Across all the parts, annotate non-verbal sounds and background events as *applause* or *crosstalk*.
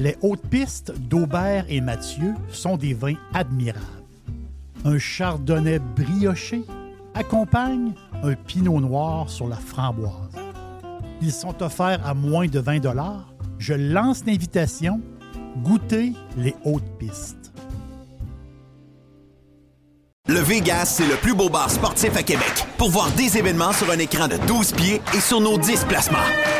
Les hautes pistes d'Aubert et Mathieu sont des vins admirables. Un chardonnay brioché accompagne un pinot noir sur la framboise. Ils sont offerts à moins de 20 Je lance l'invitation. Goûtez les hautes pistes. Le Vegas, c'est le plus beau bar sportif à Québec. Pour voir des événements sur un écran de 12 pieds et sur nos 10 placements.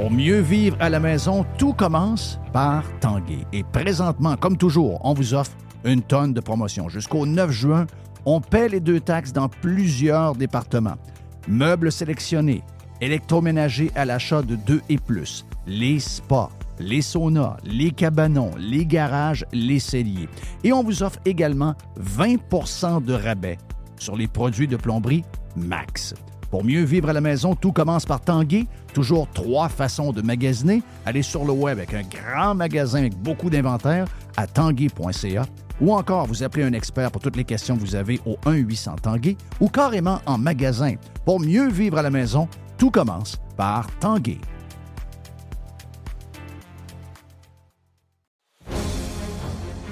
Pour mieux vivre à la maison, tout commence par Tanguay. Et présentement, comme toujours, on vous offre une tonne de promotions. Jusqu'au 9 juin, on paie les deux taxes dans plusieurs départements. Meubles sélectionnés, électroménagers à l'achat de 2 et plus, les spas, les saunas, les cabanons, les garages, les celliers. Et on vous offre également 20% de rabais sur les produits de plomberie Max. Pour mieux vivre à la maison, tout commence par Tanguay. Toujours trois façons de magasiner. Allez sur le web avec un grand magasin avec beaucoup d'inventaire à tanguay.ca ou encore vous appelez un expert pour toutes les questions que vous avez au 1-800 Tanguay ou carrément en magasin. Pour mieux vivre à la maison, tout commence par Tanguay.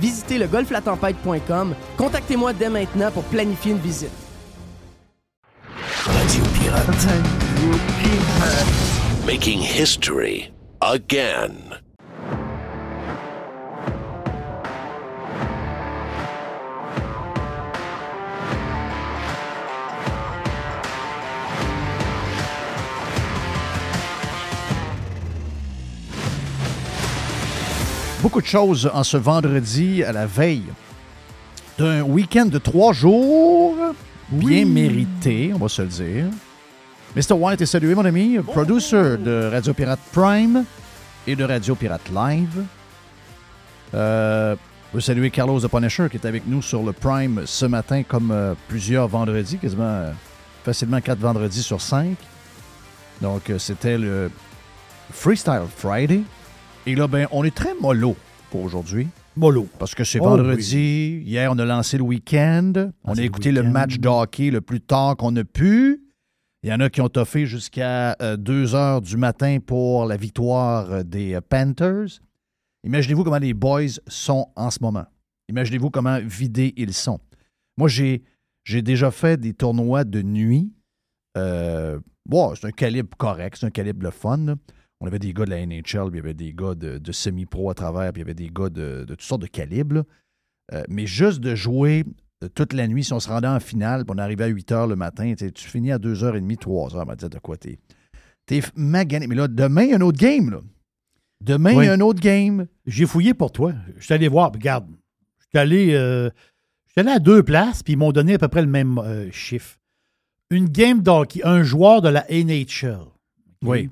visitez le golflatempête.com. Contactez-moi dès maintenant pour planifier une visite. Making history again. Beaucoup de choses en ce vendredi à la veille d'un week-end de trois jours bien mérité, on va se le dire. Mr. White est salué, mon ami, producer de Radio Pirate Prime et de Radio Pirate Live. Euh, je veux saluer Carlos the Punisher qui est avec nous sur le Prime ce matin, comme euh, plusieurs vendredis, quasiment euh, facilement quatre vendredis sur cinq. Donc, euh, c'était le Freestyle Friday. Et là, ben, on est très mollo pour aujourd'hui. Mollo. Parce que c'est Oh vendredi. Hier, on a lancé le week-end. on a le écouté le, match de hockey le plus tard qu'on a pu. Il y en a qui ont toffé jusqu'à 2 heures du matin pour la victoire euh, des euh, Panthers. Imaginez-vous comment les boys sont en ce moment. Imaginez-vous comment vidés ils sont. Moi, j'ai, j'ai déjà fait des tournois de nuit. Euh, bon, c'est un calibre correct, c'est un calibre le fun. là. On avait des gars de la NHL, puis il y avait des gars de, de semi-pro à travers, puis il y avait des gars de, de toutes sortes de calibres. Euh, mais juste de jouer euh, toute la nuit, si on se rendait en finale, puis on arrivait à 8 h le matin, tu finis à 2h30, 3h, on m'a dit de quoi t'es. T'es magané. Mais là, demain, il y a un autre game. Là. Demain, il Oui. y a un autre game. J'ai fouillé pour toi. Je suis allé voir. Regarde, je suis allé, euh, je suis allé à deux places, puis ils m'ont donné à peu près le même euh, chiffre. Une game d'hockey, un joueur de la NHL. Oui.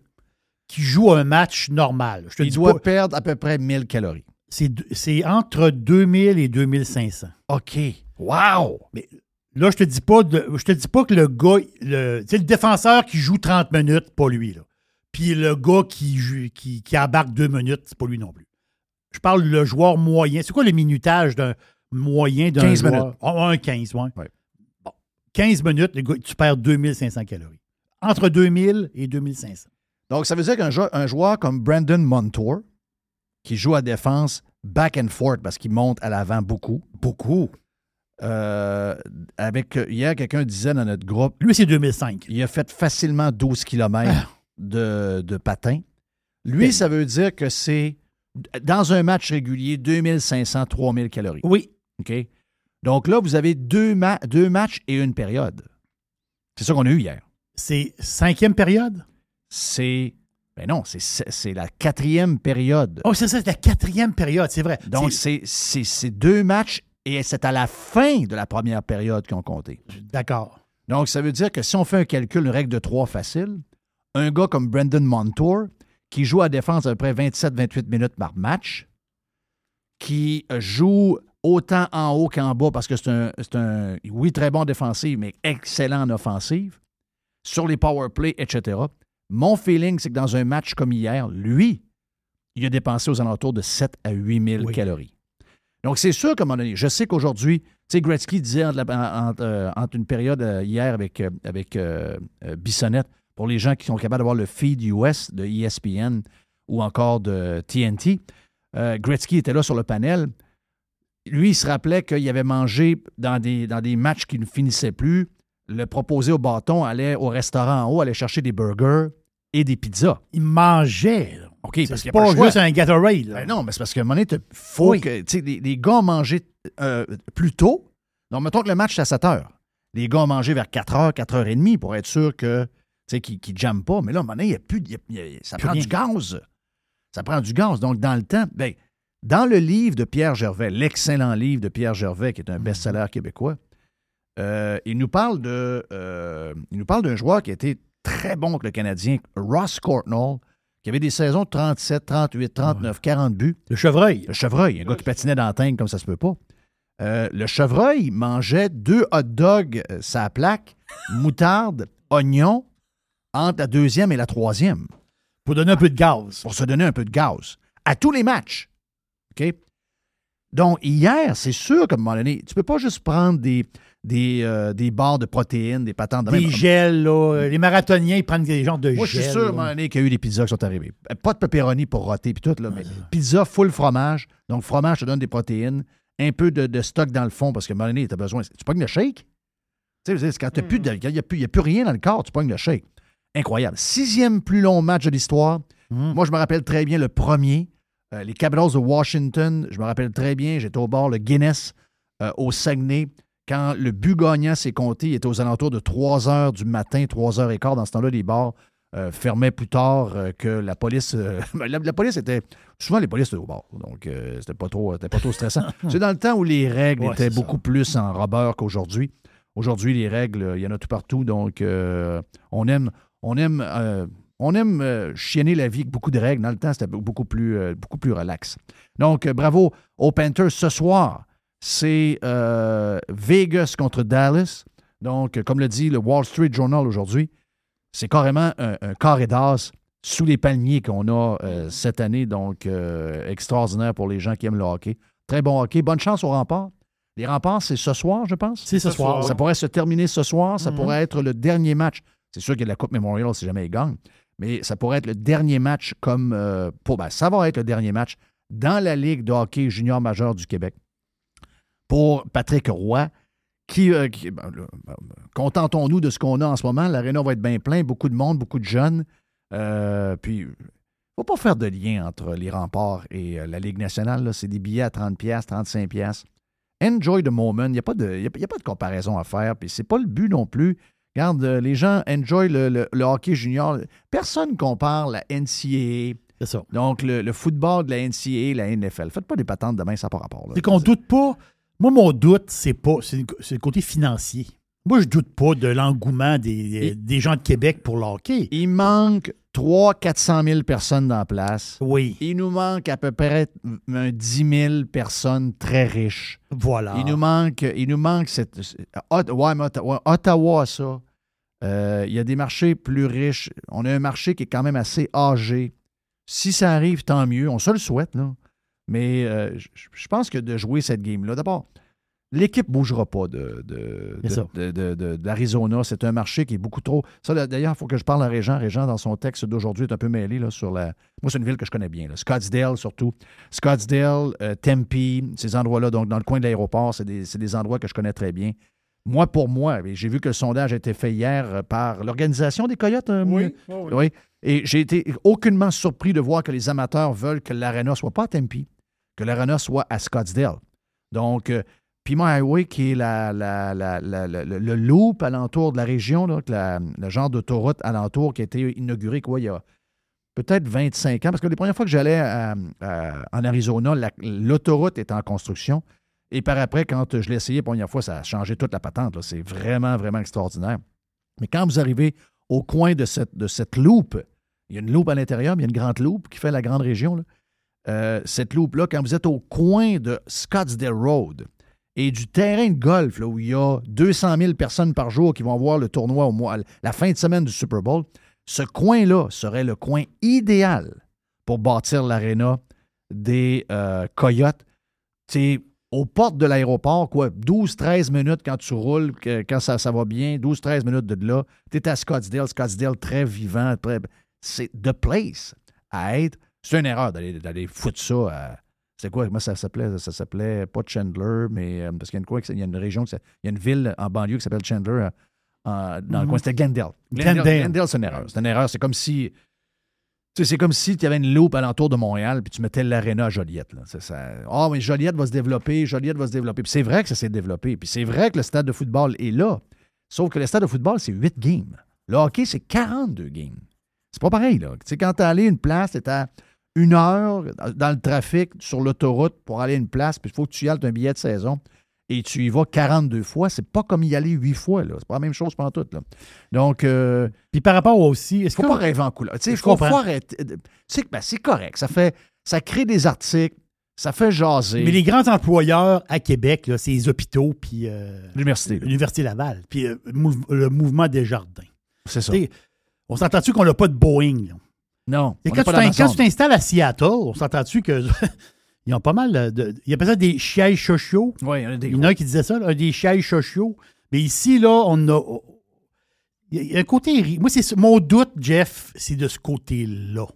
Qui joue un match normal. Je te Il dis doit pas, perdre à peu près 1000 calories. c'est, entre 2000 et 2500. OK. Wow! Mais là, je te dis pas de, je te dis pas que le gars, le, tu sais, le défenseur qui joue 30 minutes, pas lui. Là. Puis le gars qui, qui, qui embarque deux minutes, c'est pas lui non plus. Je parle le joueur moyen. C'est quoi le minutage d'un moyen d'un 15 joueur? minutes. Ah, un 15, ouais. Ouais. Bon. 15 minutes, le gars, tu perds 2500 calories. Entre 2000 et 2500. Donc, ça veut dire qu'un jou- un joueur comme Brandon Montour, qui joue à défense back and forth parce qu'il monte à l'avant beaucoup, beaucoup. euh, avec, hier, quelqu'un disait dans notre groupe, Lui, c'est 2005. il a fait facilement 12 km Ah. de, de patin. Lui, Ben. ça veut dire que c'est, dans un match régulier, 2500, 3000 calories. Oui. OK? Donc là, vous avez deux, ma- deux matchs et une période. C'est ça qu'on a eu hier. C'est cinquième période? C'est. Ben non, c'est- la quatrième période. Oh, c'est ça, c'est la quatrième période, c'est vrai. Donc, C'est- deux matchs et c'est à la fin de la première période qu'ils ont compté. D'accord. Donc, ça veut dire que si on fait un calcul, une règle de trois facile, un gars comme Brendan Montour, qui joue à défense à peu près 27-28 minutes par match, qui euh, joue autant en haut qu'en bas parce que c'est un, un, oui, très bon défensif, mais excellent en offensive, sur les power play, etc. Mon feeling, c'est que dans un match comme hier, lui, il a dépensé aux alentours de 7 à 8 000 Oui. calories. Donc, c'est sûr qu'à un moment donné, je sais qu'aujourd'hui, tu sais, Gretzky disait entre, la- entre, euh, entre une période euh, hier avec, euh, avec Bissonnette, pour les gens qui sont capables d'avoir le feed US de ESPN ou encore de TNT, Gretzky était là sur le panel. Lui, il se rappelait qu'il avait mangé dans des, dans des matchs qui ne finissaient plus. Le proposé au bâton allait au restaurant en haut, allait chercher des burgers et des pizzas. Il mangeait. là. OK, parce C'est qu'il pas, pas juste un Gatorade. Ben non, mais c'est parce qu'à un moment donné, il faut Oui. que. Les, les gars ont mangé euh, plus tôt. Donc, mettons que le match, c'est à 7 heures. Les gars ont mangé vers 4 heures, 4 heures et demie pour être sûr que. Qu'ils ne jamment pas. Mais là, à un moment donné, y a plus. il y a- il y a- ça Plus prend rien. du gaz. Ça prend du gaz. Donc, dans le temps, ben, dans le livre de Pierre Gervais, l'excellent livre de Pierre Gervais, qui est un best-seller québécois, euh, il nous parle de. euh, il nous parle d'un joueur qui a été très bon avec le Canadien, Ross Courtnall, qui avait des saisons de 37, 38, 39, 40 buts. Le chevreuil. Le chevreuil, un gars qui patinait dans la comme ça se peut pas. Euh, le chevreuil mangeait deux hot dogs, sa plaque, *laughs* moutarde, oignon, entre la deuxième et la troisième, Pour donner un peu de gaz. pour se donner un peu de gaz. À tous les matchs. OK? Donc, hier, c'est sûr qu'à un moment donné, tu peux pas juste prendre des, des, euh, des barres de protéines, des patentes de Des même. gels, là. Les marathoniens, ils prennent des genres de Moi, je gels. suis sûr, là. qu'il y a eu des pizzas qui sont arrivées. Pas de pepperoni pour roter puis tout, là, mais pizza full fromage. Donc, fromage te donne des protéines. Un peu de, de stock dans le fond parce donné, tu as besoin. Tu pognes le shake? Tu sais, c'est quand tu plus de- il n'y a, plus- il y a plus rien dans le corps, tu pognes le shake. Incroyable. Sixième plus long match de l'histoire. Mhm. Moi, je me rappelle très bien le premier. Euh, les Capitals de Washington, je me rappelle très bien, j'étais au bord, le Guinness, euh, au Saguenay. Quand le but gagnant s'est compté, il était aux alentours de 3 heures du matin, 3 heures et quart. Dans ce temps-là, les bars euh, fermaient plus tard euh, que la police. euh, *laughs* la, la police était. Souvent, les polices étaient au bar. Donc, c'était pas trop, pas trop stressant. *laughs* C'est dans le temps où les règles Ouais, étaient beaucoup plus en robeur qu'aujourd'hui. Aujourd'hui, les règles, il y en a tout partout. Donc, on aime. On aime on aime euh, chienner la vie avec beaucoup de règles. Dans le temps, c'était beaucoup plus, euh, beaucoup plus relax. Donc, euh, bravo aux Panthers. Ce soir, c'est euh, Vegas contre Dallas. Donc, comme le dit le Wall Street Journal aujourd'hui, c'est carrément un, un carré d'as sous les palmiers qu'on a euh, cette année. Donc, euh, extraordinaire pour les gens qui aiment le hockey. Très bon hockey. Bonne chance aux remparts. Les remparts, c'est ce soir, je pense? C'est ce soir. Ça pourrait se terminer ce soir. Ça Mhm. pourrait être le dernier match. C'est sûr qu'il y a la Coupe Memorial si jamais ils gagnent. Mais ça pourrait être le dernier match comme. euh, pour, ben, ça va être le dernier match dans la Ligue de hockey junior majeur du Québec pour Patrick Roy. Qui, euh, qui- ben, ben, contentons-nous de ce qu'on a en ce moment. L'aréna va être bien plein, beaucoup de monde, beaucoup de jeunes. Euh, puis, il ne faut pas faire de lien entre les remparts et euh, la Ligue nationale. C'est des billets à 30$, 35$. Enjoy the moment. Il n'y a, pas de- il y a- il y a pas de comparaison à faire. Puis, c'est pas le but non plus. Regarde, les gens enjoy le, le- le hockey junior. Personne compare la NCAA, ça. donc le, le football de la NCAA, la NFL. Faites pas des patentes demain, ça n'a pas rapport. C'est qu'on doute pas. Moi, mon doute, c'est pas. C'est le- côté financier. Moi, je doute pas de l'engouement des, des gens de Québec pour le hockey. Il manque 300-400 000 personnes dans la place. Oui. Il nous manque à peu près un 10 000 personnes très riches. Voilà. Il nous manque, il nous manque cette. Ouais, mais Ottawa, Ottawa, ça. euh, il y a des marchés plus riches. On a un marché qui est quand même assez âgé. Si ça arrive, tant mieux. On se le souhaite, là. Mais euh, je pense que de jouer cette game-là, d'abord, l'équipe ne bougera pas de, de, C'est de- de- de- de- d'Arizona. C'est un marché qui est beaucoup trop. Ça, d'ailleurs, il faut que je parle à Régent. Régent, dans son texte d'aujourd'hui, est un peu mêlé là, sur la. Moi, c'est une ville que je connais bien. là. Scottsdale, surtout. Scottsdale, euh, Tempe, ces endroits-là, donc dans le coin de l'aéroport, c'est des, c'est des endroits que je connais très bien. Moi, pour moi, j'ai vu que le sondage a été fait hier euh, par l'organisation des Coyotes. euh, oui. Et j'ai été aucunement surpris de voir que les amateurs veulent que l'Arena soit pas à Tempe, que l'Arena soit à Scottsdale. Donc, euh, Pima Highway, qui est la, le, loop alentour de la région, la- le genre d'autoroute alentour qui a été inauguré quoi, il y a peut-être 25 ans. Parce que les premières fois que j'allais à- à- en Arizona, la- l'autoroute était en construction. Et par après, quand je l'ai essayé la première fois, ça a changé toute la patente. C'est vraiment, vraiment extraordinaire. Mais quand vous arrivez au coin de cette, de cette loupe, il y a une loupe à l'intérieur, mais il y a une grande loupe qui fait la grande région. Euh, cette loupe-là, quand vous êtes au coin de Scottsdale Road et du terrain de golf, là, où il y a 200 000 personnes par jour qui vont voir le tournoi au mois, la fin de semaine du Super Bowl, ce coin-là serait le coin idéal pour bâtir l'aréna des euh, Coyotes. C'est aux portes de l'aéroport, quoi, 12-13 minutes quand tu roules, quand ça, ça va bien, 12-13 minutes de là. Tu es à Scottsdale, Scottsdale très vivant, très. C'est the place à être. C'est une erreur d'aller, d'aller foutre ça à. C'est quoi? Moi, ça s'appelait, ça s'appelait pas Chandler, mais euh, parce qu'il y a une, quoi, il y a une région, il y a une ville en banlieue qui s'appelle Chandler, euh, dans le Mhm. coin, c'était Glendale. Glendale, Glendale. Glendale, c'est une erreur. C'est une erreur. C'est comme si. Tu sais, c'est comme si tu avais une loupe alentour de Montréal puis tu mettais l'aréna à Joliette. Là. Ça. Ah, mais Joliette va se développer, Joliette va se développer. Puis c'est vrai que ça s'est développé. Puis c'est vrai que le stade de football est là. Sauf que le stade de football, c'est 8 games. Le hockey, c'est 42 games. C'est pas pareil, là. Tu sais, quand t'es allé à une place, t'es à une heure dans le trafic, sur l'autoroute pour aller à une place, puis il faut que tu y ailles un billet de saison et tu y vas 42 fois. C'est pas comme y aller 8 fois. C'est pas la même chose pendant tout, là. Donc, euh, Puis par rapport aussi, est-ce faut que pas rêver en couleur. Tu sais, Je faut, comprends. faut arrêter. C'est ben, c'est correct. Ça fait, ça crée des articles, ça fait jaser. mais les grands employeurs à Québec, c'est les hôpitaux puis euh, L'université, l'Université Laval, puis euh, le mouvement des jardins. c'est ça. T'sais, On s'entend-tu qu'on n'a pas de Boeing? là? Non. Et quand, tu quand tu t'installes à Seattle, on s'entend-tu que *laughs* ils ont pas mal de. Il y a peut-être des sièges sociaux. Oui, il y en a des Il y en a un qui disait ça, là, des sièges sociaux. Mais ici, là, on a. Il y a- un côté. Moi, c'est ça- mon doute, Jeff, c'est de ce côté-là.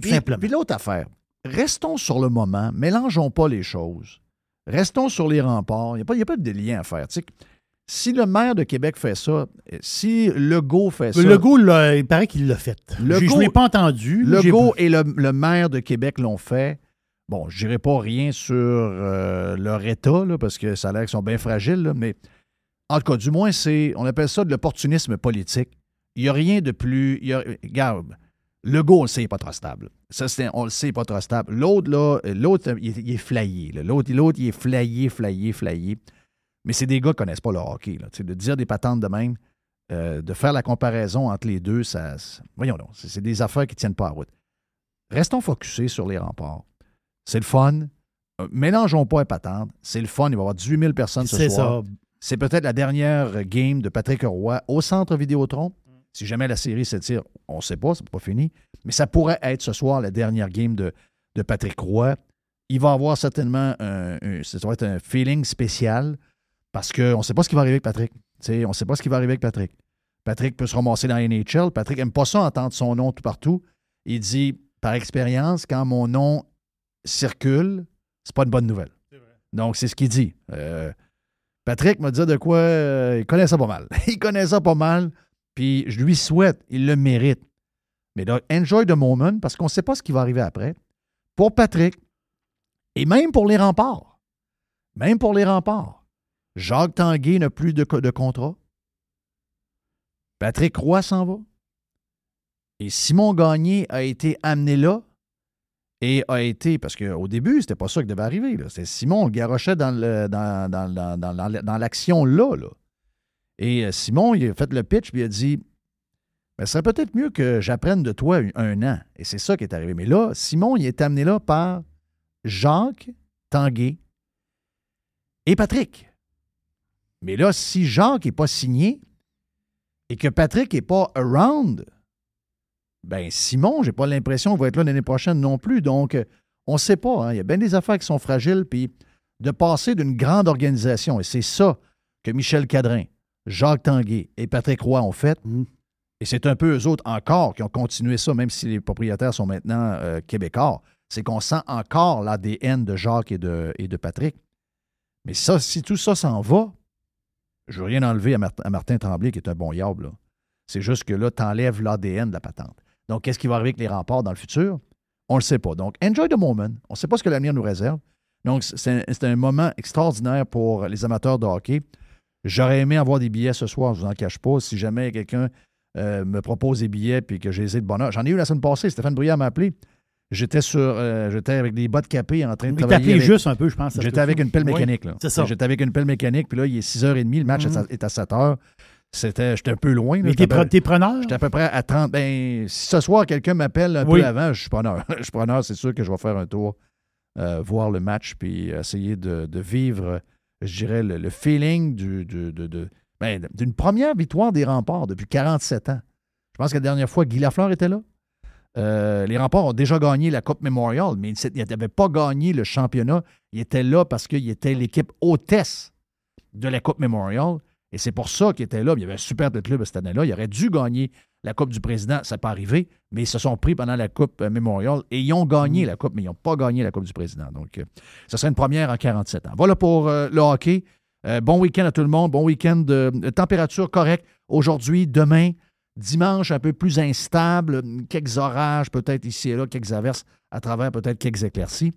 Puis, simplement. puis l'autre affaire, restons sur le moment, mélangeons pas les choses. Restons sur les remparts. Il n'y a, pas- il y a pas de lien à faire. Tu sais, si le maire de Québec fait ça, si Legault fait ça, Legault, là, il paraît qu'il l'a fait. Legault- je ne l'ai pas entendu. Legault et le, le maire de Québec l'ont fait. Bon, je dirais pas rien sur euh, leur état, là, parce que ça a l'air qu'ils sont bien fragiles, là, mais en tout cas, du moins, c'est, on appelle ça de l'opportunisme politique. Il n'y a rien de plus. il y a- regarde, Legault, on le sait, il n'est pas trop stable. Ça, c'est, on le sait, il n'est pas trop stable. L'autre, là, l'autre, il, est- il est flayé. L'autre, l'autre, il est flayé, flayé, flayé. Mais c'est des gars qui ne connaissent pas le hockey. Là. De dire des patentes de même, euh, de faire la comparaison entre les deux, ça. Voyons donc, c'est, des affaires qui ne tiennent pas à route. Restons focusés sur les remparts. C'est le fun. Euh, mélangeons pas les patentes. C'est le fun. Il va y avoir 18 000 personnes ce C'est soir. ça. C'est peut-être la dernière game de Patrick Roy au centre Vidéotron. Si jamais la série s'étire, on ne sait pas, c'est pas fini. Mais ça pourrait être ce soir la dernière game de, de Patrick Roy. Il va avoir certainement un, un- ça va être un feeling spécial parce qu'on ne sait pas ce qui va arriver avec Patrick. On ne sait pas ce qui va arriver avec Patrick. Patrick peut se ramasser dans la NHL. Patrick n'aime pas ça entendre son nom tout partout. Il dit, par expérience, quand mon nom circule, c'est pas une bonne nouvelle. Donc, c'est ce qu'il dit. Euh, Patrick m'a dit de quoi euh, il connaît ça pas mal. *laughs* il connaît ça pas mal, puis je lui souhaite, il le mérite. Mais là, enjoy the moment parce qu'on ne sait pas ce qui va arriver après. Pour Patrick, et même pour les remparts. Même pour les remparts. Jacques Tanguay n'a plus de, co- de contrat. Patrick Roy s'en va. Et Simon Gagné a été amené là et a été, parce qu'au début, c'était pas ça qui devait arriver. C'était Simon, on le garochait dans, l'action là. Et euh, Simon, il a fait le pitch, puis il a dit ben, Ce serait peut-être mieux que j'apprenne de toi un, un an. Et c'est ça qui est arrivé. Mais là, Simon, il est amené là par Jacques Tanguay et Patrick. Mais là, si Jacques n'est pas signé et que Patrick n'est pas around, ben Simon, j'ai pas l'impression qu'il va être là l'année prochaine non plus. Donc, on ne sait pas. hein. Il y a bien des affaires qui sont fragiles. Puis de passer d'une grande organisation, et c'est ça que Michel Cadrin, Jacques Tanguay et Patrick Roy ont fait. Mm. Et c'est un peu eux autres encore qui ont continué ça, même si les propriétaires sont maintenant euh, québécois. C'est qu'on sent encore l'ADN de Jacques et de, et de Patrick. Mais ça, si tout ça s'en va, je veux rien enlever à, Mar- à Martin Tremblay, qui est un bon diable. C'est juste que là, tu enlèves l'ADN de la patente. Donc, qu'est-ce qui va arriver avec les remparts dans le futur? On ne le sait pas. Donc, enjoy the moment. On ne sait pas ce que l'avenir nous réserve. Donc, c'est un moment extraordinaire pour les amateurs de hockey. J'aurais aimé avoir des billets ce soir, je ne vous en cache pas. Si jamais quelqu'un euh, me propose des billets puis que j'ai de bonheur. J'en ai eu la semaine passée, Stéphane Bruyère m'a appelé. J'étais sur euh, j'étais avec des bottes capées en train de Oui, travailler. avec- juste un peu, je pense. J'étais avec une pelle Oui, mécanique. là. c'est ça. J'étais avec une pelle mécanique, puis là, il est 6h30, le match est à- Mhm. est à 7h. C'était, j'étais un peu loin. là. Mais t'es pre- preneur? J'étais à peu près à 30. Ben, si ce soir, quelqu'un m'appelle un Oui. peu avant, je suis preneur. *laughs* je suis preneur, c'est sûr que je vais faire un tour, euh, voir le match, puis essayer de, de vivre, je dirais, le, le feeling du, du- de- de- ben, d'une première victoire des remparts depuis 47 ans. Je pense que la dernière fois, Guy Lafleur était là. Euh, les remparts ont déjà gagné la Coupe Memorial, mais ils n'avaient pas gagné le championnat. Ils étaient là parce qu'ils étaient l'équipe hôtesse de la Coupe Memorial. Et c'est pour ça qu'ils étaient là. Il y avait un super de club cette année-là. Ils auraient dû gagner la Coupe du Président. Ça n'est pas arrivé, mais ils se sont pris pendant la Coupe euh, Memorial et ils ont gagné la Coupe, mais ils n'ont pas gagné la Coupe du Président. Donc, euh, ça serait une première en 47 ans. Voilà pour euh, le hockey. Bon week-end à tout le monde. Bon week-end de température correcte. Aujourd'hui, demain, dimanche, un peu plus instable. Quelques orages, peut-être ici et là, quelques averses à travers peut-être quelques éclaircies.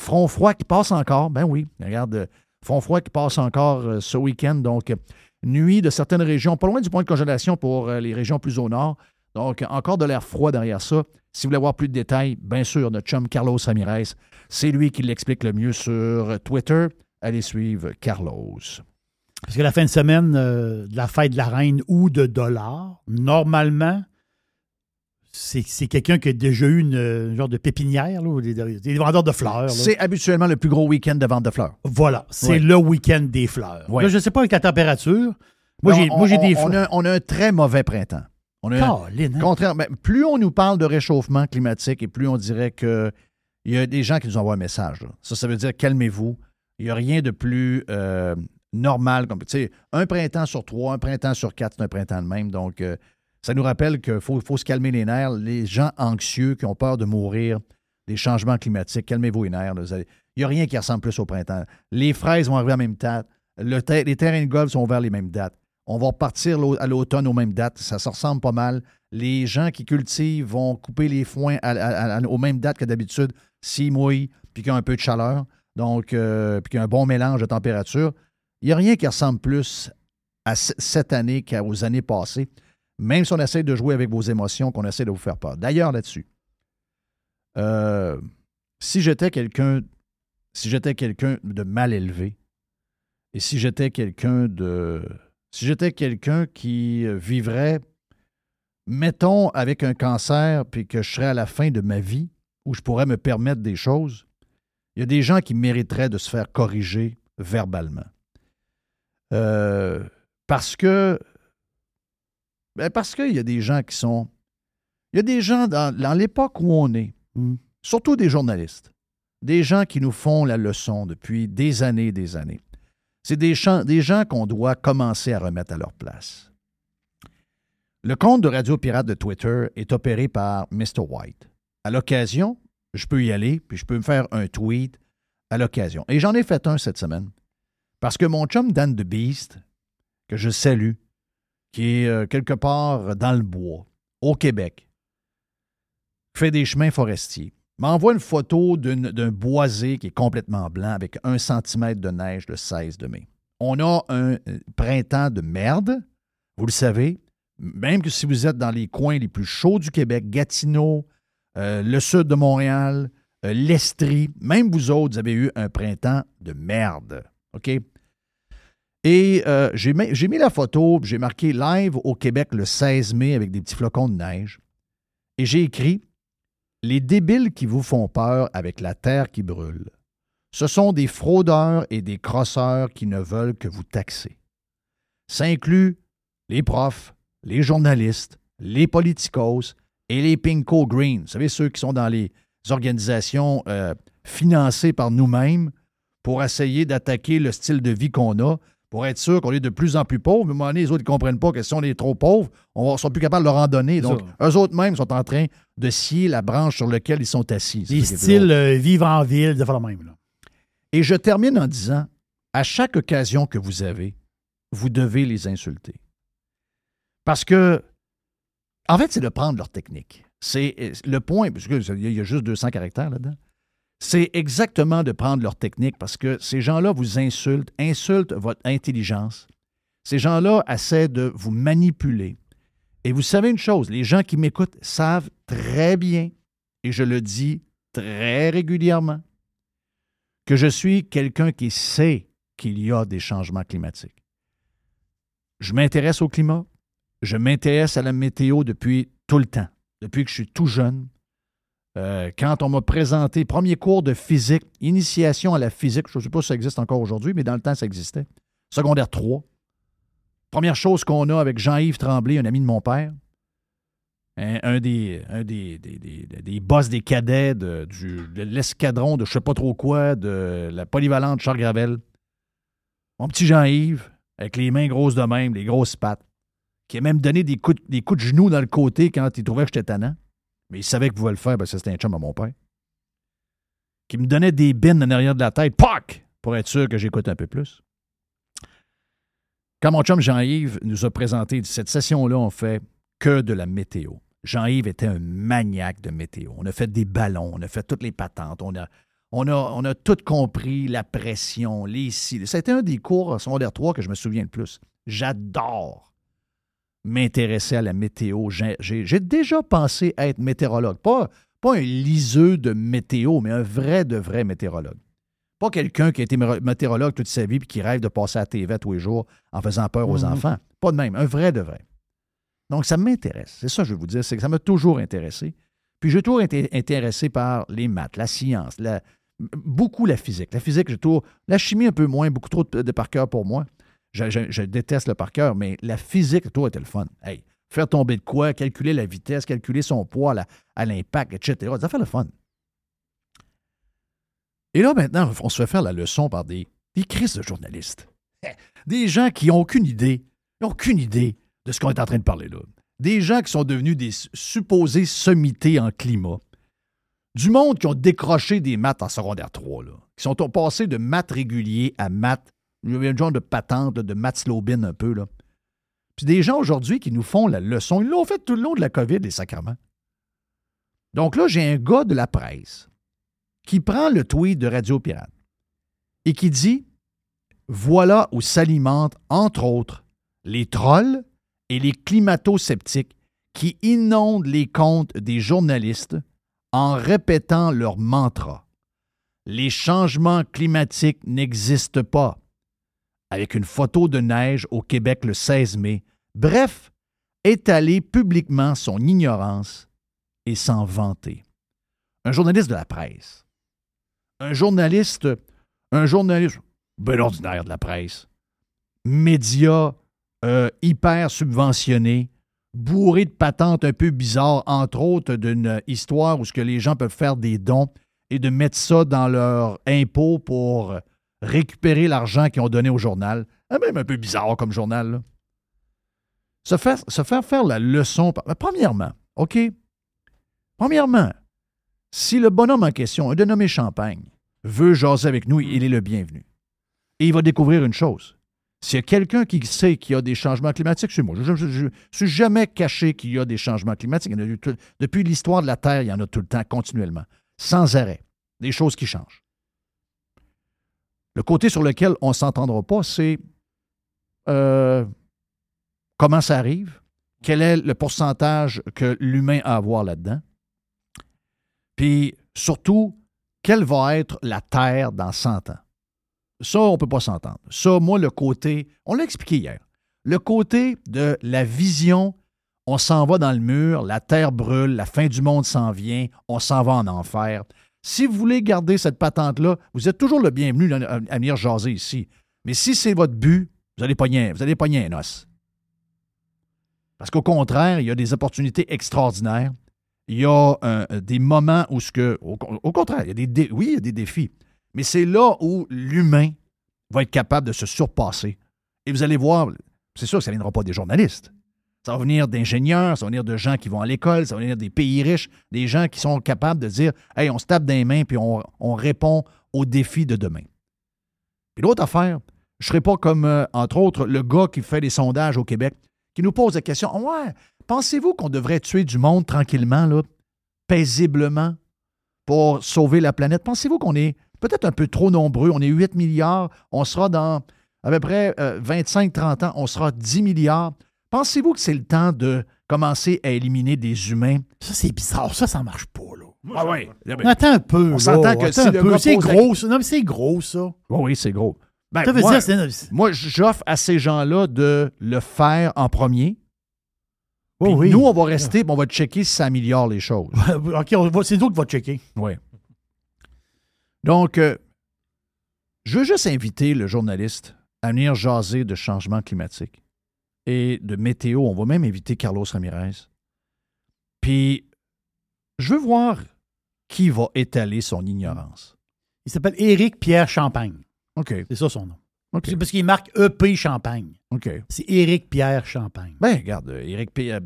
Front froid qui passe encore. Ben oui, regarde, euh, front froid qui passe encore euh, ce week-end. Donc, euh, nuit de certaines régions, pas loin du point de congélation pour les régions plus au nord. Donc, encore de l'air froid derrière ça. Si vous voulez avoir plus de détails, bien sûr, notre chum Carlos Ramirez, c'est lui qui l'explique le mieux sur Twitter. Allez suivre Carlos. Parce que la fin de semaine euh, de la fête de la reine ou de dollars, normalement, c'est quelqu'un qui a déjà eu une, euh, genre de pépinière, là, des, des vendeurs de fleurs. C'est habituellement le plus gros week-end de vente de fleurs. Voilà, c'est le week-end des fleurs. Là, je ne sais pas avec la température. Moi, j'ai On- on- des on, fleurs. a, on a un très mauvais printemps. On a hein? Contraire, mais plus on nous parle de réchauffement climatique et plus on dirait que il y a des gens qui nous envoient un message. là. Ça, ça veut dire calmez-vous. Il n'y a rien de plus euh, normal. Comme, un printemps sur trois, un printemps sur quatre, c'est un printemps de même. Donc, euh, ça nous rappelle qu'il faut, se calmer les nerfs. Les gens anxieux qui ont peur de mourir des changements climatiques, calmez-vous les nerfs. Il n'y a rien qui ressemble plus au printemps. Les fraises vont arriver à la même date. Les terrains de golf sont ouverts les mêmes dates. On va repartir à l'automne aux mêmes dates. Ça se ressemble pas mal. Les gens qui cultivent vont couper les foins aux mêmes dates que d'habitude, s'ils mouillent, puis qu'il y a un peu de chaleur, donc, euh, puis qu'il y a un bon mélange de température. Il n'y a rien qui ressemble plus à cette année qu'aux années passées, même si on essaie de jouer avec vos émotions, qu'on essaie de vous faire peur. D'ailleurs, là-dessus, euh, si j'étais quelqu'un si j'étais quelqu'un de mal élevé, et si j'étais quelqu'un de si j'étais quelqu'un qui vivrait, mettons, avec un cancer, puis que je serais à la fin de ma vie, où je pourrais me permettre des choses, il y a des gens qui mériteraient de se faire corriger verbalement. Euh, parce que. ben, parce qu'il y a des gens qui sont. Il y a des gens dans, dans l'époque où on est, Mm. surtout des journalistes, des gens qui nous font la leçon depuis des années et des années. C'est des, gens- des gens qu'on doit commencer à remettre à leur place. Le compte de Radio Pirate de Twitter est opéré par Mr. White. À l'occasion, je peux y aller, puis je peux me faire un tweet à l'occasion. Et j'en ai fait un cette semaine. Parce que mon chum Dan the Beast, que je salue, qui est euh, quelque part dans le bois, au Québec, fait des chemins forestiers, m'envoie une photo d'un boisé qui est complètement blanc avec un centimètre de neige le 16 de mai. On a un euh, printemps de merde, vous le savez, même que si vous êtes dans les coins les plus chauds du Québec, Gatineau, euh, le sud de Montréal, l'Estrie, même vous autres, avez eu un printemps de merde. OK? Et euh, j'ai mis, la photo, j'ai marqué live au Québec le 16 mai avec des petits flocons de neige. Et j'ai écrit Les débiles qui vous font peur avec la terre qui brûle. Ce sont des fraudeurs et des crosseurs qui ne veulent que vous taxer. Ça inclut les profs, les journalistes, les politicos et les pinko green. Vous savez, ceux qui sont dans les organisations euh, financées par nous-mêmes pour essayer d'attaquer le style de vie qu'on a, pour être sûr qu'on est de plus en plus pauvres. Mais à un moment donné, les autres ne comprennent pas que si on est trop pauvre, on ne sera plus capable de leur en donner. Donc, eux autres mêmes sont en train de scier la branche sur laquelle ils sont assis. Les styles euh, vivre en ville, de le même. Là. Et je termine en disant, à chaque occasion que vous avez, vous devez les insulter. Parce que, en fait, c'est de prendre leur technique. C'est le point, parce qu'il y a juste 200 caractères là-dedans. C'est exactement de prendre leur technique parce que ces gens-là vous insultent, insultent votre intelligence. Ces gens-là essaient de vous manipuler. Et vous savez une chose, les gens qui m'écoutent savent très bien, et je le dis très régulièrement, que je suis quelqu'un qui sait qu'il y a des changements climatiques. Je m'intéresse au climat, je m'intéresse à la météo depuis tout le temps, depuis que je suis tout jeune. Euh, quand on m'a présenté premier cours de physique, initiation à la physique, je ne sais pas si ça existe encore aujourd'hui, mais dans le temps, ça existait. Secondaire 3. Première chose qu'on a avec Jean-Yves Tremblay, un ami de mon père, un, des, des, des, boss des cadets de, de l'escadron de je ne sais pas trop quoi, de la polyvalente Charles Gravel. Mon petit Jean-Yves, avec les mains grosses de même, les grosses pattes, qui a même donné des coups, des coups de genoux dans le côté quand il trouvait que j'étais tannant. Mais il savait que vous pouvez le faire parce que c'était un chum à mon père. Qui me donnait des bines en arrière de la tête, PAC! Pour être sûr que j'écoute un peu plus. Quand mon chum Jean-Yves nous a présenté cette session-là, on fait que de la météo. Jean-Yves était un maniaque de météo. On a fait des ballons, on a fait toutes les patentes, on a, on a, on a tout compris, la pression, les C'était un des cours secondaire 3 que je me souviens le plus. J'adore m'intéresser à la météo. J'ai déjà pensé à être météorologue. Pas, pas un liseux de météo, mais un vrai de vrai météorologue. Pas quelqu'un qui a été météorologue toute sa vie et qui rêve de passer à la TV tous les jours en faisant peur aux mhm. enfants. Pas de même. Un vrai de vrai. Donc, ça m'intéresse. C'est ça que je veux vous dire. C'est que ça m'a toujours intéressé. Puis, j'ai toujours été intéressé par les maths, la science, beaucoup la physique. La physique, j'ai toujours. La chimie, un peu moins, beaucoup trop de, de par cœur pour moi. Je, déteste le par cœur, mais la physique, toi, était le fun. Hey, faire tomber de quoi, calculer la vitesse, calculer son poids à l'impact, etc. Ça fait le fun. Et là, maintenant, on se fait faire la leçon par des, crises de journalistes. Des gens qui n'ont aucune idée, aucune idée de ce qu'on est en train de parler là. Des gens qui sont devenus des supposés sommités en climat. Du monde qui ont décroché des maths en secondaire 3, là, qui sont passés de maths réguliers à maths il y a un genre de patente de Matt Slobin un peu. Là. Puis des gens aujourd'hui qui nous font la leçon, ils l'ont fait tout le long de la COVID, les sacrements. Donc là, j'ai un gars de la presse qui prend le tweet de Radio Pirate et qui dit Voilà où s'alimentent, entre autres, les trolls et les climato-sceptiques qui inondent les comptes des journalistes en répétant leur mantra. Les changements climatiques n'existent pas avec une photo de neige au Québec le 16 mai. Bref, étaler publiquement son ignorance et s'en vanter. Un journaliste de la presse. Un journaliste, un journaliste ben ordinaire de la presse. Média euh, hyper subventionné, bourré de patentes un peu bizarres, entre autres d'une histoire où ce que les gens peuvent faire des dons et de mettre ça dans leur impôt pour récupérer l'argent qu'ils ont donné au journal. Ah, même un peu bizarre comme journal. Se, faire, faire faire la leçon. premièrement, OK? Premièrement, si le bonhomme en question, un dénommé Champagne, veut jaser avec nous, il est le bienvenu. Et il va découvrir une chose. S'il y a quelqu'un qui sait qu'il y a des changements climatiques, c'est moi. Je ne suis jamais caché qu'il y a des changements climatiques. depuis l'histoire de la Terre, il y en a tout le temps, continuellement, sans arrêt. Des choses qui changent. Le côté sur lequel on ne s'entendra pas, c'est euh, comment ça arrive, quel est le pourcentage que l'humain a à voir là-dedans, puis surtout, quelle va être la Terre dans 100 ans. Ça, on ne peut pas s'entendre. Ça, moi, le côté, on l'a expliqué hier, le côté de la vision, on s'en va dans le mur, la Terre brûle, la fin du monde s'en vient, on s'en va en enfer. Si vous voulez garder cette patente-là, vous êtes toujours le bienvenu à, venir jaser ici. Mais si c'est votre but, vous allez pogner, vous allez pogner un os. Parce qu'au contraire, il y a des opportunités extraordinaires. Il y a euh, des moments où ce que. Au, contraire, il y a des oui, il y a des défis. Mais c'est là où l'humain va être capable de se surpasser. Et vous allez voir, c'est sûr que ça ne viendra pas des journalistes. Ça va venir d'ingénieurs, ça va venir de gens qui vont à l'école, ça va venir des pays riches, des gens qui sont capables de dire Hey, on se tape dans les mains puis on, répond aux défis de demain. Puis l'autre affaire, je ne serai pas comme, euh, entre autres, le gars qui fait des sondages au Québec, qui nous pose la question Ouais, pensez-vous qu'on devrait tuer du monde tranquillement, paisiblement, pour sauver la planète? Pensez-vous qu'on est peut-être un peu trop nombreux? On est 8 milliards, on sera dans à peu près 25-30 ans, on sera 10 milliards. Pensez-vous que c'est le temps de commencer à éliminer des humains? Ça, c'est bizarre. Ça, ça marche pas, là. Ah oui. Attends un peu. On s'entend que si C'est gros, ça. Non, mais c'est gros, ça. Oui, oui, c'est gros. Ben, Ça veut moi, dire, c'est. moi, j'offre à ces gens-là de le faire en premier. Oh, oui. Nous, on va rester, puis on va checker si ça améliore les choses. *laughs* OK, c'est nous qui va checker. Oui. Donc, euh, je veux juste inviter le journaliste à venir jaser de changement climatique et de météo. On va même inviter Carlos Ramirez. Puis, je veux voir qui va étaler son ignorance. Il s'appelle Éric Pierre Champagne. OK. C'est ça son nom. OK. C'est parce qu'il marque EP Champagne. OK. C'est Éric Pierre Champagne. Ben, regarde, Éric P. euh,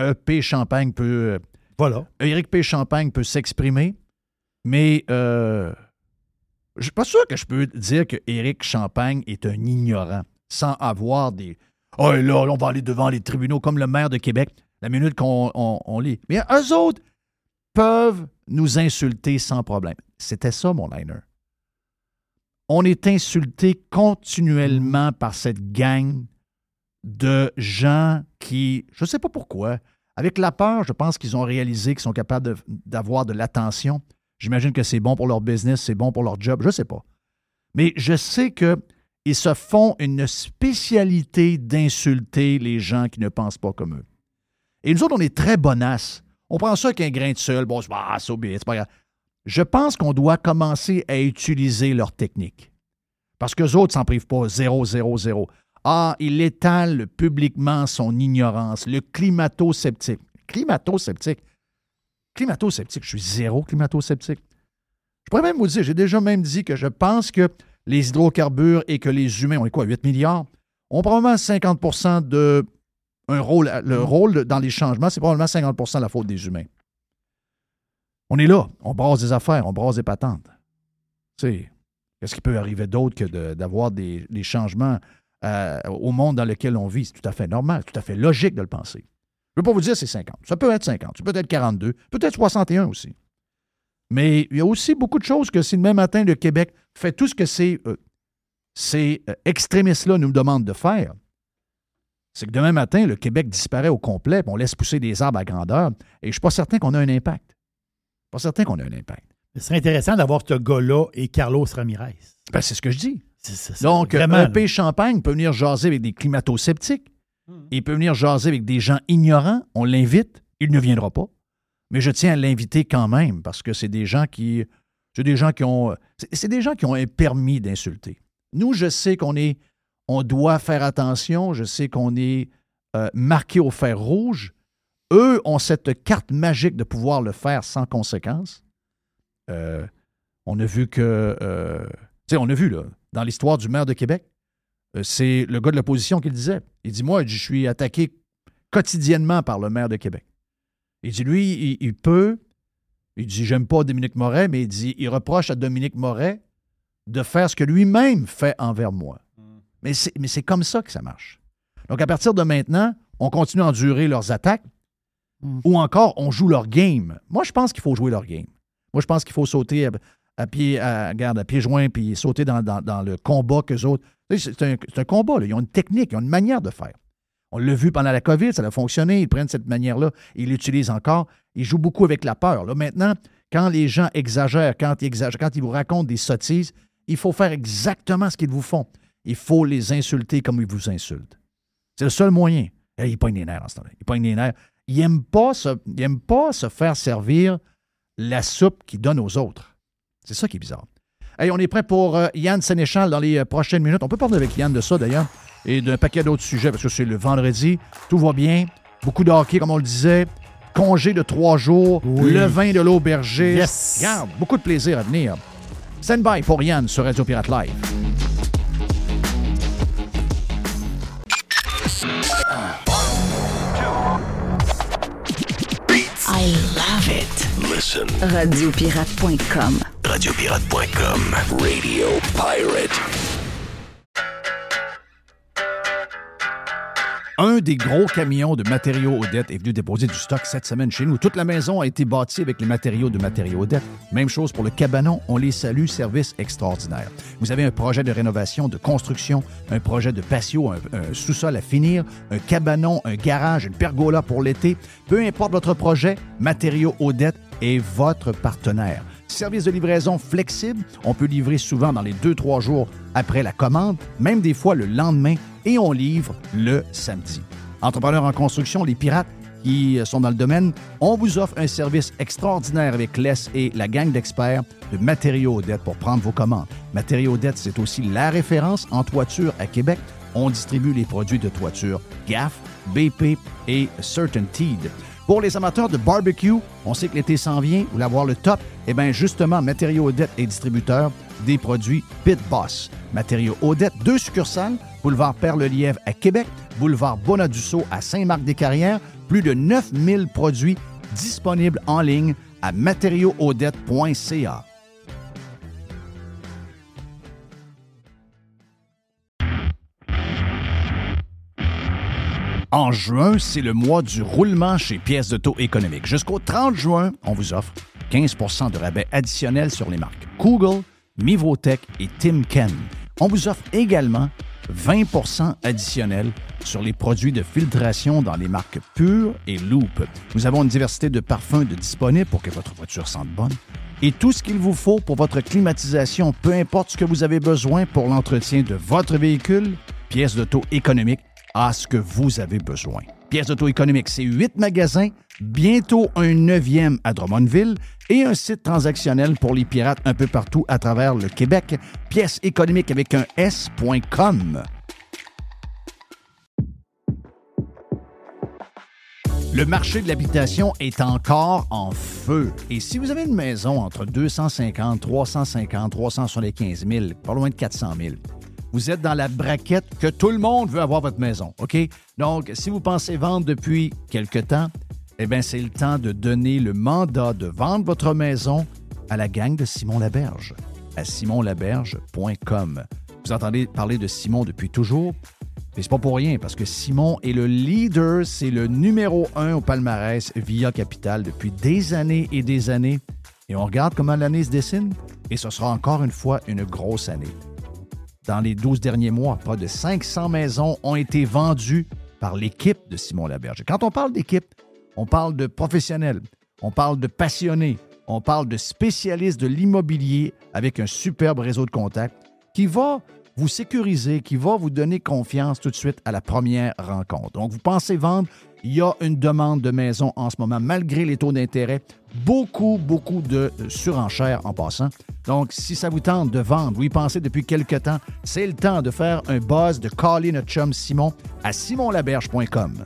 euh, EP Champagne peut. euh, Voilà. Éric P. Champagne peut s'exprimer, mais euh, je suis pas sûr que je peux dire que Éric Champagne est un ignorant sans avoir des. Oh là, là, on va aller devant les tribunaux comme le maire de Québec, la minute qu'on on- on lit. Mais eux autres peuvent nous insulter sans problème. C'était ça, mon liner. On est insulté continuellement par cette gang de gens qui, je ne sais pas pourquoi, avec la peur, je pense qu'ils ont réalisé qu'ils sont capables d'avoir de, l'attention. J'imagine que c'est bon pour leur business, c'est bon pour leur job, je ne sais pas. Mais je sais qu'ils se font une spécialité d'insulter les gens qui ne pensent pas comme eux. Et nous autres, on est très bonasses. On prend ça avec un grain de sel. Bon, c'est ah, pas grave. Je pense qu'on doit commencer à utiliser leur technique. Parce qu'eux autres s'en privent pas. Zéro, zéro, zéro. Ah, il étale publiquement son ignorance, le climato-sceptique. Climato-sceptique. Climato-sceptique, je suis zéro climato-sceptique. Je pourrais même vous dire, j'ai déjà même dit que je pense que les hydrocarbures et que les humains, on est quoi, 8 milliards, ont probablement 50 de un rôle. Le rôle dans les changements, c'est probablement 50 de la faute des humains. On est là, on brasse des affaires, on brasse des patentes. Tu sais, qu'est-ce qui peut arriver d'autre que d'avoir des, changements euh, au monde dans lequel on vit? C'est tout à fait normal, tout à fait logique de le penser. Je ne veux pas vous dire c'est 50. Ça peut être 50, ça peut être 42, peut-être 61 aussi. Mais il y a aussi beaucoup de choses que si demain matin le Québec fait tout ce que ces, euh, ces euh, extrémistes-là nous demandent de faire, c'est que demain matin, le Québec disparaît au complet, puis on laisse pousser des arbres à grandeur, et je ne suis pas certain qu'on a un impact. Pas certain qu'on a un impact. Ce serait intéressant d'avoir ce gars-là et Carlos Ramirez. Ben, c'est ce que je dis. Donc, vraiment, un pays Champagne peut venir jaser avec des climato-sceptiques. Il peut venir jaser avec des gens ignorants. On l'invite. Il ne viendra pas. Mais je tiens à l'inviter quand même parce que c'est des gens qui. C'est des gens qui ont. un permis d'insulter. Nous, je sais qu'on est. On doit faire attention. Je sais qu'on est euh, marqué au fer rouge. Eux ont cette carte magique de pouvoir le faire sans conséquence. Euh, on a vu que. euh, tu sais, on a vu, là, dans l'histoire du maire de Québec, c'est le gars de l'opposition qui le disait. Il dit Moi, je suis attaqué quotidiennement par le maire de Québec. Il dit Lui, il, il peut. Il dit J'aime pas Dominique Moret, mais il dit Il reproche à Dominique Moret de faire ce que lui-même fait envers moi. Mais c'est, mais c'est comme ça que ça marche. Donc, à partir de maintenant, on continue à endurer leurs attaques ou encore on joue leur game. Moi, je pense qu'il faut jouer leur game. Moi, je pense qu'il faut sauter à, à pied, à, garde, à pieds joints puis sauter dans, dans- dans le combat qu'eux autres. C'est un, c'est un combat. là. Ils ont une technique, ils ont une manière de faire. On l'a vu pendant la COVID, ça a fonctionné. Ils prennent cette manière-là, ils l'utilisent encore. Ils jouent beaucoup avec la peur. Là, maintenant, quand les gens exagèrent, quand ils ils vous racontent des sottises, il faut faire exactement ce qu'ils vous font. Il faut les insulter comme ils vous insultent. C'est le seul moyen. Eh, il pogne les nerfs en ce temps-là. Il pogne les nerfs. Il n'aime pas, se- faire servir la soupe qu'il donne aux autres. C'est ça qui est bizarre. Hey, on est prêt pour euh, Yann Sénéchal dans les euh, prochaines minutes. On peut parler avec Yann de ça d'ailleurs et d'un paquet d'autres sujets parce que c'est le vendredi. Tout va bien. Beaucoup de hockey, comme on le disait. Congé de trois jours. Oui. Le vin de l'aubergiste. Yes. Regarde, beaucoup de plaisir à venir. Stand by pour Yann sur Radio Pirate Live. I love it. Listen. Radiopirate.com. Radiopirate.com. Radio Pirate. Un des gros camions de matériaux Odette est venu déposer du stock cette semaine chez nous. Toute la maison a été bâtie avec les matériaux de matériaux Odette. Même chose pour le cabanon. On les salue. Service extraordinaire. Vous avez un projet de rénovation, de construction, un projet de patio, un, un sous-sol à finir, un cabanon, un garage, une pergola pour l'été. Peu importe votre projet, Matériaux Odette est votre partenaire. Service de livraison flexible. On peut livrer souvent dans les 2-3 jours après la commande, même des fois le lendemain, et on livre le samedi. Entrepreneurs en construction, les pirates qui sont dans le domaine, on vous offre un service extraordinaire avec Les et la gang d'experts de Matériaux Odette pour prendre vos commandes. Matériaux Odette, c'est aussi la référence en toiture à Québec. On distribue les produits de toiture GAF, BP et Certainteed. Pour les amateurs de barbecue, on sait que l'été s'en vient, vous voulez avoir le top, eh bien justement, Matériaux Odette est distributeur des produits Pit Boss. Matériaux Odette, deux succursales, boulevard Père-le-Lièvre à Québec, boulevard Bonadusseau à Saint-Marc-des-Carrières, plus de 9000 produits disponibles en ligne à matériauxaudette.ca. En juin, c'est le mois du roulement chez Pièces d'Auto économique. Jusqu'au 30 juin, on vous offre 15% de rabais additionnel sur les marques Google, Mivotech et Timken. On vous offre également 20% additionnel sur les produits de filtration dans les marques Pure et Loop. Nous avons une diversité de parfums de disponibles pour que votre voiture sente bonne et tout ce qu'il vous faut pour votre climatisation, peu importe ce que vous avez besoin pour l'entretien de votre véhicule, pièces d'auto économique à ce que vous avez besoin. Pièces d'auto économique, c'est huit magasins, bientôt un neuvième à Drummondville et un site transactionnel pour les pirates un peu partout à travers le Québec. Pièces économiques avec un S.com. Le marché de l'habitation est encore en feu. Et si vous avez une maison entre 250, 350, 375 000, pas loin de 400 000, vous êtes dans la braquette que tout le monde veut avoir votre maison, OK? Donc, si vous pensez vendre depuis quelque temps, eh bien, c'est le temps de donner le mandat de vendre votre maison à la gang de Simon Laberge, à simonlaberge.com. Vous entendez parler de Simon depuis toujours, mais c'est pas pour rien, parce que Simon est le leader, c'est le numéro un au palmarès via Capital depuis des années et des années. Et on regarde comment l'année se dessine, et ce sera encore une fois une grosse année. Dans les 12 derniers mois, près de 500 maisons ont été vendues par l'équipe de Simon Laberge. Quand on parle d'équipe, on parle de professionnels, on parle de passionnés, on parle de spécialistes de l'immobilier avec un superbe réseau de contacts qui va vous sécuriser, qui va vous donner confiance tout de suite à la première rencontre. Donc, vous pensez vendre, il y a une demande de maison en ce moment, malgré les taux d'intérêt. Beaucoup, beaucoup de surenchères en passant. Donc, si ça vous tente de vendre, vous y pensez depuis quelque temps, c'est le temps de faire un buzz, de caller notre chum Simon à simonlaberge.com.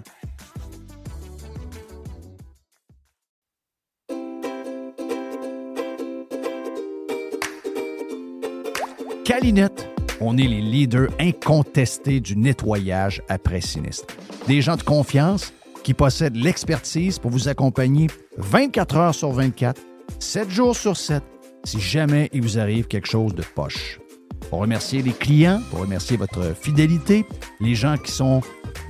Calinette, on est les leaders incontestés du nettoyage après sinistre. Des gens de confiance qui possèdent l'expertise pour vous accompagner 24 heures sur 24, 7 jours sur 7, si jamais il vous arrive quelque chose de poche. Pour remercier les clients, pour remercier votre fidélité, les gens qui sont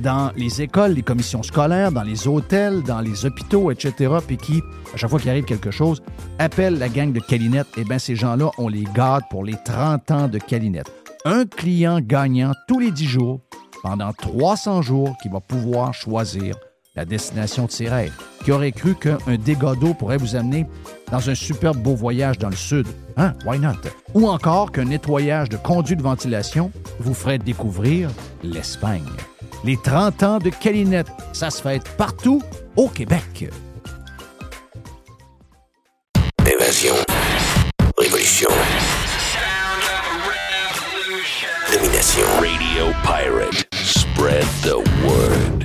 dans les écoles, les commissions scolaires, dans les hôtels, dans les hôpitaux, etc., puis qui, à chaque fois qu'il arrive quelque chose, appellent la gang de Calinette, eh bien, ces gens-là, on les garde pour les 30 ans de Calinette. Un client gagnant tous les 10 jours, pendant 300 jours, qui va pouvoir choisir la destination de ses rêves. Qui aurait cru qu'un dégât d'eau pourrait vous amener dans un superbe beau voyage dans le sud? Hein? Why not? Ou encore qu'un nettoyage de conduits de ventilation vous ferait découvrir l'Espagne. Les 30 ans de Calinette, ça se fête partout au Québec. Pirate. Spread the word.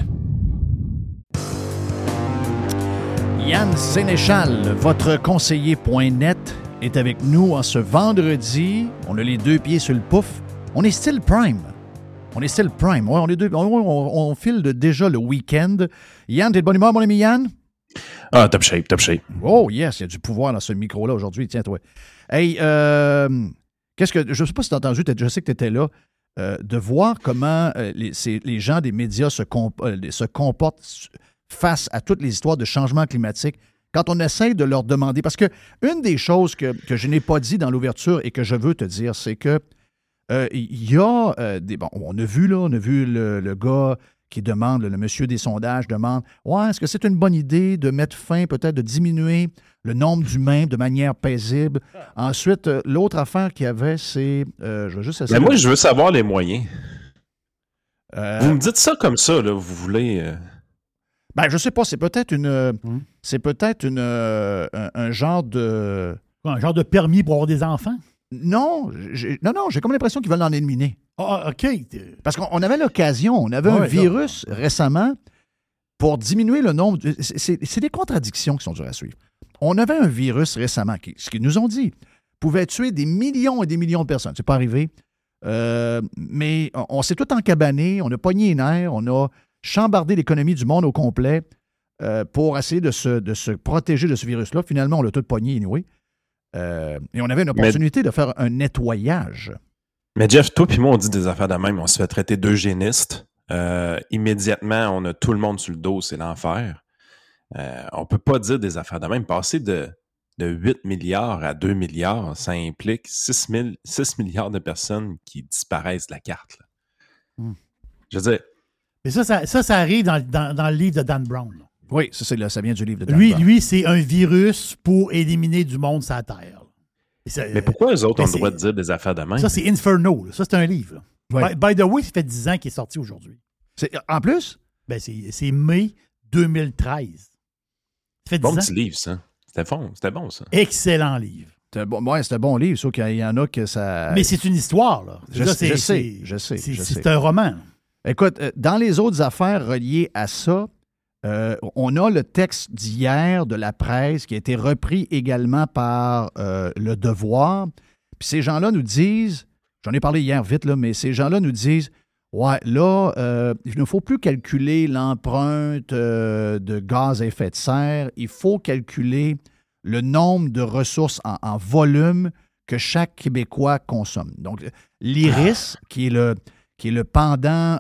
Yann Sénéchal, votre conseiller.net, est avec nous en ce vendredi. On a les deux pieds sur le pouf. On est still prime. On est still prime. Ouais, on, est deux, on, on- on file de- déjà le week-end. Yann, t'es de bonne humeur, mon ami Yann? Ah, top shape, top shape. Oh yes, il y a du pouvoir dans ce micro-là aujourd'hui. Tiens-toi. Hey, euh, qu'est-ce que. Je ne sais pas si tu as entendu, t'as- je sais que tu étais là. Euh, de voir comment euh, les, les gens des médias se, euh, se comportent face à toutes les histoires de changement climatique. Quand on essaie de leur demander, parce que une des choses que, que je n'ai pas dit dans l'ouverture et que je veux te dire, c'est que il y a des. Bon, on a vu là, on a vu le, le gars qui demande, le, monsieur des sondages demande Ouais, est-ce que c'est une bonne idée de mettre fin, peut-être de diminuer le nombre d'humains de manière paisible? Ensuite, euh, l'autre affaire qu'il y avait, c'est. euh, je vais juste essayer. Mais moi, je veux savoir les moyens. Euh, Vous me dites ça comme ça, là, vous voulez. euh, ben, je sais pas, c'est peut-être une. Hmm. C'est peut-être une, un, un genre de. Un genre de permis pour avoir des enfants? Non, j'ai- non, non, j'ai comme l'impression qu'ils veulent en éliminer. Ah, OK. Parce qu'on on avait l'occasion, on avait Ouais, un virus récemment pour diminuer le nombre. de- c'est- des contradictions qui sont dures à suivre. On avait un virus récemment, qui, ce qu'ils nous ont dit, pouvait tuer des millions et des millions de personnes. C'est pas arrivé. Euh, mais on, on s'est tout encabané, on a pogné les nerfs, on a chambardé l'économie du monde au complet euh, pour essayer de se, de se protéger de ce virus-là. Finalement, on l'a tout pogné, anyway. Euh, et on avait une Mais- opportunité de faire un nettoyage. Mais Jeff, toi puis moi, on dit des affaires de même, on se fait traiter d'eugéniste. Euh, immédiatement, on a tout le monde sur le dos, c'est l'enfer. Euh, on peut pas dire des affaires de même. Passer de, de 8 milliards à 2 milliards, ça implique 6, 000 6 milliards de personnes qui disparaissent de la carte. là. Hmm. Je veux dire, Mais ça, ça, ça, ça arrive dans, dans- dans le livre de Dan Brown. là. Oui, ça, ça vient du livre de Dan Lui, Brown. lui c'est un virus pour éliminer du monde la Terre. Ça- mais pourquoi eux autres ont le droit de dire des affaires de même? Ça, c'est Inferno. là. Ça, c'est un livre. là. By, by the way, ça fait 10 ans qu'il est sorti aujourd'hui. C'est- En plus, Ben, c'est mai 2013. Ça fait 10 Bon ans. petit livre, ça. C'était bon, c'était bon, ça. Excellent livre. c'est un bon, ouais, c'est un bon livre, sauf qu'il y en a que ça. Mais c'est une histoire, là. Je c'est- je sais, c'est- je sais, c'est- un roman. Écoute, euh, dans les autres affaires reliées à ça, euh, on a le texte d'hier de la presse qui a été repris également par euh, Le Devoir. Puis ces gens-là nous disent, j'en ai parlé hier vite, là, mais ces gens-là nous disent Ouais, là, euh, il ne faut plus calculer l'empreinte de gaz à effet de serre, il faut calculer le nombre de ressources en, en volume que chaque Québécois consomme. Donc, l'IRIS, qui est le qui est le pendant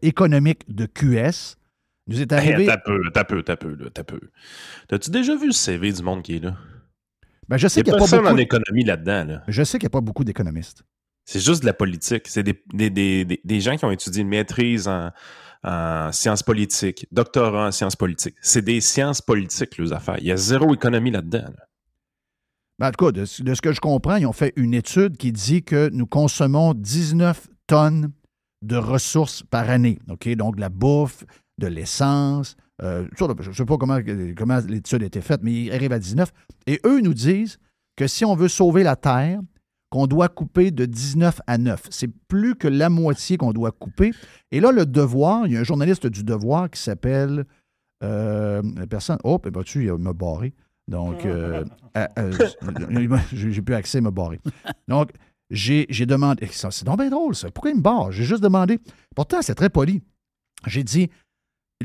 économique de QS, nous est Hey, arrivé. t'as peu, t'as peu, t'as peu, là, t'as peu. T'as-tu déjà vu le CV du monde qui est là? Ben, je sais n'y qu'il a n'y a pas beaucoup. en économie là-dedans. Là. Je sais qu'il n'y a pas beaucoup d'économistes. C'est juste de la politique. C'est des, des, des, des- gens qui ont étudié une maîtrise en, en sciences politiques, doctorat en sciences politiques. C'est des sciences politiques, leurs affaires. Il y a zéro économie là-dedans. là. Ben, en tout cas, de, ce- de ce que je comprends, ils ont fait une étude qui dit que nous consommons 19 tonnes de ressources par année. OK? Donc, de la bouffe, de l'essence. euh, je ne sais pas comment, comment l'étude a été faite, mais il arrive à 19. Et eux nous disent que si on veut sauver la Terre, qu'on doit couper de 19 à 9. C'est plus que la moitié qu'on doit couper. Et là, le devoir, il y a un journaliste du devoir qui s'appelle. Euh, personne. Oh, ben, tu il m'a barré. Donc, euh, euh, j'ai plus accès, il m'a barré. Donc, j'ai demandé. C'est donc bien drôle, ça. Pourquoi il me barre? J'ai juste demandé. Pourtant, c'est très poli. J'ai dit.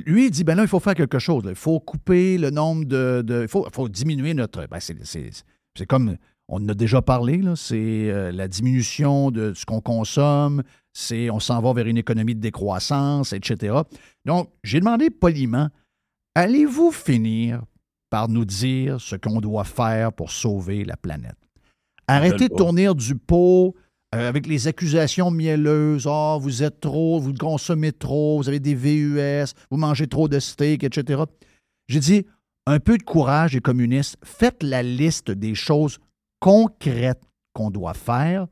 Lui, il dit ben là, il faut faire quelque chose. là. Il faut couper le nombre de. de- il faut, faut diminuer notre. Ben, c'est- comme. On en a déjà parlé, là. C'est euh, la diminution de ce qu'on consomme. C'est on s'en va vers une économie de décroissance, etc. Donc, j'ai demandé poliment allez-vous finir par nous dire ce qu'on doit faire pour sauver la planète? Arrêtez de tourner du pot euh, avec les accusations mielleuses. Ah, vous êtes trop, vous consommez trop, vous avez des VUS, vous mangez trop de steak, etc. J'ai dit, un peu de courage, les communistes. Faites la liste des choses concrètes qu'on doit faire.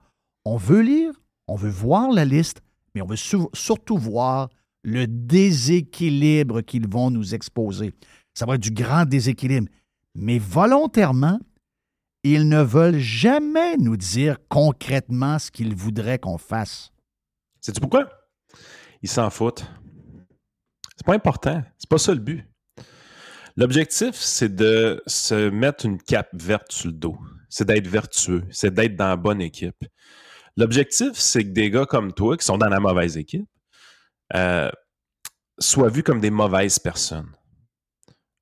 On veut lire, on veut voir la liste, mais on veut su- surtout voir le déséquilibre qu'ils vont nous exposer. Ça va être du grand déséquilibre. Mais volontairement, ils ne veulent jamais nous dire concrètement ce qu'ils voudraient qu'on fasse. Sais-tu pourquoi? Ils s'en foutent. C'est pas important. C'est pas ça le but. L'objectif, c'est de se mettre une cape verte sur le dos. C'est d'être vertueux. C'est d'être dans la bonne équipe. L'objectif, c'est que des gars comme toi, qui sont dans la mauvaise équipe, euh, soient vus comme des mauvaises personnes.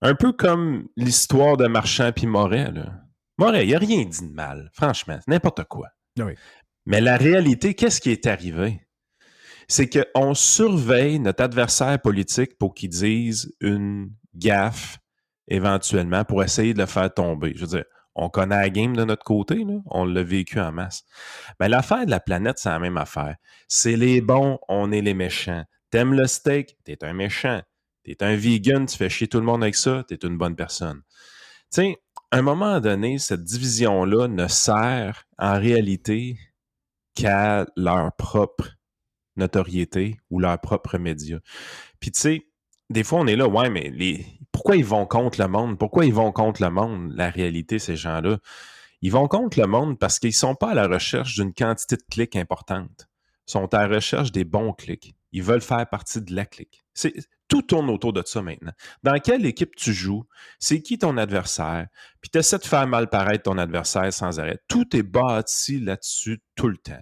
Un peu comme l'histoire de Marchand puis Moret. Là. Moret, il n'a rien dit de mal. Franchement, n'importe quoi. Oui. Mais la réalité, qu'est-ce qui est arrivé? c'est qu'on surveille notre adversaire politique pour qu'il dise une gaffe éventuellement pour essayer de le faire tomber. Je veux dire, on connaît la game de notre côté, là. on l'a vécu en masse. Mais l'affaire de la planète, c'est la même affaire. C'est les bons, on est les méchants. T'aimes le steak, t'es un méchant. T'es un vegan, tu fais chier tout le monde avec ça, t'es une bonne personne. Tu sais, à un moment donné, cette division-là ne sert en réalité qu'à leur propre notoriété ou leur propre média. Puis tu sais, des fois on est là, ouais, mais les... pourquoi ils vont contre le monde? Pourquoi ils vont contre le monde? La réalité, ces gens-là, ils vont contre le monde parce qu'ils sont pas à la recherche d'une quantité de clics importante. Ils sont à la recherche des bons clics. Ils veulent faire partie de la clique. C'est, tout tourne autour de ça maintenant. Dans quelle équipe tu joues? C'est qui ton adversaire? Puis tu essaies de faire mal paraître ton adversaire sans arrêt. Tout est bâti là-dessus tout le temps.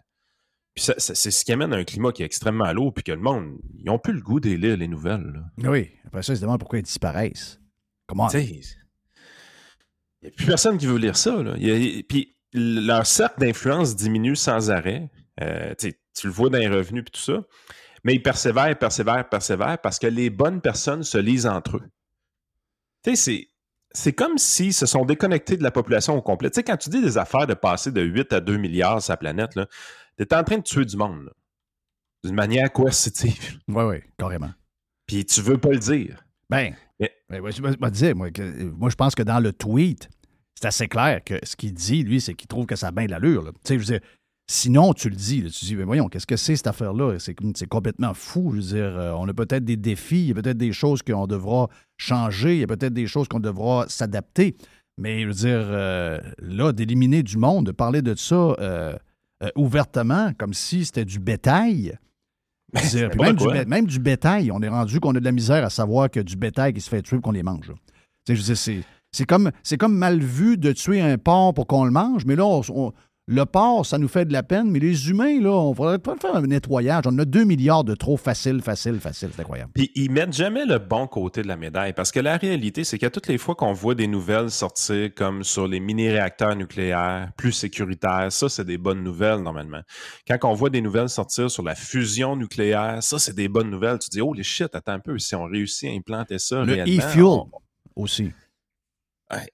Puis c'est ce qui amène à un climat qui est extrêmement lourd, puis que le monde, ils n'ont plus le goût de lire les nouvelles. Oui, après ça, ils se demandent pourquoi ils disparaissent. Comment? Il n'y a plus personne qui veut lire ça. Là. puis leur cercle d'influence diminue sans arrêt. Euh, tu le vois dans les revenus et tout ça. Mais ils persévèrent, persévèrent, persévèrent parce que les bonnes personnes se lisent entre eux. Tu sais, c'est comme s'ils se sont déconnectés de la population au complet. Tu sais, quand tu dis des affaires de passer de 8 à 2 milliards sur la planète, tu es en train de tuer du monde. D'une manière coercitive. Oui, oui, carrément. Puis tu veux pas le dire. Ben, je me disais, moi, moi, je pense que dans le tweet, c'est assez clair que ce qu'il dit, lui, c'est qu'il trouve que ça a bien de l'allure. Tu sais, je veux dire, Sinon, tu le dis, tu dis, mais voyons, qu'est-ce que c'est cette affaire-là? C'est complètement fou. Je veux dire, euh, on a peut-être des défis, il y a peut-être des choses qu'on devra changer, il y a peut-être des choses qu'on devra s'adapter. Mais je veux dire, euh, là, d'éliminer du monde, de parler de ça euh, ouvertement, comme si c'était du bétail. même, du, même, du, bétail, on est rendu qu'on a de la misère à savoir que du bétail qui se fait tuer qu'on les mange. Je veux dire, c'est comme, comme mal vu de tuer un porc pour qu'on le mange, mais là, on, le porc, ça nous fait de la peine, mais les humains, là, on faudrait pas faire un nettoyage. On a 2 milliards de trop facile, facile, facile. C'est incroyable. Puis ils mettent jamais le bon côté de la médaille parce que la réalité, c'est que toutes les fois qu'on voit des nouvelles sortir comme sur les mini-réacteurs nucléaires plus sécuritaires, ça, c'est des bonnes nouvelles normalement. Quand on voit des nouvelles sortir sur la fusion nucléaire, ça, c'est des bonnes nouvelles. Tu dis, oh les shit, attends un peu, si on réussit à implanter ça le e-fuel aussi.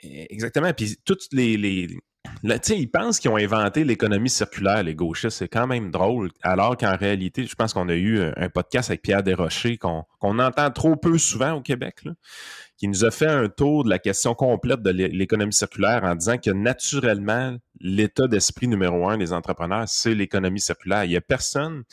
Exactement. Puis toutes les, les Là, ils pensent qu'ils ont inventé l'économie circulaire, les gauchistes. C'est quand même drôle. Alors qu'en réalité, je pense qu'on a eu un podcast avec Pierre Desrochers qu'on entend trop peu souvent au Québec, qui nous a fait un tour de la question complète de l'économie circulaire en disant que naturellement, l'état d'esprit numéro un des entrepreneurs, c'est l'économie circulaire. Il n'y a personne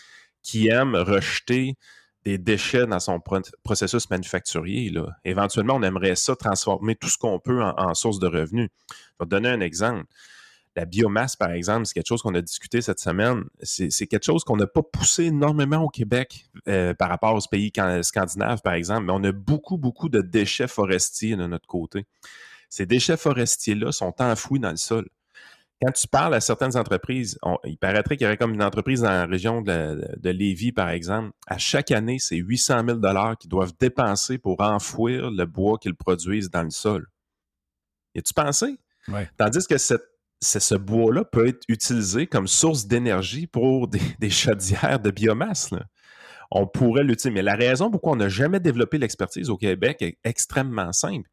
qui aime rejeter des déchets dans son processus manufacturier. Là. Éventuellement, on aimerait ça transformer tout ce qu'on peut en, source de revenus. Je vais te donner un exemple. La biomasse, par exemple, c'est quelque chose qu'on a discuté cette semaine. C'est quelque chose qu'on n'a pas poussé énormément au Québec euh, par rapport aux pays scandinaves, par exemple, mais on a beaucoup, beaucoup de déchets forestiers de notre côté. Ces déchets forestiers-là sont enfouis dans le sol quand tu parles à certaines entreprises, il paraîtrait qu'il y aurait comme une entreprise dans la région de, de Lévis, par exemple. À chaque année, c'est 800 000 qu'ils doivent dépenser pour enfouir le bois qu'ils produisent dans le sol. Y a-tu pensé? Tandis que ce bois-là peut être utilisé comme source d'énergie pour des, *laughs* des, chaudières de biomasse. On pourrait l'utiliser. Mais la raison pourquoi on n'a jamais développé l'expertise au Québec est extrêmement simple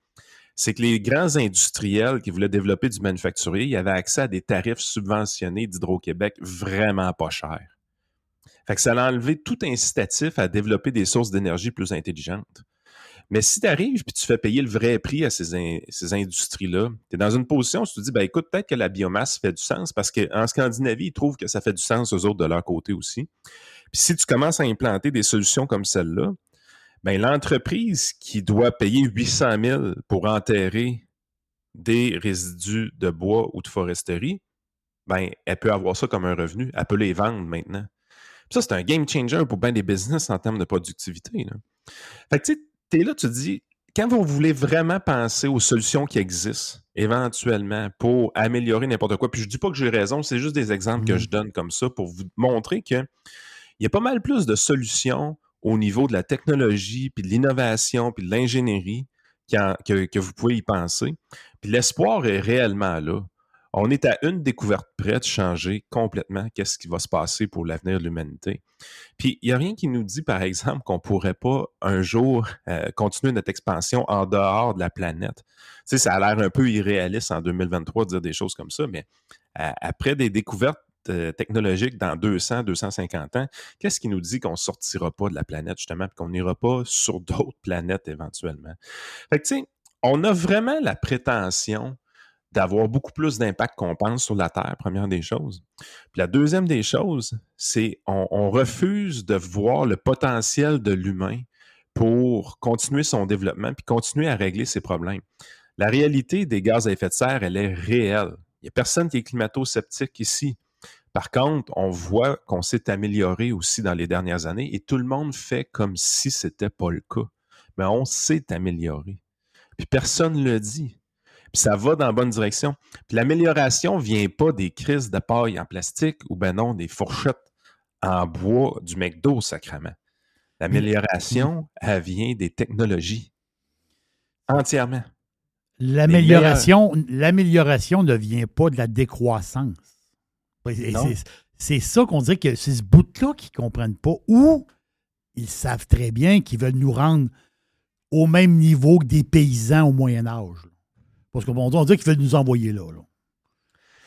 c'est que les grands industriels qui voulaient développer du manufacturier, ils avaient accès à des tarifs subventionnés d'Hydro-Québec vraiment pas chers. Fait que ça a enlevé tout incitatif à développer des sources d'énergie plus intelligentes. Mais si tu arrives et tu fais payer le vrai prix à ces, industries-là, tu es dans une position où tu te dis, ben écoute, peut-être que la biomasse fait du sens parce qu'en Scandinavie, ils trouvent que ça fait du sens aux autres de leur côté aussi. Puis si tu commences à implanter des solutions comme celle-là, ben, l'entreprise qui doit payer 800 000 pour enterrer des résidus de bois ou de foresterie, ben, elle peut avoir ça comme un revenu. Elle peut les vendre maintenant. ça, c'est un game changer pour bien des business en termes de productivité. Là. Fait que tu es là, tu te dis, quand vous voulez vraiment penser aux solutions qui existent éventuellement pour améliorer n'importe quoi, puis je dis pas que j'ai raison, c'est juste des exemples que mmh je donne comme ça pour vous montrer qu'il y a pas mal plus de solutions au niveau de la technologie, puis de l'innovation, puis de l'ingénierie que, vous pouvez y penser. Puis l'espoir est réellement là. On est à une découverte près de changer complètement qu'est-ce qui va se passer pour l'avenir de l'humanité. Puis, il n'y a rien qui nous dit, par exemple, qu'on ne pourrait pas un jour euh, continuer notre expansion en dehors de la planète. Tu sais, ça a l'air un peu irréaliste en 2023 de dire des choses comme ça, mais euh, après des découvertes euh, technologiques dans 200, 250 ans, qu'est-ce qui nous dit qu'on ne sortira pas de la planète, justement, qu'on n'ira pas sur d'autres planètes éventuellement? Fait que, tu sais, on a vraiment la prétention d'avoir beaucoup plus d'impact qu'on pense sur la Terre, première des choses. Puis la deuxième des choses, c'est on refuse de voir le potentiel de l'humain pour continuer son développement puis continuer à régler ses problèmes. La réalité des gaz à effet de serre, elle est réelle. Il n'y a personne qui est climato-sceptique ici. Par contre, on voit qu'on s'est amélioré aussi dans les dernières années et tout le monde fait comme si ce n'était pas le cas. Mais on s'est amélioré. Puis personne ne le dit. Puis ça va dans la bonne direction. Puis l'amélioration ne vient pas des crises de paille en plastique ou ben non, des fourchettes en bois du McDo, sacrement. L'amélioration, elle vient des technologies. Entièrement. L'amélioration, l'amélioration ne vient pas de la décroissance. C'est- ça qu'on dirait que c'est ce bout-là qu'ils ne comprennent pas. Ou ils savent très bien qu'ils veulent nous rendre au même niveau que des paysans au Moyen Âge. là. Parce qu'on on dirait qu'ils veulent nous envoyer là. là.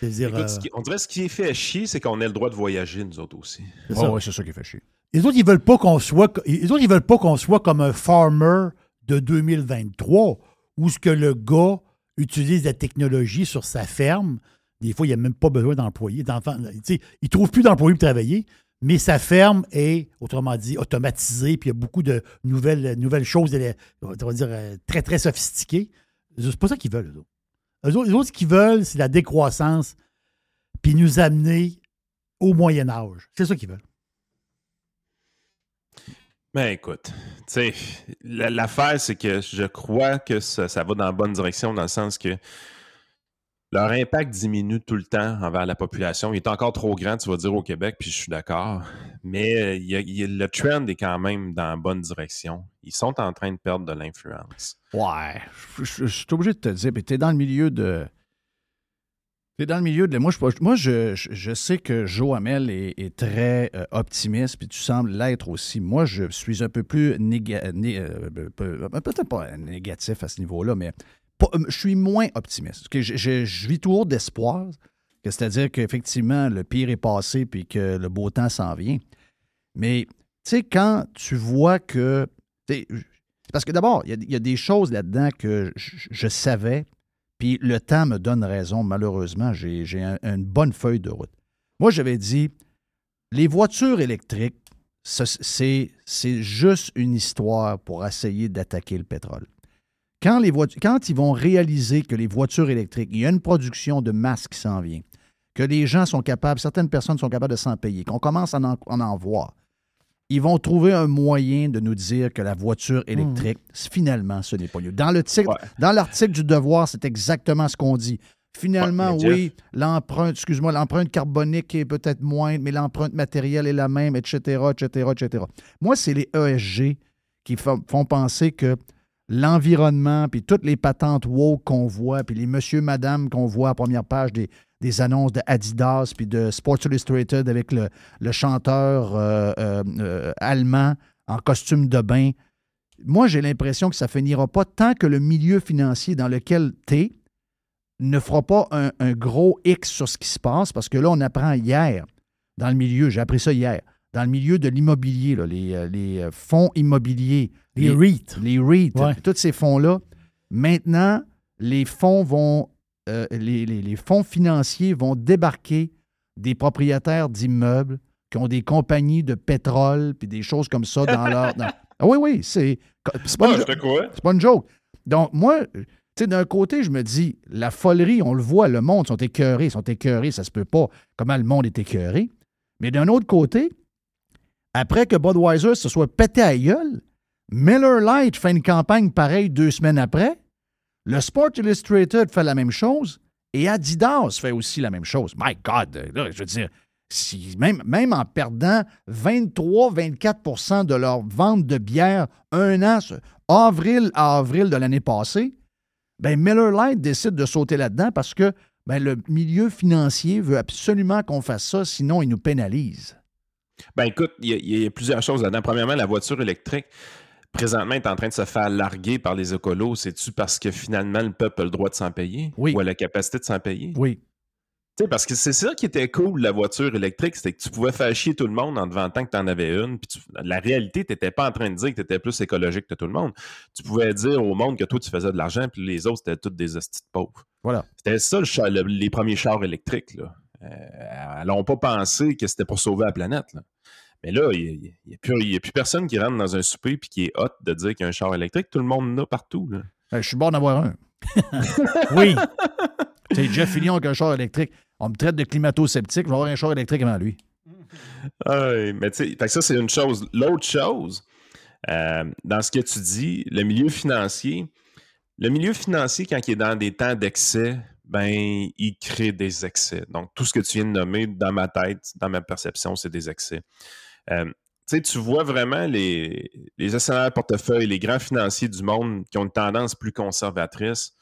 C'est-à-dire, Écoute, euh, ce qui- on dirait que ce qui est fait chier, c'est qu'on ait le droit de voyager, nous autres aussi. c'est Oh, ouais, c'est ça qui fait chier. Les autres, ils veulent pas qu'on soit. Les autres, ils veulent pas qu'on soit comme un farmer de 2023 où ce que le gars utilise la technologie sur sa ferme. Des fois, il n'y a même pas besoin d'employés. d'enfants. Tu sais, Il ne trouve plus d'employés pour travailler, mais sa ferme est, autrement dit, automatisée, puis il y a beaucoup de nouvelles, nouvelles choses, on va dire, euh, très, très sophistiquées. C'est pas ça qu'ils veulent, eux autres. Autres, ce qu'ils veulent, c'est la décroissance, puis nous amener au Moyen Âge. C'est ça qu'ils veulent. Ben écoute, tu sais, la- l'affaire, c'est que je crois que ça va dans la bonne direction dans le sens que leur impact diminue tout le temps envers la population. Il est encore trop grand, tu vas dire, au Québec, puis je suis d'accord. Mais euh, le trend est quand même dans la bonne direction. Ils sont en train de perdre de l'influence. Ouais, je, suis obligé de te dire, puis t'es dans le milieu de. T'es dans le milieu de. Moi, je, moi, je, sais que Joe Hamel est, très euh, optimiste, puis tu sembles l'être aussi. Moi, je suis un peu plus euh, pas négatif à ce niveau-là, mais je suis moins optimiste. Je, je- je vis toujours d'espoir, c'est-à-dire qu'effectivement, le pire est passé, puis que le beau temps s'en vient. Mais, tu sais, quand tu vois que. parce que d'abord, il y a- des choses là-dedans que je, savais, puis le temps me donne raison. Malheureusement, j'ai j'ai un- une bonne feuille de route. Moi, j'avais dit, les voitures électriques, c'est juste une histoire pour essayer d'attaquer le pétrole. Quand, les voitures, quand ils vont réaliser que les voitures électriques, il y a une production de masse qui s'en vient, que les gens sont capables, certaines personnes sont capables de s'en payer, qu'on commence à en, en voir, ils vont trouver un moyen de nous dire que la voiture électrique, finalement, ce n'est pas mieux. Dans Ouais. l'article du Devoir, c'est exactement ce qu'on dit. Finalement, Ouais, oui, l'empreinte, excuse-moi, l'empreinte carbonique est peut-être moindre, mais l'empreinte matérielle est la même, etc., etc., etc. Moi, c'est les ESG qui font penser que l'environnement, puis toutes les patentes woke qu'on voit, puis les monsieur, madame qu'on voit à première page des, annonces de Adidas, puis de Sports Illustrated avec le, chanteur euh, euh, euh, allemand en costume de bain. Moi, j'ai l'impression que ça finira pas tant que le milieu financier dans lequel tu ne fera pas un, gros X sur ce qui se passe, parce que là, on apprend hier, dans le milieu, j'ai appris ça hier, dans le milieu de l'immobilier, les, fonds immobiliers, Les REIT. les REIT, Ouais. tous ces fonds-là, maintenant, les fonds vont, euh, les, les- les fonds financiers vont débarquer des propriétaires d'immeubles qui ont des compagnies de pétrole puis des choses comme ça dans leur. *laughs* dans- Ah oui, oui, c'est. C'est pas, une- quoi? c'est pas une joke. Donc, moi, tu sais, d'un côté, je me dis, la folerie, on le voit, le monde sont écœurés, ils sont écœurés, ça se peut pas. Comment le monde est écœuré? Mais d'un autre côté, après que Budweiser se soit pété à gueule, Miller Lite fait une campagne pareille deux semaines après. Le Sport Illustrated fait la même chose. Et Adidas fait aussi la même chose. My God, je veux dire, même, en perdant 23-24% de leur vente de bière un an, avril à avril de l'année passée, ben Miller Lite décide de sauter là-dedans parce que ben, le milieu financier veut absolument qu'on fasse ça, sinon il nous pénalise. Ben écoute, il y a plusieurs choses là-dedans. Premièrement, la voiture électrique, présentement, est en train de se faire larguer par les écolos. C'est-tu parce que finalement, le peuple a le droit de s'en payer? Oui. Ou a la capacité de s'en payer? Oui. Tu sais, parce que c'est ça qui était cool, la voiture électrique, c'était que tu pouvais faire chier tout le monde en te vantant que tu en avais une. Puis tu- la réalité, tu n'étais pas en train de dire que tu étais plus écologique que tout le monde. Tu pouvais dire au monde que toi, tu faisais de l'argent, puis les autres, c'était tous des hosties de pauvres. Voilà. C'était ça, le char- le- les premiers chars électriques. Là. Euh, elles n'ont pas pensé que c'était pour sauver la planète. là. Mais là, il n'y a, plus- il y a plus personne qui rentre dans un souper et qui est hot de dire qu'il y a un char électrique. Tout le monde en a partout. là. Euh, Je suis bon d'avoir un. *laughs* Oui. C'est Jeff Fillion avec un char électrique. On me traite de climato-sceptique, je vais avoir un char électrique avant lui. Oui, mais tu sais, ça, c'est une chose. L'autre chose, euh, dans ce que tu dis, le milieu financier, le milieu financier, quand il est dans des temps d'excès, ben, il crée des excès. Donc, tout ce que tu viens de nommer, dans ma tête, dans ma perception, c'est des excès. Euh, tu vois vraiment les, les gestionnaires de portefeuille, les grands financiers du monde qui ont une tendance plus conservatrice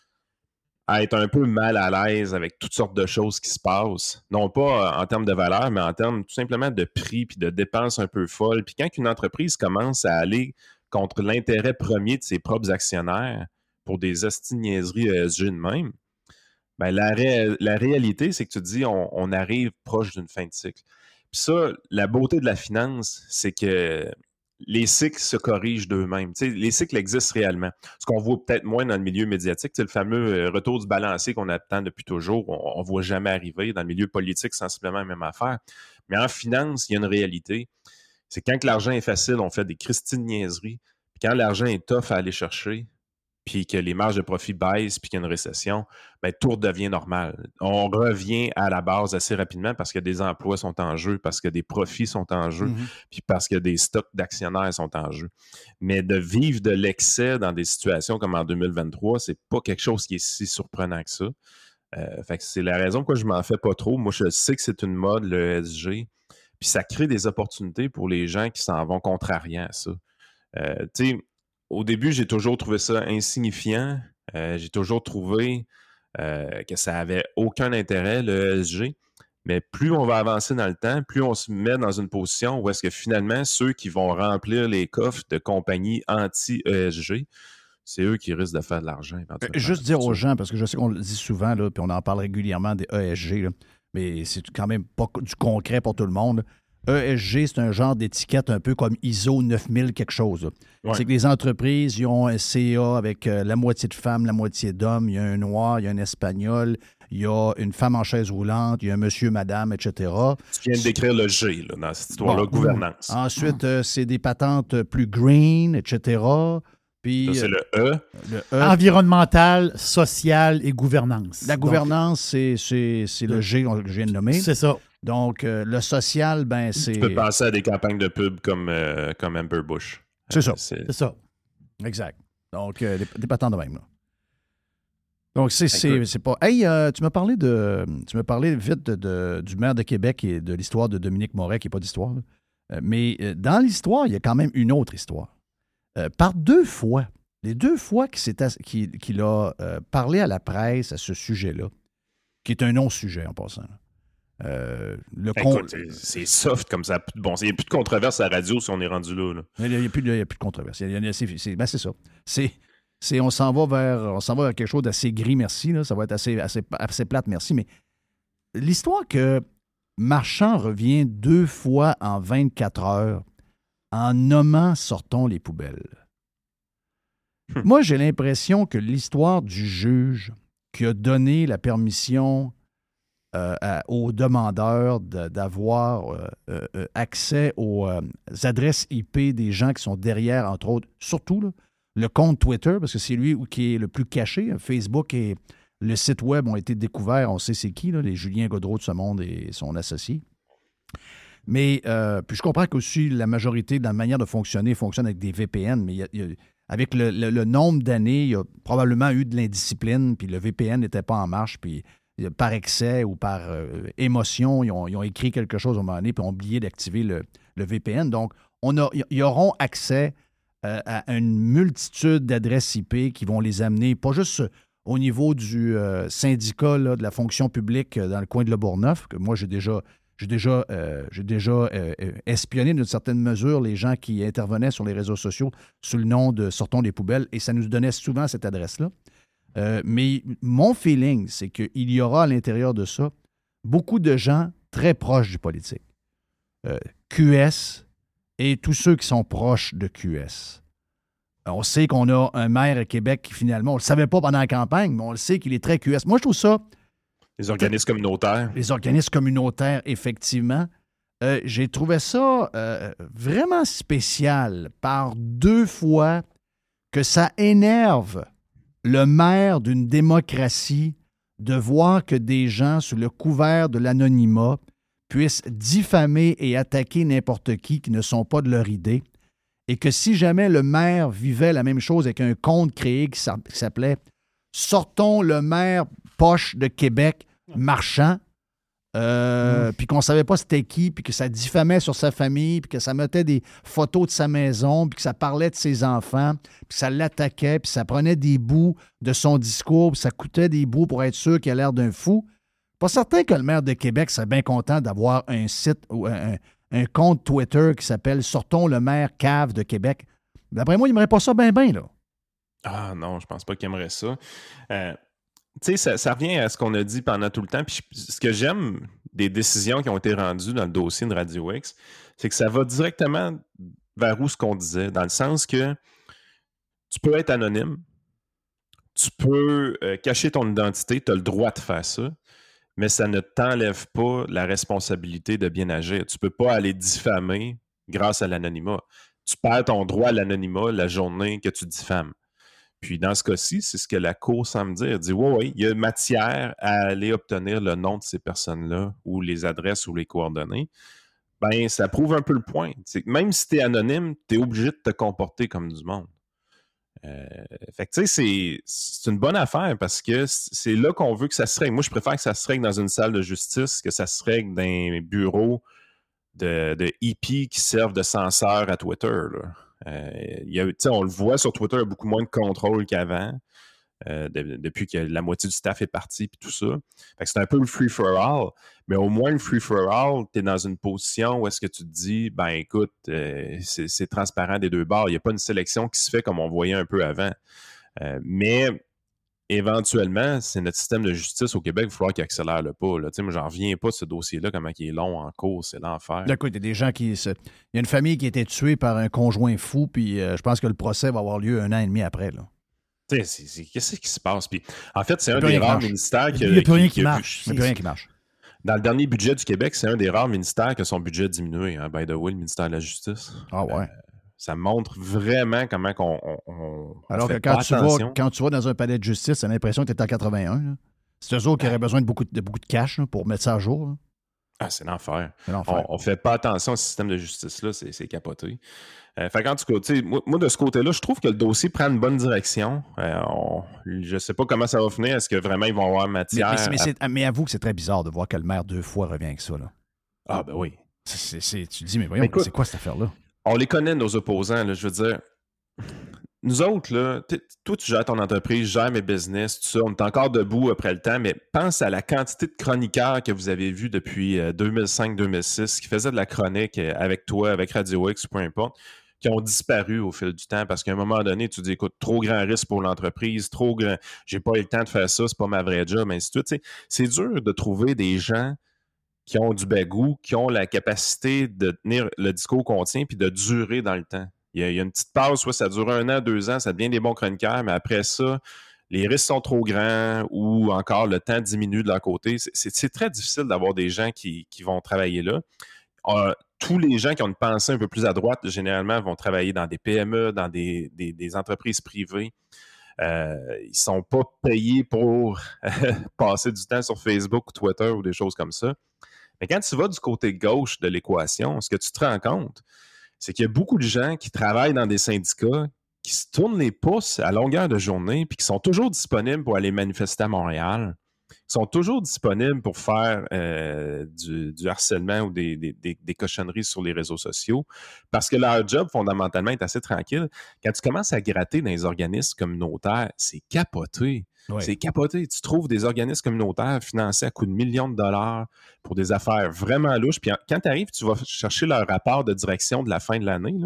à être un peu mal à l'aise avec toutes sortes de choses qui se passent. Non pas euh, en termes de valeur, mais en termes tout simplement de prix puis de dépenses un peu folles. Puis quand une entreprise commence à aller contre l'intérêt premier de ses propres actionnaires pour des astiniaiseries ESG de même, ben la, ré- la réalité, c'est que tu te dis on arrive proche d'une fin de cycle. Puis ça, la beauté de la finance, c'est que les cycles se corrigent d'eux-mêmes. Les cycles existent réellement. Ce qu'on voit peut-être moins dans le milieu médiatique, c'est le fameux euh, retour du balancier qu'on attend depuis toujours. On ne voit jamais arriver. Dans le milieu politique, sensiblement la même affaire. Mais en finance, il y a une réalité. C'est quand l'argent est facile, on fait des Christine niaiseries. Puis quand l'argent est tough à aller chercher, puis que les marges de profit baissent, puis qu'il y a une récession, ben, tout redevient normal. On revient à la base assez rapidement parce que des emplois sont en jeu, parce que des profits sont en jeu, Mhm. puis parce que des stocks d'actionnaires sont en jeu. Mais de vivre de l'excès dans des situations comme en 2023, c'est pas quelque chose qui est si surprenant que ça. Euh, fait c'est la raison pourquoi je m'en fais pas trop. Moi, je sais que c'est une mode, le ESG, puis ça crée des opportunités pour les gens qui s'en vont contrariant à ça. Euh, tu sais, au début, j'ai toujours trouvé ça insignifiant. Euh, j'ai toujours trouvé euh, que ça avait aucun intérêt, le ESG. Mais plus on va avancer dans le temps, plus on se met dans une position où est-ce que finalement, ceux qui vont remplir les coffres de compagnies anti-ESG, c'est eux qui risquent de faire de l'argent. Euh. Juste dire aux gens, parce que je sais qu'on le dit souvent, là, puis on en parle régulièrement des ESG, là, mais c'est quand même pas du concret pour tout le monde. ESG, c'est un genre d'étiquette un peu comme ISO 9000 quelque chose. Ouais. C'est que les entreprises, ils ont un CA avec euh, la moitié de femmes, la moitié d'hommes. Il y a un noir, il y a un espagnol, il y a une femme en chaise roulante, il y a un monsieur, madame, etc. Tu viens de décrire le G là, dans cette histoire-là, Bon. gouvernance. Ensuite, euh, c'est des patentes plus green, etc. Puis Ça, c'est euh, le E. le E, Environnemental, social et gouvernance. la gouvernance, c'est c'est- c'est le G que je viens de nommer. C'est ça. Donc, euh, le social, ben, c'est. Tu peux penser à des campagnes de pub comme, euh, comme Amber Bush. C'est ça. Euh, c'est- ça. Exact. Donc, euh, des, des patentes de même, là. Donc, c'est- c'est pas. Hey, euh, tu m'as parlé de. Tu m'as parlé vite de- de- du maire de Québec et de l'histoire de Dominique Moret, qui n'est pas d'histoire. Euh, mais euh, dans l'histoire, il y a quand même une autre histoire. Euh, par deux fois, les deux fois qu'il a euh, parlé à la presse à ce sujet-là, qui est un non-sujet en passant. là. Euh, le con- Écoute, c'est- soft comme ça. Bon, il n'y a plus de controverse à la radio si on est rendu là. là. Il n'y a, plus de- il y a plus de controverse. C'est, ben, c'est ça. C'est, on s'en va vers on s'en va vers quelque chose d'assez gris, merci. là. Ça va être assez, assez, assez plate, merci. Mais l'histoire que Marchand revient deux fois en 24 heures en nommant sortons les poubelles. Hmm. Moi, j'ai l'impression que l'histoire du juge qui a donné la permission euh, aux demandeurs de- d'avoir euh, euh, accès aux adresses IP des gens qui sont derrière, entre autres, surtout le compte Twitter, parce que c'est lui qui est le plus caché. Facebook et le site web ont été découverts, on sait c'est qui, les Julien Godreau de ce monde et son associé. Mais puis je comprends qu'aussi la majorité de la manière de fonctionner fonctionne avec des VPN, mais avec le, le- nombre d'années, il y a probablement eu de l'indiscipline, puis le VPN n'était pas en marche, puis par excès ou par euh, émotion, ils ont, ils ont écrit quelque chose à un moment donné, puis ont oublié d'activer le, VPN. Donc, on a, ils auront accès euh, à une multitude d'adresses IP qui vont les amener, pas juste au niveau du euh, syndicat de la fonction publique euh, dans le coin de Le Bourgneuf, que moi j'ai déjà, j'ai déjà, euh, déjà euh, euh, espionné d'une certaine mesure les gens qui intervenaient sur les réseaux sociaux sous le nom de Sortons les poubelles, et ça nous donnait souvent cette adresse-là. Euh, mais mon feeling, c'est qu'il y aura à l'intérieur de ça beaucoup de gens très proches du politique. Euh, QS et tous ceux qui sont proches de QS. On sait qu'on a un maire à Québec qui finalement, on ne le savait pas pendant la campagne, mais on le sait qu'il est très QS. Moi, je trouve ça, Les organismes communautaires. les organismes communautaires, effectivement, euh, j'ai trouvé ça euh, vraiment spécial par deux fois que ça énerve le maire d'une démocratie de voir que des gens, sous le couvert de l'anonymat, puissent diffamer et attaquer n'importe qui qui ne sont pas de leur idée. Et que si jamais le maire vivait la même chose avec un compte créé qui s'a- qui s'appelait Sortons le maire poche de Québec marchand, euh, puis qu'on ne savait pas c'était qui, puis que ça diffamait sur sa famille, puis que ça mettait des photos de sa maison, puis que ça parlait de ses enfants, puis que ça l'attaquait, puis ça prenait des bouts de son discours, puis ça coûtait des bouts pour être sûr qu'il a l'air d'un fou. Pas certain que le maire de Québec serait bien content d'avoir un site ou un compte Twitter qui s'appelle Sortons le maire cave de Québec. D'après moi, il n'aimerait pas ça bien, bien, là. Ah non, je pense pas qu'il aimerait ça. Euh, tu sais, ça, revient à ce qu'on a dit pendant tout le temps. Puis ce que j'aime des décisions qui ont été rendues dans le dossier de Radio X, c'est que ça va directement vers où ce qu'on disait, dans le sens que tu peux être anonyme, tu peux euh, cacher ton identité, tu as le droit de faire ça, mais ça ne t'enlève pas la responsabilité de bien agir. Tu peux pas aller diffamer grâce à l'anonymat. Tu perds ton droit à l'anonymat la journée que tu diffames. Puis dans ce cas-ci, c'est ce que la Cour semble dire. Elle dit Oui, oui, il y a matière à aller obtenir le nom de ces personnes-là ou les adresses ou les coordonnées. Ben, ça prouve un peu le point. Même si tu es anonyme, tu es obligé de te comporter comme du monde. Euh, fait que tu sais, c'est- c'est une bonne affaire parce que c'est là qu'on veut que ça se règle. Moi, je préfère que ça se règle dans une salle de justice que ça se règle dans un bureau de, de hippies qui servent de censeur à Twitter. là. Euh, y a- on le voit sur Twitter, il y a beaucoup moins de contrôle qu'avant. euh, de- depuis que la moitié du staff est parti puis tout ça. C'est un peu le free for all, mais au moins le free for all, tu es dans une position où est-ce que tu te dis ben écoute, euh, c'est transparent des deux bords, il n'y a pas une sélection qui se fait comme on voyait un peu avant. Mais éventuellement, c'est notre système de justice au Québec, il va falloir qu'il accélère le pas. Là. Moi, j'en reviens pas de ce dossier-là, comment il est long en cours, c'est l'enfer. Écoute, il y a des gens qui. se- Il y a une famille qui a été tuée par un conjoint fou, puis euh, je pense que le procès va avoir lieu un an et demi après. Là. Qu'est-ce qui se passe? Puis, en fait, c'est un des rares ministères qui, Il n'y a plus rien qui marche. Il n'y a plus rien qui marche. Dans le dernier budget du Québec, c'est un des rares ministères que son budget a diminué. Hein, by the way, le ministère de la Justice. Ah ouais. Ça montre vraiment comment qu'on, on, Alors que quand tu, vas, quand tu vas dans un palais de justice, t'as l'impression que tu es en 81. là. C'est eux autres qui auraient besoin de beaucoup de, de beaucoup de cash là, pour mettre ça à jour. là. Ah, c'est l'enfer. On, on fait pas attention au système de justice-là, c'est, capoté. Euh, fait qu'en tout cas, moi, moi, de ce côté-là, je trouve que le dossier prend une bonne direction. Euh, on- je sais pas comment ça va finir. Est-ce que vraiment ils vont avoir matière? mais mais à- c'est- mais avoue que c'est très bizarre de voir que le maire deux fois revient avec ça. Là. Ah, ben oui. Tu te dis, mais voyons, c'est quoi cette affaire-là? On les connaît, nos opposants. je veux dire, nous autres, là, toi, tu gères ton entreprise, je gère mes business, tout ça. On est encore debout après le temps, mais pense à la quantité de chroniqueurs que vous avez vus depuis euh, 2005-2006 qui faisaient de la chronique euh, avec toi, avec Radio X, peu importe, qui ont disparu au fil du temps parce qu'à un moment donné, tu dis, écoute, trop grand risque pour l'entreprise, trop grand, j'ai pas eu le temps de faire ça, c'est pas ma vraie job, ainsi de suite. C'est dur de trouver des gens qui ont du bagou, qui ont la capacité de tenir le discours qu'on tient puis de durer dans le temps. Il y a, une petite pause, soit ça dure un an, deux ans, ça devient des bons chroniqueurs, mais après ça, les risques sont trop grands ou encore le temps diminue de leur côté. C'est- très difficile d'avoir des gens qui, vont travailler là. Euh, tous les gens qui ont une pensée un peu plus à droite, généralement, vont travailler dans des PME, dans des, entreprises privées. Euh, ils sont pas payés pour *laughs* passer du temps sur Facebook ou Twitter ou des choses comme ça. Mais quand tu vas du côté gauche de l'équation, ce que tu te rends compte, c'est qu'il y a beaucoup de gens qui travaillent dans des syndicats, qui se tournent les pouces à longueur de journée, puis qui sont toujours disponibles pour aller manifester à Montréal, qui sont toujours disponibles pour faire euh, du, harcèlement ou des- des cochonneries sur les réseaux sociaux, parce que leur job, fondamentalement, est assez tranquille. Quand tu commences à gratter dans les organismes communautaires, c'est capoté. C'est capoté. Tu trouves des organismes communautaires financés à coût de millions de dollars pour des affaires vraiment louches. Puis quand tu arrives, tu vas chercher leur rapport de direction de la fin de l'année.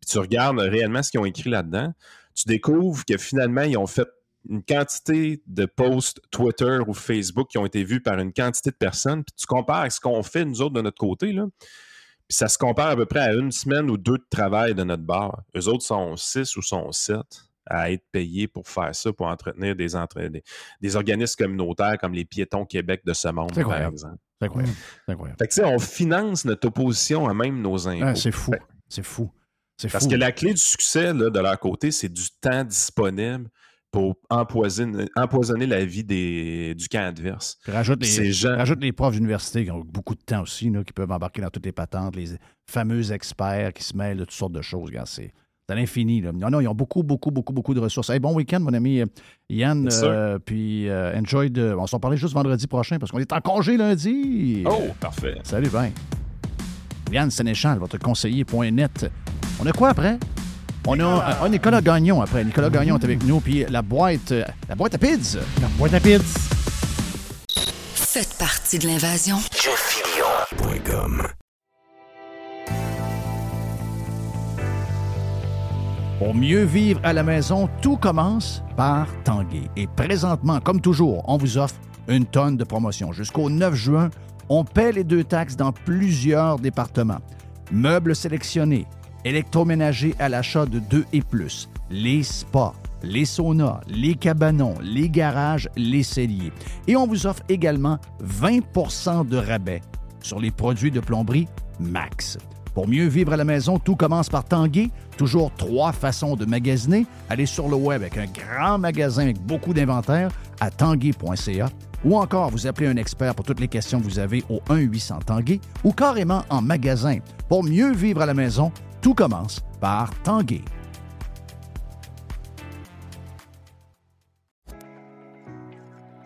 Puis tu regardes réellement ce qu'ils ont écrit là-dedans. Tu découvres que finalement, ils ont fait une quantité de posts Twitter ou Facebook qui ont été vus par une quantité de personnes. Puis tu compares avec ce qu'on fait, nous autres, de notre côté. Puis ça se compare à peu près à une semaine ou deux de travail de notre bar. Eux autres sont six ou sont sept à être payés pour faire ça, pour entretenir des, entre- des, des organismes communautaires comme les Piétons Québec de ce monde, par exemple. C'est incroyable. Fait que, tu sais, on finance notre opposition à même nos impôts. Ah, c'est fou. C'est fou. C'est Parce fou. que la clé du succès là, de leur côté, c'est du temps disponible pour empoisonner, empoisonner la vie des, du camp adverse. Puis rajoute les, Ces gens- rajoute les profs d'université qui ont beaucoup de temps aussi, là, qui peuvent embarquer dans toutes les patentes, les fameux experts qui se mêlent de toutes sortes de choses. C'est c'est à l'infini. là. Non, non, ils ont beaucoup, beaucoup, beaucoup, beaucoup de ressources. Hey, bon week-end, mon ami euh, Yann. Euh, puis euh, enjoy de. On s'en parlait juste vendredi prochain parce qu'on est en congé lundi. Oh, parfait. Salut, ben. Yann Sénéchal, votre conseiller.net. On a quoi après? On a un Nicolas Gagnon après. Nicolas Gagnon est avec nous. Puis la boîte, euh, la boîte à pizza. La boîte à pizza. Faites partie de l'invasion. Pour mieux vivre à la maison, tout commence par Tanguay. Et présentement, comme toujours, on vous offre une tonne de promotions. Jusqu'au 9 juin, on paie les deux taxes dans plusieurs départements. Meubles sélectionnés, électroménagers à l'achat de deux et plus, les spas, les saunas, les cabanons, les garages, les celliers. Et on vous offre également 20% de rabais sur les produits de plomberie Max. Pour mieux vivre à la maison, tout commence par Tanguay. Toujours trois façons de magasiner. Allez sur le web avec un grand magasin avec beaucoup d'inventaire à tanguay.ca ou encore vous appelez un expert pour toutes les questions que vous avez au 1-800 Tanguay ou carrément en magasin. Pour mieux vivre à la maison, tout commence par Tanguay.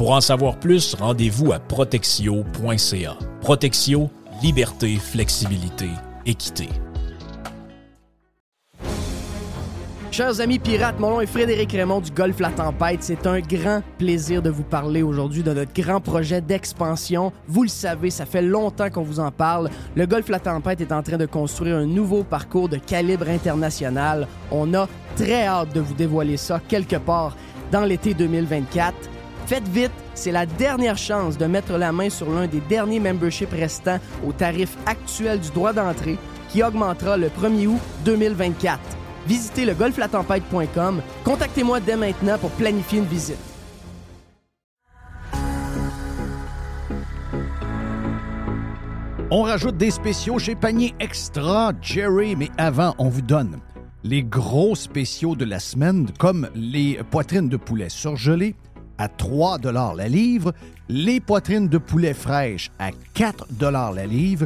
Pour en savoir plus, rendez-vous à protexio.ca. Protexio, liberté, flexibilité, équité. Chers amis pirates, mon nom est Frédéric Raymond du Golfe La Tempête. C'est un grand plaisir de vous parler aujourd'hui de notre grand projet d'expansion. Vous le savez, ça fait longtemps qu'on vous en parle. Le Golfe La Tempête est en train de construire un nouveau parcours de calibre international. On a très hâte de vous dévoiler ça quelque part dans l'été 2024. Faites vite, c'est la dernière chance de mettre la main sur l'un des derniers memberships restants au tarif actuel du droit d'entrée qui augmentera le 1er août 2024. Visitez le golflatempête.com. Contactez-moi dès maintenant pour planifier une visite. On rajoute des spéciaux chez Panier Extra, Jerry, mais avant, on vous donne les gros spéciaux de la semaine, comme les poitrines de poulet surgelées à 3 la livre, les poitrines de poulet fraîches à 4 la livre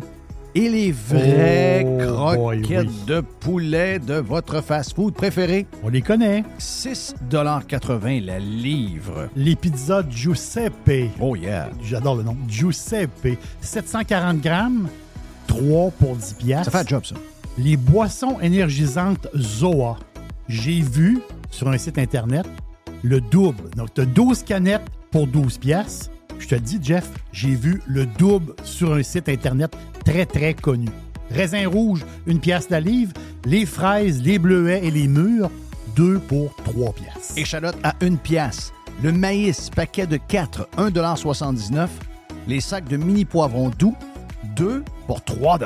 et les vraies Oh, boy, croquettes oui. de poulet de votre fast-food préféré, On les connaît. 6,80 la livre. Les pizzas Giuseppe. Oh yeah! J'adore le nom. Giuseppe. 740 grammes, 3 pour 10 piastres. Ça fait un job, ça. Les boissons énergisantes Zoa. J'ai vu sur un site Internet le double. Donc, tu as 12 canettes pour 12 piastres. Je te dis, Jeff, j'ai vu le double sur un site Internet très, très connu. Raisin rouge, une pièce la livre. Les fraises, les bleuets et les mûres, 2 pour 3 piastres. Échalote à une pièce. Le maïs, paquet de 4, 1,79 Les sacs de mini poivrons doux, 2 pour 3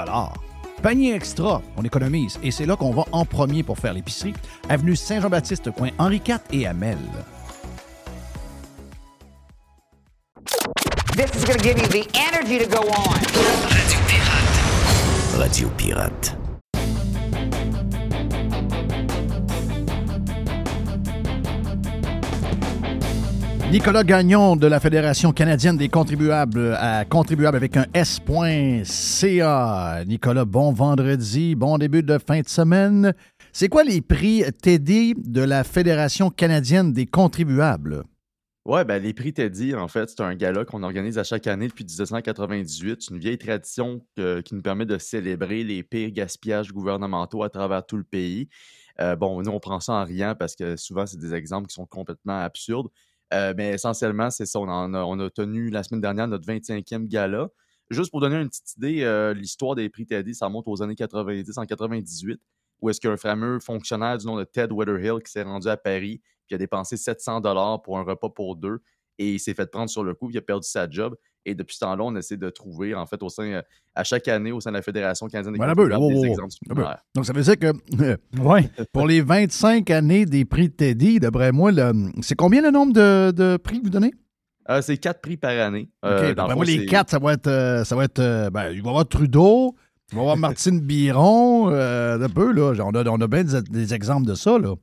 Panier extra, on économise. Et c'est là qu'on va en premier pour faire l'épicerie. Avenue Saint-Jean-Baptiste, coin Henri IV et Amel. This is going to give you the energy to go on. Radio Pirate. Nicolas Gagnon de la Fédération canadienne des contribuables à contribuables avec un S.ca. Nicolas, bon vendredi, bon début de fin de semaine. C'est quoi les prix Teddy de la Fédération canadienne des contribuables? Ouais, ben les prix Teddy, en fait, c'est un gala qu'on organise à chaque année depuis 1998. C'est une vieille tradition qui nous permet de célébrer les pires gaspillages gouvernementaux à travers tout le pays. Euh, bon, nous, on prend ça en riant parce que souvent, c'est des exemples qui sont complètement absurdes. Euh, mais essentiellement, c'est ça. On, a, tenu la semaine dernière notre 25e gala. Juste pour donner une petite idée, euh, l'histoire des prix Teddy, ça remonte aux années 90, en 98, où est-ce qu'il y a un fameux fonctionnaire du nom de Ted Weatherhill qui s'est rendu à Paris, qui a dépensé 700 dollars pour un repas pour deux, et il s'est fait prendre sur le coup, puis il a perdu sa job. Et depuis ce temps-là, on essaie de trouver, en fait, au sein, euh, à chaque année, au sein de la Fédération canadienne des Voilà, ben, des oh, exemples ben. Donc, ça veut dire que *laughs* Ouais. pour les 25 années des prix Teddy, d'après moi, c'est combien le nombre de, de prix que vous donnez? Euh, c'est quatre prix par année. Euh, dans le d'après fond, moi, les quatre, ça va être. euh, ça va être euh, ben, il va y avoir Trudeau, il va y avoir Martine Biron, euh, un peu, là. On a, on a bien des, des exemples de ça, là.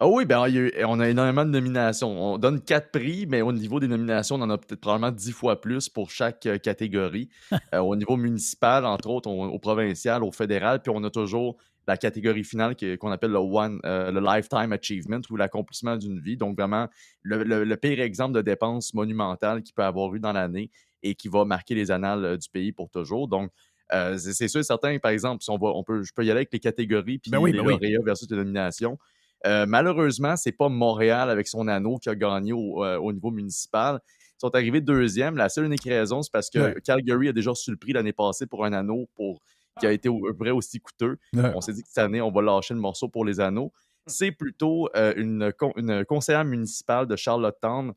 Ah oui, ben, on a énormément de nominations. On donne quatre prix, mais au niveau des nominations, on en a peut-être probablement dix fois plus pour chaque euh, catégorie. *laughs* Euh, au niveau municipal, entre autres, on- au provincial, au fédéral, puis on a toujours la catégorie finale qu'on appelle le One, euh, le Lifetime Achievement ou l'accomplissement d'une vie. Donc, vraiment, le, le- le pire exemple de dépense monumentale qu'il peut avoir eu dans l'année et qui va marquer les annales du pays pour toujours. Donc, euh, c'est sûr et certain, par exemple, si on va, on peut, je peux y aller avec les catégories puis Ben oui, les ben oui. lauréats versus les nominations. Euh, malheureusement, c'est pas Montréal avec son anneau qui a gagné au, euh, au niveau municipal. Ils sont arrivés deuxième. La seule unique raison, c'est parce que Ouais. Calgary a déjà reçu le prix l'année passée pour un anneau pour, qui a été au- vrai aussi coûteux. Ouais. On s'est dit que cette année, on va lâcher le morceau pour les anneaux. C'est plutôt euh, une, une conseillère municipale de Charlottetown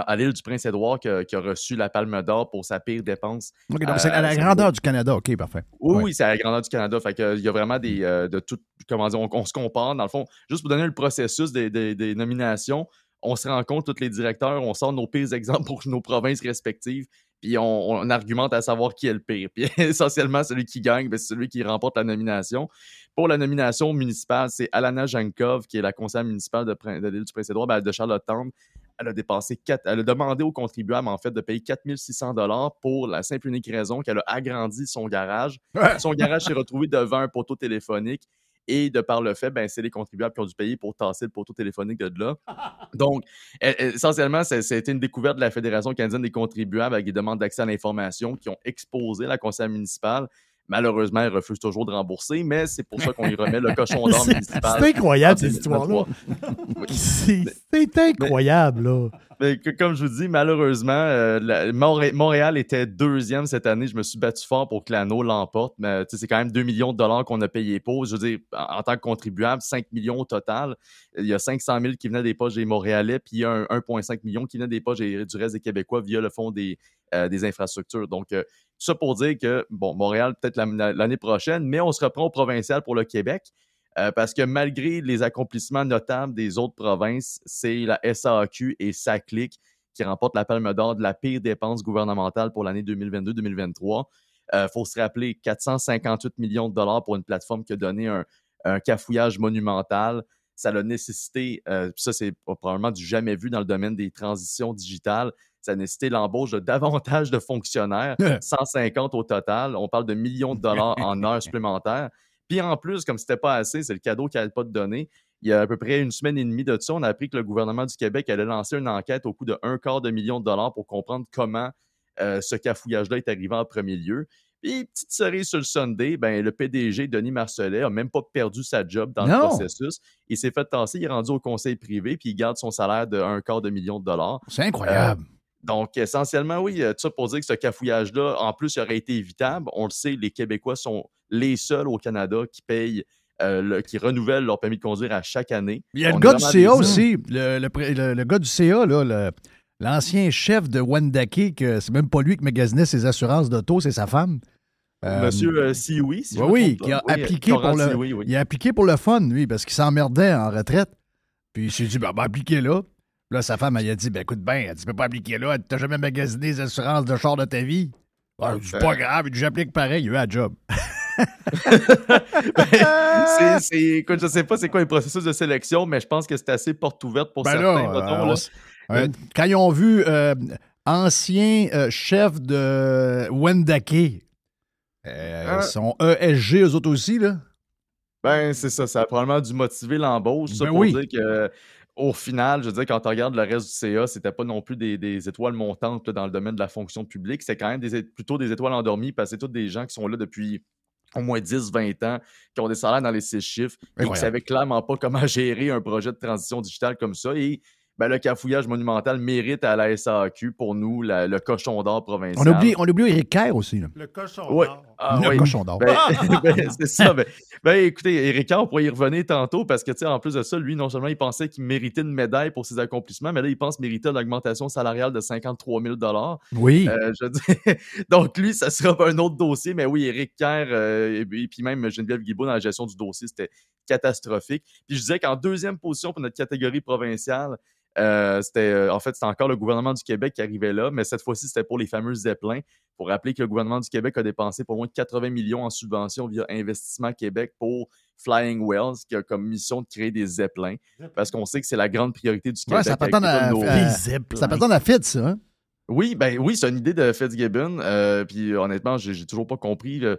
à l'île du Prince-Édouard qui, a- qui a reçu la Palme d'Or pour sa pire dépense donc Euh, c'est à la c'est grandeur du Canada. OK, parfait. oui, c'est à la grandeur du Canada. Fait que, il y a vraiment des, euh, de tout, comment dire, on, on se compare. Dans le fond, juste pour donner le processus des, des- des nominations, on se rend compte, tous les directeurs, on sort nos pires *laughs* exemples pour nos provinces respectives, puis on, on argumente à savoir qui est le pire. Puis *laughs* essentiellement, celui qui gagne, ben, c'est celui qui remporte la nomination. Pour la nomination municipale, c'est Alana Jankov, qui est la conseillère municipale de l'île du Prince-Édouard, ben, de Charlottetown. Elle a dépensé elle a demandé aux contribuables, en fait, de payer 4600 dollars pour la simple et unique raison qu'elle a agrandi son garage. Son garage s'est retrouvé devant un poteau téléphonique et de par le fait, ben, c'est les contribuables qui ont dû payer pour tasser le poteau téléphonique de là. *laughs* Donc, e- e- essentiellement, été une découverte de la Fédération canadienne des contribuables avec des demandes d'accès à l'information qui ont exposé la conseillère municipale. Malheureusement, elle refuse toujours de rembourser, mais c'est pour ça qu'on y remet le *laughs* cochon d'or municipal. c'est incroyable, cette 2023. histoire-là. C'est incroyable, là. Comme je vous dis, malheureusement, euh, Montréal était deuxième cette année. Je me suis battu fort pour que l'anneau l'emporte. Mais c'est quand même 2 millions de dollars qu'on a payé pour. Je veux dire, en, tant que contribuable, 5 millions au total. Il y a 500 000 qui venaient des poches des Montréalais, puis il y a un 1,5 million qui venait des poches des- du reste des Québécois via le fonds des, euh, infrastructures. Donc, euh, ça pour dire que, bon, Montréal, peut-être la- la- l'année prochaine, mais on se reprend au provincial pour le Québec. Euh, parce que malgré les accomplissements notables des autres provinces, c'est la SAQ et SACLIC qui remportent la palme d'or de la pire dépense gouvernementale pour l'année 2022-2023. Il faut se rappeler 458 millions de dollars pour une plateforme qui a donné un, un cafouillage monumental. Ça a nécessité, euh, ça c'est probablement du jamais vu dans le domaine des transitions digitales, ça a nécessité l'embauche de davantage de fonctionnaires, *laughs* 150 au total. On parle de millions de dollars en heures supplémentaires. Puis en plus, comme c'était pas assez, c'est le cadeau qu'elle n'allait pas de donner. Il y a à peu près une semaine et demie de ça, on a appris que le gouvernement du Québec allait lancer une enquête au coût de un quart de million de dollars pour comprendre comment euh, ce cafouillage-là est arrivé en premier lieu. Puis, petite cerise sur le Sunday, ben, le PDG, Denis Marcelet, a même pas perdu sa job dans Non. le processus. Il s'est fait tasser, il est rendu au conseil privé, puis il garde son salaire de un quart de million de dollars. C'est incroyable. Euh, donc, essentiellement, oui, euh, tout ça pour dire que ce cafouillage-là, en plus, il aurait été évitable. On le sait, les Québécois sont les seuls au Canada qui payent, euh, le- qui renouvellent leur permis de conduire à chaque année. Il y a le gars du CA aussi. Le, le pré- le- le gars du CA, le- l'ancien chef de Wendake, que c'est même pas lui qui magasinait ses assurances d'auto, c'est sa femme. Euh, Monsieur euh, Sioui, si je oui, qui a. Oui, appliqué pour le. Sioui, oui. Il a appliqué pour le fun, lui, parce qu'il s'emmerdait en retraite. Puis il s'est dit, ben, ben appliquer là. Là, sa femme, elle a dit, ben écoute bien, elle dit, tu peux pas appliquer là, t'as jamais magasiné les assurances de char de ta vie. Ah, c'est pas grave, j'applique pareil, il a eu un job. *laughs* C'est- c'est- écoute, je sais pas c'est quoi les processus de sélection, mais je pense que c'est assez porte ouverte pour Ben certains. là, mettons, euh, là. Euh, quand ils ont vu euh, ancien euh, chef de Wendake, euh, Ah. son ESG, eux autres aussi, là. Ben, c'est ça. Ça a probablement dû motiver l'embauche. Ben pour oui. dire que, au final, je veux dire, quand on regarde le reste du CA, c'était pas non plus des, des étoiles montantes là, dans le domaine de la fonction publique. C'est quand même des, plutôt des étoiles endormies parce que c'est tous des gens qui sont là depuis au moins 10, 20 ans, qui ont des salaires dans les six chiffres et qui Incroyable. savaient clairement pas comment *laughs* gérer un projet de transition digitale comme ça. Et ben, le cafouillage monumental mérite à la SAQ pour nous la- le cochon d'or provincial. On a oublié, on a oublié Eric Kerr aussi. Là. Le cochon Ouais. d'or. Ah, le oui. cochon d'or. Ben, *laughs* *laughs* ben, c'est ça. Ben, ben, écoutez, Eric, on pourrait y revenir tantôt parce que, en plus de ça, lui, non seulement il pensait qu'il méritait une médaille pour ses accomplissements, mais là, il pense mériter une augmentation salariale de 53 000 oui. euh, je *laughs* donc lui, ça sera un autre dossier, mais oui, Eric Kerr euh, et, et puis même Geneviève Guibault dans la gestion du dossier, c'était catastrophique. Puis je disais qu'en deuxième position pour notre catégorie provinciale, euh, c'était euh, en fait c'était encore le gouvernement du Québec qui arrivait là, mais cette fois-ci c'était pour les fameux zeppelins. Pour rappeler que le gouvernement du Québec a dépensé pour moins de 80 millions en subventions via Investissement Québec pour Flying Wells, qui a comme mission de créer des zeppelins, parce qu'on sait que c'est la grande priorité du Ouais, Québec. ça attendre à- à- ça à fit, ça. hein? Oui, ben oui, c'est une idée de Fitzgibbon. euh, puis honnêtement, j'ai toujours pas compris euh,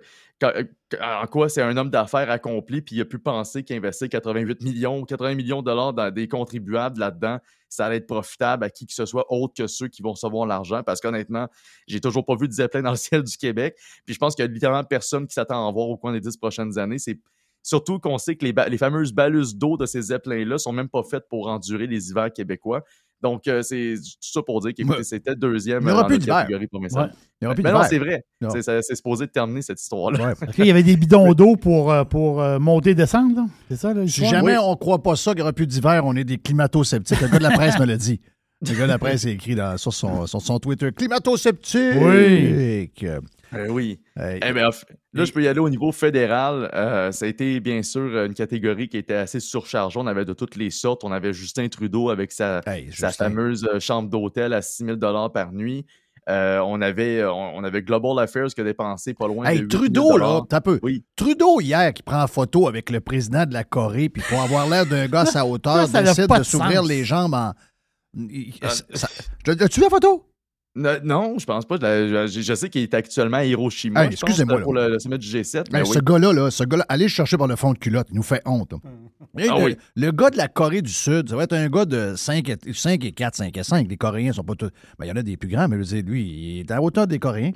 en quoi c'est un homme d'affaires accompli, puis il a pu penser qu'investir 88 millions, 80 millions de dollars dans des contribuables là-dedans, ça allait être profitable à qui que ce soit autre que ceux qui vont recevoir l'argent. Parce qu'honnêtement, j'ai toujours pas vu de zeppelin dans le *laughs* ciel du Québec. Puis je pense qu'il y a littéralement personne qui s'attend à en voir au coin des dix prochaines années. C'est surtout qu'on sait que les fameuses baluses d'eau de ces zeppelins-là sont même pas faites pour endurer les hivers québécois. Donc, euh, c'est tout ça pour dire qu'écoutez, Ouais. c'était deuxième Il y aura euh, dans plus notre catégorie provinciale. Ouais. Il y aura plus Mais non, c'est vrai. C'est supposé de terminer cette histoire-là. Ouais. Qu'il y avait des bidons d'eau pour, euh, pour euh, monter et descendre. C'est ça, là? Si jamais Oui. on croit pas ça, qu'il n'y aura plus d'hiver, on est des climato-sceptiques. Le gars de la presse me l'a dit. Le gars de la presse a écrit dans- sur, son, sur son Twitter Climato-sceptique. Oui. Euh, oui. hey, Eh ben, là, je peux y aller au niveau fédéral. Euh, ça a été, bien sûr, une catégorie qui était assez surchargée. On avait de toutes les sortes. On avait Justin Trudeau avec sa, hey, sa Justin. fameuse euh, chambre d'hôtel à 6 000 par nuit. Euh, on, avait, on, on avait Global Affairs qui a dépensé pas loin de Hey, 8 000 Trudeau, là, t'as peu. Oui. Trudeau, hier, qui prend en photo avec le président de la Corée, puis pour avoir l'air d'un gars à sa *laughs* hauteur, Ça, décide de de s'ouvrir les jambes en. Euh, ça- ça- As-tu vu la photo? Ne- non, je pense pas. Je, je- je sais qu'il est actuellement à Hiroshima. Hey, je pense, excusez-moi. Pour le, le sommet du G7. mais Hey, oui. Ce gars-là, là, ce gars-là, allez le chercher par le fond de culotte. Il nous fait honte. *laughs* Ah le, oui. le gars de la Corée du Sud, ça va être un gars de 5 et, 5 et 4, 5 et 5. Les Coréens sont pas tous. Ben, il y en a des plus grands, mais je veux dire, lui, il est à la hauteur des Coréens.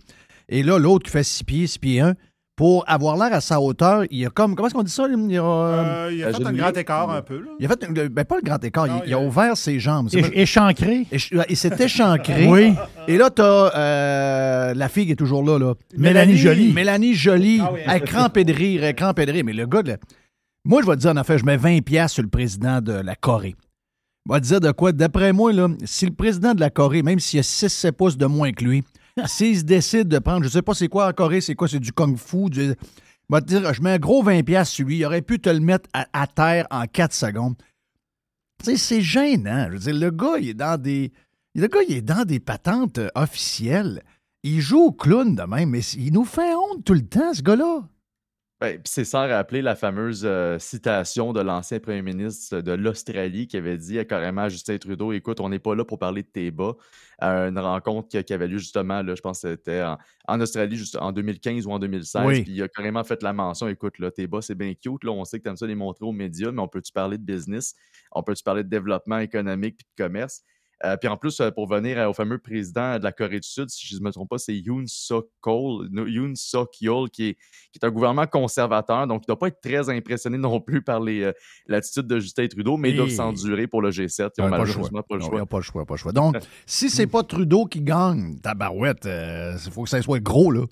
Et là, l'autre qui fait 6 pieds, 6 pieds 1, pour avoir l'air à sa hauteur, il a comme. Comment est-ce qu'on dit ça? Il a, Euh, il a Euh, fait un grand écart un peu, là. il a fait. le- Ben, pas le grand écart, Non, il, a a- ouvert ses jambes. Échancré. Il s'est *laughs* échancré. Oui. Et là, t'as euh, la fille qui est toujours là. là. Mélanie Joly. Mélanie Jolie. Ah oui. Elle crampait de rire, elle crampait de rire. Mais le gars, la- moi, je vais te dire, en effet, je mets 20$ piastres sur le président de la Corée. Je vais te dire de quoi? D'après moi, là, si le président de la Corée, même s'il a 6-7 pouces de moins que lui, *laughs* s'il se décide de prendre, je sais pas c'est quoi en Corée, c'est quoi, c'est du kung-fu, du... Vais te dire, je mets un gros 20$ piastres sur lui. Il aurait pu te le mettre à, terre en 4 secondes. C'est gênant. Je le gars, il est dans des. Le gars, il est dans des patentes euh, officielles. Il joue au clown de même, mais il nous fait honte tout le temps, ce gars-là. Ben, puis c'est sans rappeler la fameuse euh, citation de l'ancien premier ministre de l'Australie qui avait dit euh, carrément à Justin Trudeau Écoute, on n'est pas là pour parler de tes bas. À une rencontre qui, qui avait lieu justement, là, je pense que c'était en, en Australie juste en 2015 ou en 2016. Oui. Puis il a carrément fait la mention Écoute, là, tes bas, c'est bien cute. Là, on sait que tu aimes ça les montrer aux médias, mais on peut-tu parler de business? On peut-tu parler de développement économique puis de commerce? Euh, puis en plus, euh, pour venir euh, au fameux président de la Corée du Sud, si je ne me trompe pas, c'est Yoon Suk-yeol, qui est, qui est un gouvernement conservateur, donc il ne doit pas être très impressionné non plus par les, l'attitude de Justin Trudeau, mais ils doivent s'endurer pour le G7. Ils Ouais, ont pas le choix. malheureusement pas le Non, choix. il a pas le choix, pas le choix. Donc, *laughs* si c'est pas Trudeau qui gagne, tabarouette, il faut que ça soit gros, là.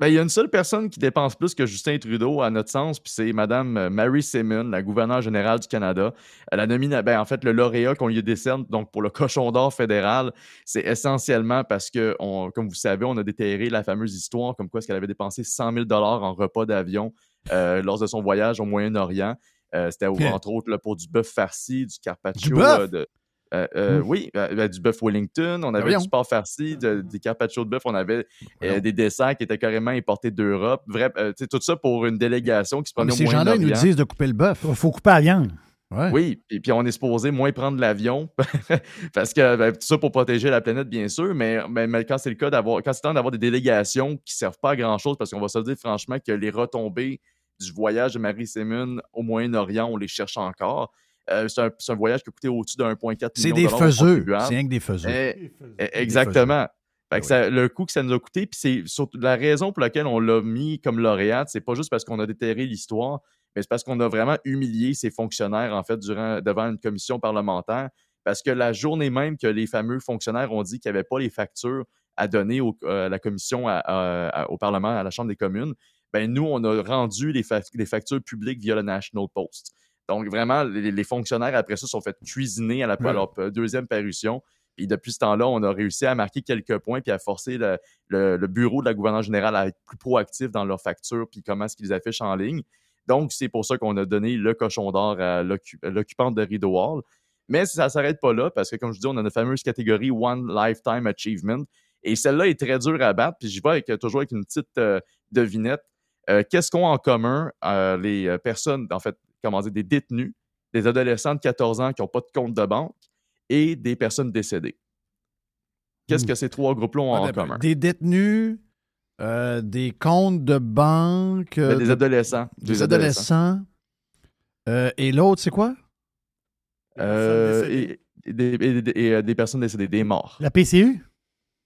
Ben, il y a une seule personne qui dépense plus que Justin Trudeau, à notre sens, puis c'est Mme euh, Mary Simon, la gouverneure générale du Canada. Elle a nominé, ben, en fait, le lauréat qu'on lui décerne, donc pour le cochon d'or fédéral, c'est essentiellement parce que, on, comme vous savez, on a déterré la fameuse histoire comme quoi est-ce qu'elle avait dépensé 100 000 en repas d'avion euh, *laughs* lors de son voyage au Moyen-Orient. Euh, C'était Bien. entre autres là, pour du bœuf farci, du carpaccio. Du bœuf? là, de- euh, euh, Oui, euh, ben, du bœuf Wellington, on avait voyons. du porc farci, de- des carpaccio de bœuf, on avait euh, des desserts qui étaient carrément importés d'Europe. Euh, tout ça pour une délégation qui se Mais prenait au ces gens-là, ils nous disent de couper le bœuf. Il faut couper la viande. Ouais. Oui, puis, puis on est supposé moins prendre l'avion *laughs* parce que ben, tout ça pour protéger la planète, bien sûr, mais, mais, mais quand c'est le cas d'avoir quand c'est le temps d'avoir des délégations qui servent pas à grand chose, parce qu'on va se dire franchement que les retombées du voyage de Marie Semun au Moyen-Orient, on les cherche encore. Euh, c'est un, c'est un voyage qui a coûté au-dessus de 1,4 million C'est de des dollars aux faiseux. C'est rien que des faiseux. Eh, eh, Exactement. Fait que ça- le coût que ça nous a coûté, puis c'est surtout la raison pour laquelle on l'a mis comme lauréate, c'est pas juste parce qu'on a déterré l'histoire, mais c'est parce qu'on a vraiment humilié ces fonctionnaires, en fait, durant, devant une commission parlementaire. Parce que la journée même que les fameux fonctionnaires ont dit qu'il n'y avait pas les factures à donner au- euh, à la commission, à- à- à- au Parlement, à la Chambre des communes, ben nous, on a rendu les factures publiques via le National Post. Donc, vraiment, les, les fonctionnaires, après ça, sont fait cuisiner à, la, à leur euh, deuxième parution. Puis depuis ce temps-là, on a réussi à marquer quelques points puis à forcer le, le- le bureau de la gouverneure générale à être plus proactif dans leurs factures puis comment est-ce qu'ils affichent en ligne. Donc, c'est pour ça qu'on a donné le cochon d'or à l'occu- l'occupante de Rideau Hall. Mais ça ne s'arrête pas là parce que, comme je dis, on a une fameuse catégorie One Lifetime Achievement. Et celle-là est très dure à battre. Puis j'y vais avec, toujours avec une petite euh, devinette. Euh, Qu'est-ce qu'ont en commun euh, les euh, personnes, en fait, comment dire, des détenus, des adolescents de 14 ans qui n'ont pas de compte de banque et des personnes décédées? Qu'est-ce Hmm. que ces trois groupes-là ont en Attends, commun? Des détenus, euh, des comptes de banque. euh, Ben, des de- adolescents. Des adolescents. Euh, et l'autre, c'est quoi? Et, et des, et des- et, des personnes décédées, des morts. La PCU?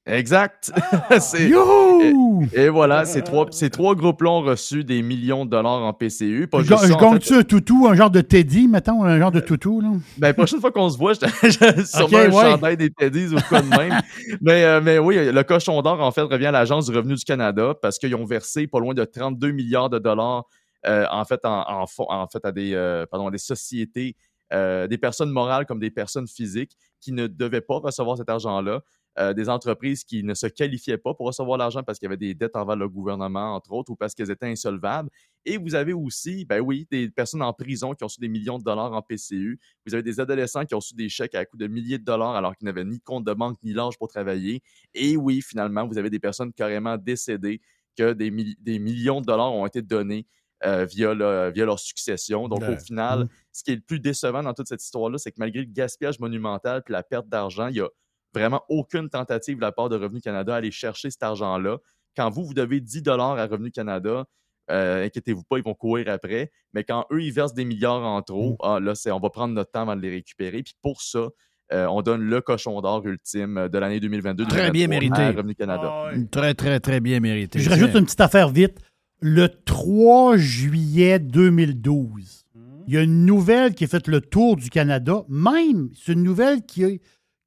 Exact. *laughs* Youhou! et, et voilà, ces trois, ces trois groupes-là ont reçu des millions de dollars en PCU. Pas Je, juste je ça, en fait. un toutou, un genre de Teddy, mettons, un genre de toutou, là? Ben, la prochaine fois qu'on se voit, je *laughs* je- sûrement un ouais. chandail des Teddies ou quoi de même. *laughs* mais, euh, mais oui, le cochon d'or, en fait, revient à l'Agence du revenu du Canada parce qu'ils ont versé pas loin de 32 milliards de dollars, euh, en fait, en, en, fo- en fait, à des, euh, pardon, à des sociétés, euh, des personnes morales comme des personnes physiques qui ne devaient pas recevoir cet argent-là. Euh, des entreprises qui ne se qualifiaient pas pour recevoir l'argent parce qu'il y avait des dettes envers le gouvernement, entre autres, ou parce qu'elles étaient insolvables. Et vous avez aussi, ben oui, des personnes en prison qui ont reçu des millions de dollars en PCU. Vous avez des adolescents qui ont reçu des chèques à coût de milliers de dollars alors qu'ils n'avaient ni compte de banque ni l'âge pour travailler. Et oui, finalement, vous avez des personnes carrément décédées que des, mi- des millions de dollars ont été donnés euh, via, le- via leur succession. Donc, Ouais. au final, Mhm. ce qui est le plus décevant dans toute cette histoire-là, c'est que malgré le gaspillage monumental et la perte d'argent, il y a vraiment aucune tentative de la part de Revenu Canada à aller chercher cet argent-là. Quand vous, vous devez 10 dollars à Revenu Canada, euh, inquiétez-vous pas, ils vont courir après. Mais quand eux, ils versent des milliards en trop, ah, là, c'est, on va prendre notre temps avant de les récupérer. Puis pour ça, euh, on donne le cochon d'or ultime de l'année 2022 Très bien mérité. à Revenu Canada. Très, très, très bien mérité. Je rajoute une petite affaire vite. Le 3 juillet 2012, il y a une nouvelle qui a fait le tour du Canada. Même, c'est une nouvelle qui a,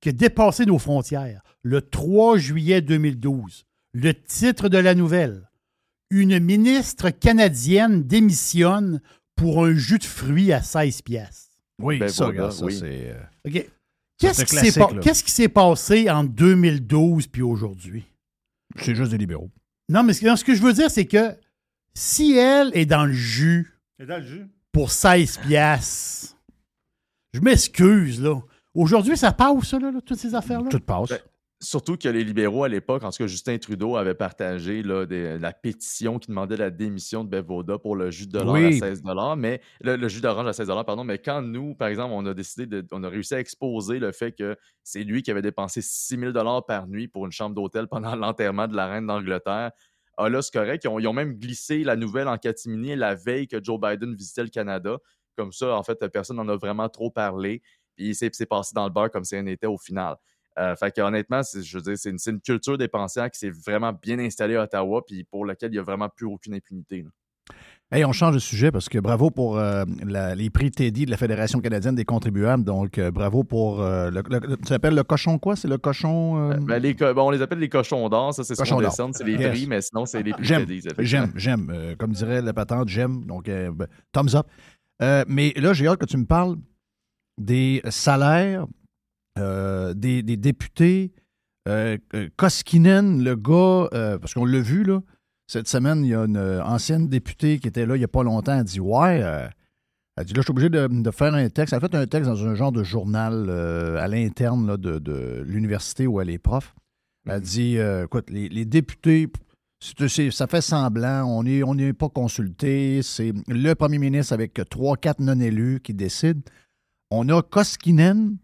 qui a dépassé nos frontières. Le 3 juillet 2012, le titre de la nouvelle Une ministre canadienne démissionne pour un jus de fruits à 16 pièces. Oui, Ben ça, voilà, ça, oui. c'est. euh, Qu'est-ce qui s'est passé en 2012 puis aujourd'hui? C'est juste des libéraux. Non, mais ce que, ce que je veux dire, c'est que si elle est dans le jus pour 16 piastres, je m'excuse, là. Aujourd'hui, ça passe, ça, là, là, toutes ces affaires-là? Tout passe. Ben, Surtout que les libéraux, à l'époque, en tout cas, Justin Trudeau avait partagé là, des- la pétition qui demandait la démission de Bevoda pour le jus de dollar Oui. à 16 mais le, le jus d'orange à 16 pardon. Mais quand nous, par exemple, on a décidé, de, on a réussi à exposer le fait que c'est lui qui avait dépensé 6 000 par nuit pour une chambre d'hôtel *laughs* pendant l'enterrement de la reine d'Angleterre. Ah là, c'est correct. Ils ont, ils ont même glissé la nouvelle en catimini la veille que Joe Biden visitait le Canada. Comme ça, en fait, personne n'en a vraiment trop parlé. Puis c'est passé dans le beurre comme si un était au final. Euh, fait que honnêtement, c'est- je veux dire, c'est une, culture dépensière qui s'est vraiment bien installée à Ottawa, puis pour laquelle il n'y a vraiment plus aucune impunité. là. Hey, on change de sujet parce que bravo pour euh, la- les prix Teddy de la Fédération canadienne des contribuables. Donc, euh, bravo pour. euh, le, tu l'appelles le cochon quoi? C'est le cochon. euh, Ben, les co- bon, on les appelle les cochons d'or, ça c'est ce qu'on décerne, c'est les Yes. prix, mais sinon c'est les prix J'aime, j'aime, j'aime. Comme dirait la patente, j'aime. Donc, ben, thumbs up. Mais là, j'ai hâte que tu me parles des salaires euh, des, des députés. Euh, euh, Koskinen, le gars, euh, parce qu'on l'a vu, là, cette semaine, il y a une ancienne députée qui était là il n'y a pas longtemps. Elle dit Ouais, elle dit là, je suis obligé de, de faire un texte. Elle a fait un texte dans un genre de journal à l'interne là, de, de l'université où elle est prof. Elle dit euh, écoute, les, les députés, ça fait semblant, on n'est on n'est pas consulté. C'est le premier ministre avec trois, quatre non-élus qui décide. On a Koskinen,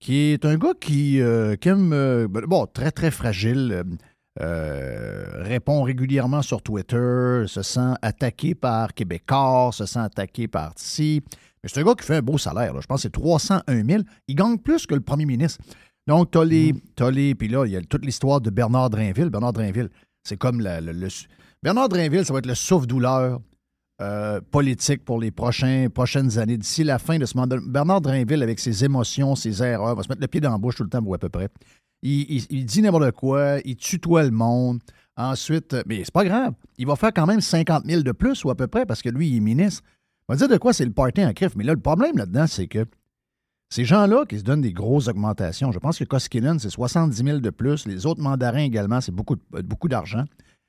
qui est un gars qui, euh, qui aime, euh, ben, bon, très, très fragile, euh, euh, répond régulièrement sur Twitter, se sent attaqué par Québécois, se sent attaqué par ici. Mais c'est un gars qui fait un beau salaire. là. Je pense que c'est 301 000. Il gagne plus que le premier ministre. Donc, tu as les. t'as les- puis là, il y a toute l'histoire de Bernard Drainville. Bernard Drainville, c'est comme la- le, le- Bernard Drainville, ça va être le souffle-douleur euh, politique pour les prochaines années. D'ici la fin de ce mandat, Bernard Drainville, avec ses émotions, ses erreurs, va se mettre le pied dans la bouche tout le temps, ou à peu près. Il, il- dit n'importe quoi, il tutoie le monde. Ensuite, euh, mais c'est pas grave. Il va faire quand même 50 000 de plus, ou à peu près, parce que lui, il est ministre. On va dire de quoi c'est le party en crif. Mais là, le problème là-dedans, c'est que ces gens-là qui se donnent des grosses augmentations, je pense que Koskinen, c'est 70 000 de plus. Les autres mandarins également, c'est beaucoup, beaucoup d'argent.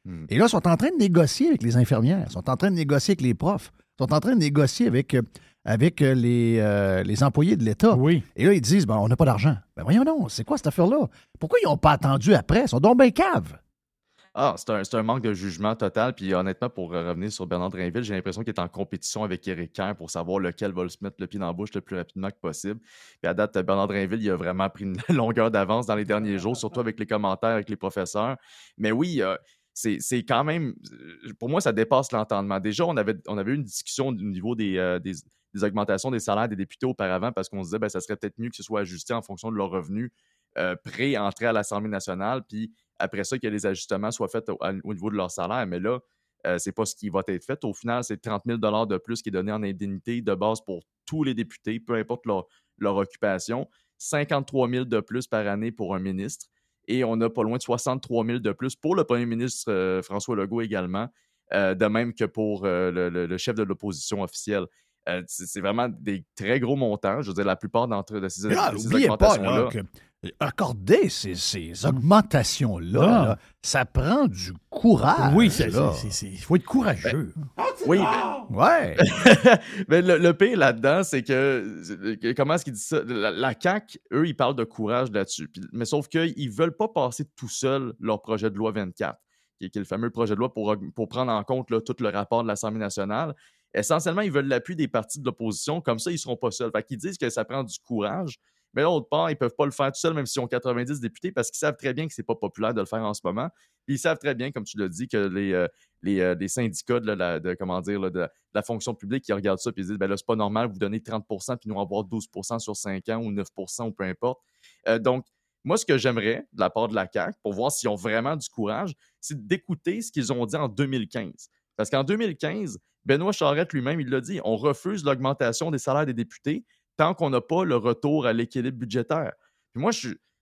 Hmm. Et là, ils sont en train de négocier avec les infirmières, ils sont en train de négocier avec les profs, ils sont en train de négocier avec, euh, avec euh, les, euh, les employés de l'État. Oui. Et là, ils disent, ben, on n'a pas d'argent. Ben voyons non, c'est quoi cette affaire-là? Pourquoi ils n'ont pas attendu après? Ils sont donc bien caves. Ah, c'est un, c'est un manque de jugement total. Puis honnêtement, pour revenir sur Bernard Drainville, j'ai l'impression qu'il est en compétition avec Éric Kerr pour savoir lequel va se mettre le pied dans la bouche le plus rapidement que possible. Puis à date, Bernard Drainville, il a vraiment pris une *laughs* longueur d'avance dans les derniers *laughs* jours, surtout avec les commentaires avec les professeurs. Mais oui, euh, c'est quand même. euh, Pour moi, ça dépasse l'entendement. Déjà, on avait, on avait eu une discussion au niveau des, euh, des, augmentations des salaires des députés auparavant parce qu'on se disait ben, ça serait peut-être mieux que ce soit ajusté en fonction de leurs revenus euh, pré-entrée à l'Assemblée nationale. Puis après ça, que les ajustements soient faits au niveau de leur salaire. Mais là, euh, c'est pas ce qui va être fait. Au final, c'est 30 000 de plus qui est donné en indemnité de base pour tous les députés, peu importe leur, leur occupation. 53 000 de plus par année pour un ministre. Et on a pas loin de 63 000 de plus pour le premier ministre euh, François Legault également, euh, de même que pour euh, le, chef de l'opposition officielle. Euh, c'est vraiment des très gros montants. Je veux dire, la plupart d'entre de ces, Mais là, de ces n'oubliez pas augmentations-là. là, que accorder ces, ces augmentations-là, Ah. là, ça prend du courage. oui, il faut être courageux. Oui, Ouais. *laughs* mais le, le pire là-dedans, c'est que, que- comment est-ce qu'ils disent ça? La, la CAQ, eux, ils parlent de courage là-dessus. Mais sauf qu'ils ne veulent pas passer tout seuls leur projet de loi 24, qui est, qui est le fameux projet de loi pour, prendre en compte là, tout le rapport de l'Assemblée nationale. Essentiellement, ils veulent l'appui des partis de l'opposition. Comme ça, ils ne seront pas seuls. Fait qu'ils disent que ça prend du courage. Mais d'autre part, ils ne peuvent pas le faire tout seuls, même s'ils ont 90 députés, parce qu'ils savent très bien que ce n'est pas populaire de le faire en ce moment. Ils savent très bien, comme tu l'as dit, que les, euh, euh, syndicats de, la, la fonction publique qui regardent ça et disent ben là, c'est pas normal, vous donnez 30% puis nous avoir 12% sur 5 ans ou 9% ou peu importe. Euh, donc, moi, ce que j'aimerais de la part de la CAQ, pour voir s'ils ont vraiment du courage, c'est d'écouter ce qu'ils ont dit en 2015. Parce qu'en 2015, Benoît Charette lui-même, il l'a dit, on refuse l'augmentation des salaires des députés tant qu'on n'a pas le retour à l'équilibre budgétaire. Puis moi,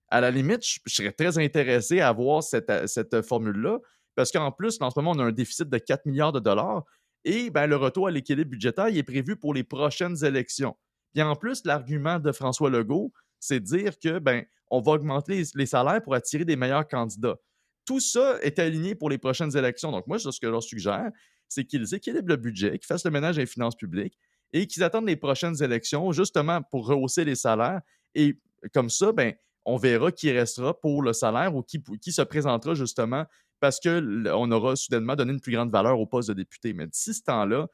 à la limite, je, serais très intéressé à voir cette, euh, formule-là, parce qu'en plus, en ce moment, on a un déficit de 4 milliards de dollars, et ben, le retour à l'équilibre budgétaire est prévu pour les prochaines élections. Puis en plus, l'argument de François Legault, c'est de dire que ben, on va augmenter les salaires pour attirer des meilleurs candidats. Tout ça est aligné pour les prochaines élections. Donc, moi, ce que je leur suggère, c'est qu'ils équilibrent le budget, qu'ils fassent le ménage des finances publiques et qu'ils attendent les prochaines élections justement pour rehausser les salaires. Et comme ça, ben, on verra qui restera pour le salaire ou qui, se présentera justement parce qu'on aura soudainement donné une plus grande valeur au poste de député. Mais d'ici ce temps-là,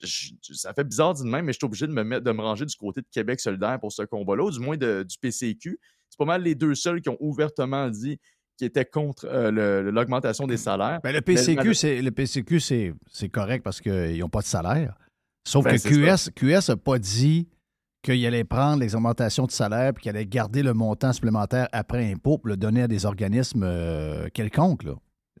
ça fait bizarre d'une même, mais je suis obligé de me, ranger du côté de Québec solidaire pour ce combat-là, ou du moins du PCQ. C'est pas mal les deux seuls qui ont ouvertement dit qu'ils étaient contre euh, l'augmentation des salaires. Ben, le Mais- PCQ, c'est, le PCQ, c'est, c'est correct parce qu'ils n'ont pas de salaire. Sauf Ben, que QS QS n'a pas dit qu'il allait prendre les augmentations de salaire et qu'il allait garder le montant supplémentaire après impôt pour le donner à des organismes euh, quelconques. Là.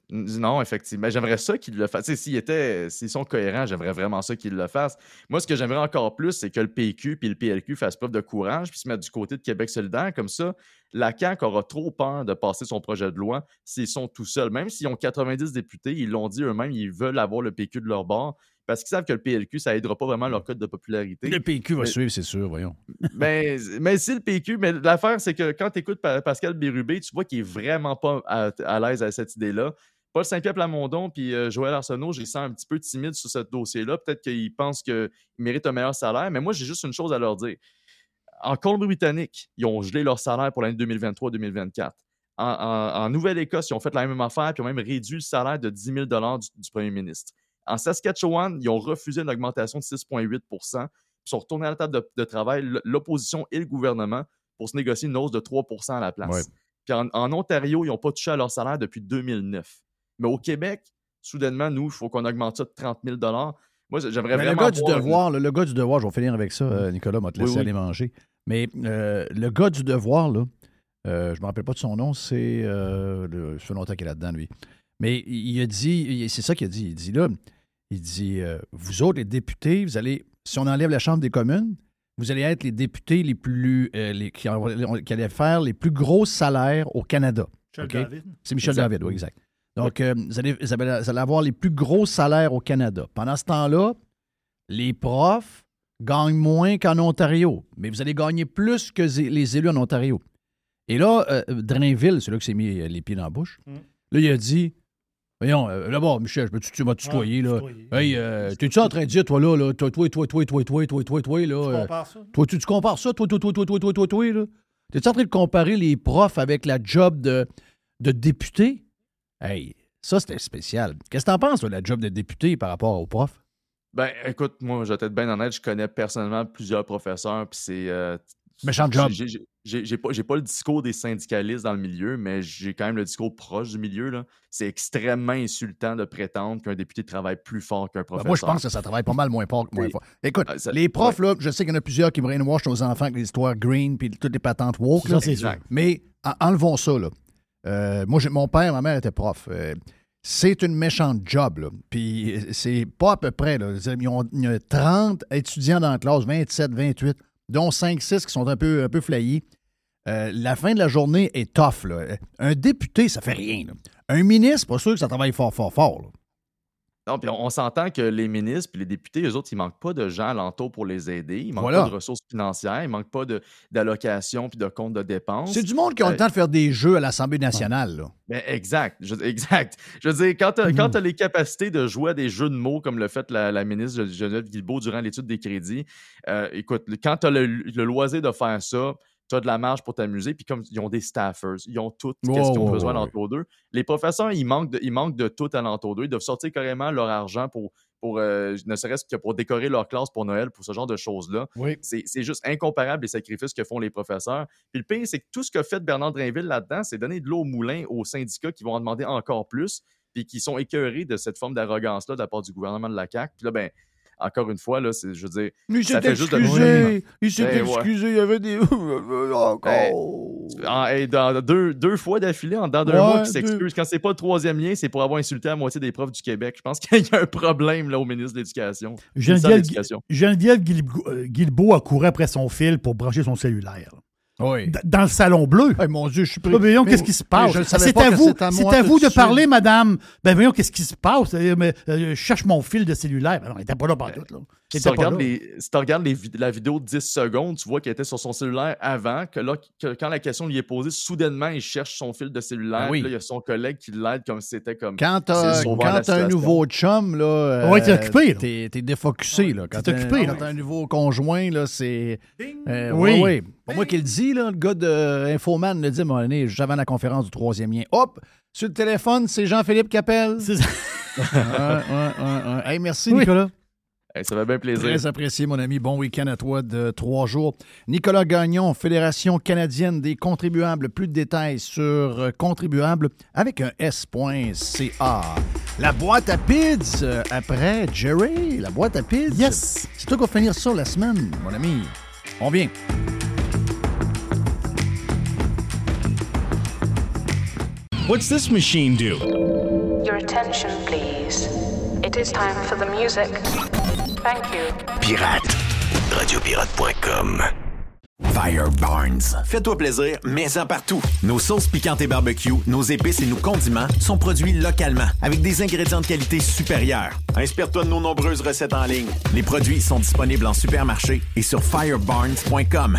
Non, effectivement. J'aimerais ça qu'ils le fassent. S'ils étaient, s'ils sont cohérents, j'aimerais vraiment ça qu'ils le fassent. Moi, ce que j'aimerais encore plus, c'est que le PQ puis le PLQ fassent preuve de courage puis se mettent du côté de Québec solidaire. Comme ça, la CAQ aura trop peur de passer son projet de loi s'ils sont tout seuls. Même s'ils ont 90 députés, ils l'ont dit eux-mêmes, ils veulent avoir le PQ de leur bord parce qu'ils savent que le PLQ, ça aidera pas vraiment leur code de popularité. Le PQ va Mais- suivre, c'est sûr, voyons. mais, *laughs* mais si le PQ, mais l'affaire, c'est que quand tu écoutes Pascal Bérubé, tu vois qu'il est vraiment pas à, à l'aise à cette idée-là. Paul Saint-Pierre Plamondon puis euh, Joël Arsenault, je les sens un petit peu timides sur ce dossier-là. Peut-être qu'ils pensent qu'ils méritent un meilleur salaire, mais moi, j'ai juste une chose à leur dire. En Colombie-Britannique, ils ont gelé leur salaire pour l'année 2023-2024. En, en- en Nouvelle-Écosse, ils ont fait la même affaire, puis ils ont même réduit le salaire de 10 000 du, du premier ministre. En Saskatchewan, ils ont refusé une augmentation de 6,8% sont retournés à la table de, de travail, l'opposition et le gouvernement, pour se négocier une hausse de 3% à la place. Ouais. Puis en, en Ontario, ils n'ont pas touché à leur salaire depuis 2009. Mais au Québec, soudainement, nous, il faut qu'on augmente ça de 30 000 Moi, j'aimerais Mais le vraiment. gars du voir- devoir, le gars du devoir, je vais finir avec ça, euh, Nicolas, m'a te Oui, laisser oui. aller manger. Mais euh, le gars du devoir, là, euh, je ne me rappelle pas de son nom, c'est. Euh, le- ça fait longtemps qu'il est là-dedans, lui. Mais il a dit, c'est ça qu'il a dit. Il dit là, il dit euh, Vous autres, les députés, vous allez, si on enlève la Chambre des communes, vous allez être les députés les plus. euh, les, qui, qui allaient faire les plus gros salaires au Canada. Michel? David. C'est Michel Exact. David, oui, exact. Donc, euh, vous, allez, vous allez- vous allez avoir les plus gros salaires au Canada. Pendant ce temps-là, les profs gagnent moins qu'en Ontario, mais vous allez gagner plus que les élus en Ontario. Et là, euh, Drainville, c'est là que s'est mis euh, les pieds dans la bouche. Mm. Là, il a dit Voyons, euh, d'abord, Michel, je tu, m'as tutoyé, Ah, là. tutoyer. Hey, euh, t'es-tu en train de dire, toi, là, là toi, toi, toi, toi, toi, toi, toi, toi, toi, là. Tu euh, compares ça? toi, tu, tu compares ça, toi, toi, toi, toi, toi, toi, toi, toi, là? T'es-tu en train de comparer les profs avec la job de, de député? Hey, ça, c'était spécial. Qu'est-ce que t'en penses, toi, la job de député par rapport aux profs? Ben, écoute, moi, je vais être bien honnête, je connais personnellement plusieurs professeurs, puis c'est. euh, Méchant job. j'ai- pas, pas le discours des syndicalistes dans le milieu, mais j'ai quand même le discours proche du milieu. là. C'est extrêmement insultant de prétendre qu'un député travaille plus fort qu'un Ben, professeur. moi, je pense que ça travaille pas mal moins fort. Moins Et- fort. Écoute, Ah, ça- les profs, là, je sais qu'il y en a plusieurs qui brainwash nos enfants avec les histoires green puis toutes les patentes woke. Ça, là. Exact. Mais en- enlevons ça, là. Euh, moi, mon père, ma mère était prof. Euh, c'est une méchante job. Puis c'est pas à peu près, il y a 30 étudiants dans la classe, 27, 28, dont 5, 6 qui sont un peu, un. Euh, la fin de la journée est tough. Un député, ça fait rien. Un ministre, pas sûr que ça travaille fort, fort, fort. Non, puis on, on s'entend que les ministres puis les députés, eux autres, ils manquent pas de gens alentour pour les aider. Ils manquent Voilà. pas de ressources financières. Ils manquent pas d'allocations puis de comptes de dépenses. C'est du monde qui a le Euh, temps de faire des jeux à l'Assemblée nationale, là. Ben, exact. Je, exact. Je veux dire, quand tu Mhm. as, les capacités de jouer à des jeux de mots comme le fait la, la ministre Geneviève Guilbeault durant l'étude des crédits, euh, écoute, quand tu as le, le loisir de faire ça, tu as de la marge pour t'amuser. Puis comme ils ont des staffers, ils ont tout ce Ouais, qu'ils ont besoin ouais, alentour d'eux. Les professeurs, ils manquent de, ils manquent de tout alentour d'eux. Ils doivent sortir carrément leur argent pour, pour euh, ne serait-ce que pour décorer leur classe pour Noël, pour ce genre de choses-là. Oui. C'est c'est juste incomparable les sacrifices que font les professeurs. Puis le pire, c'est que tout ce que fait Bernard Drainville là-dedans, c'est donner de l'eau au moulin aux syndicats qui vont en demander encore plus, puis qui sont écœurés de cette forme d'arrogance-là de la part du gouvernement de la CAQ. Puis là, ben, encore une fois, là, c'est, je veux dire, Il ça juste de- excusé. Il s'est Ben, ouais. excusé. Il y avait des. *laughs* Encore. en- hey, dans- deux, deux fois d'affilée, en dedans d'un Ouais, mois, qui s'excuse. Quand c'est pas le troisième lien, c'est pour avoir insulté la moitié des profs du Québec. Je pense *laughs* qu'il y a un problème là, au ministre de l'Éducation. Geneviève. Geneviève Guilbeault a couru après son fil pour brancher son cellulaire. Oui. Dans le salon bleu. Hey, mon Dieu, je suis pris. Ben voyons, qu'est-ce qui se passe? C'est à vous, c'est à vous de suite. parler, madame. Ben voyons, qu'est-ce qui se passe? Euh, mais, euh, je cherche mon fil de cellulaire. Ben non, il n'était pas là par tout. Là. Si tu regardes, là. les, si tu regardes les vid- la vidéo de 10 secondes, tu vois qu'il était sur son cellulaire avant, que là, que quand la question lui est posée, soudainement, il cherche son fil de cellulaire. Ben oui. puis Là, il y a son collègue qui l'aide comme si c'était comme. Quand t'as un nouveau chum, là. euh, Ouais, t'es occupé. T'es t'es défocusé, là. Quand t'es occupé, quand t'as un nouveau conjoint, là, c'est. Euh, Oui. ouais, ouais. Pas moi qui le dis, là. Le gars de Infoman le dit à un moment donné, juste avant la conférence du troisième lien. Hop! Sur le téléphone, c'est Jean-Philippe qui appelle. C'est ça. Ouais, ouais, ouais, ouais. Hey, merci, Oui. Nicolas. Hey, ça fait bien plaisir. Très apprécié, mon ami. Bon week-end à toi de trois jours. Nicolas Gagnon, Fédération canadienne des contribuables. Plus de détails sur euh, contribuables avec un S.ca. La boîte à pids euh, après Jerry. La boîte à pids. Yes. C'est toi qui va finir ça la semaine, mon ami. On vient. What's this machine do? Your attention, please. It is time for the music. Thank you. Pirate. Radiopirate.com. Fire Barnes. Fais-toi plaisir, mets-en partout. Nos sauces piquantes et barbecue, nos épices et nos condiments sont produits localement avec des ingrédients de qualité supérieure. Inspire-toi de nos nombreuses recettes en ligne. Les produits sont disponibles en supermarché et sur firebarnes.com.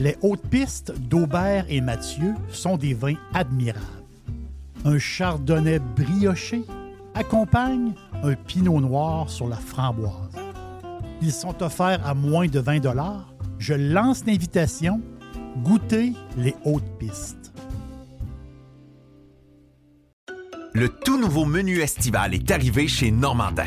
Les hautes pistes d'Aubert et Mathieu sont des vins admirables. Un chardonnay brioché accompagne un pinot noir sur la framboise. Ils sont offerts à moins de 20 Je lance l'invitation. Goûtez les hautes pistes. Le tout nouveau menu estival est arrivé chez Normandin.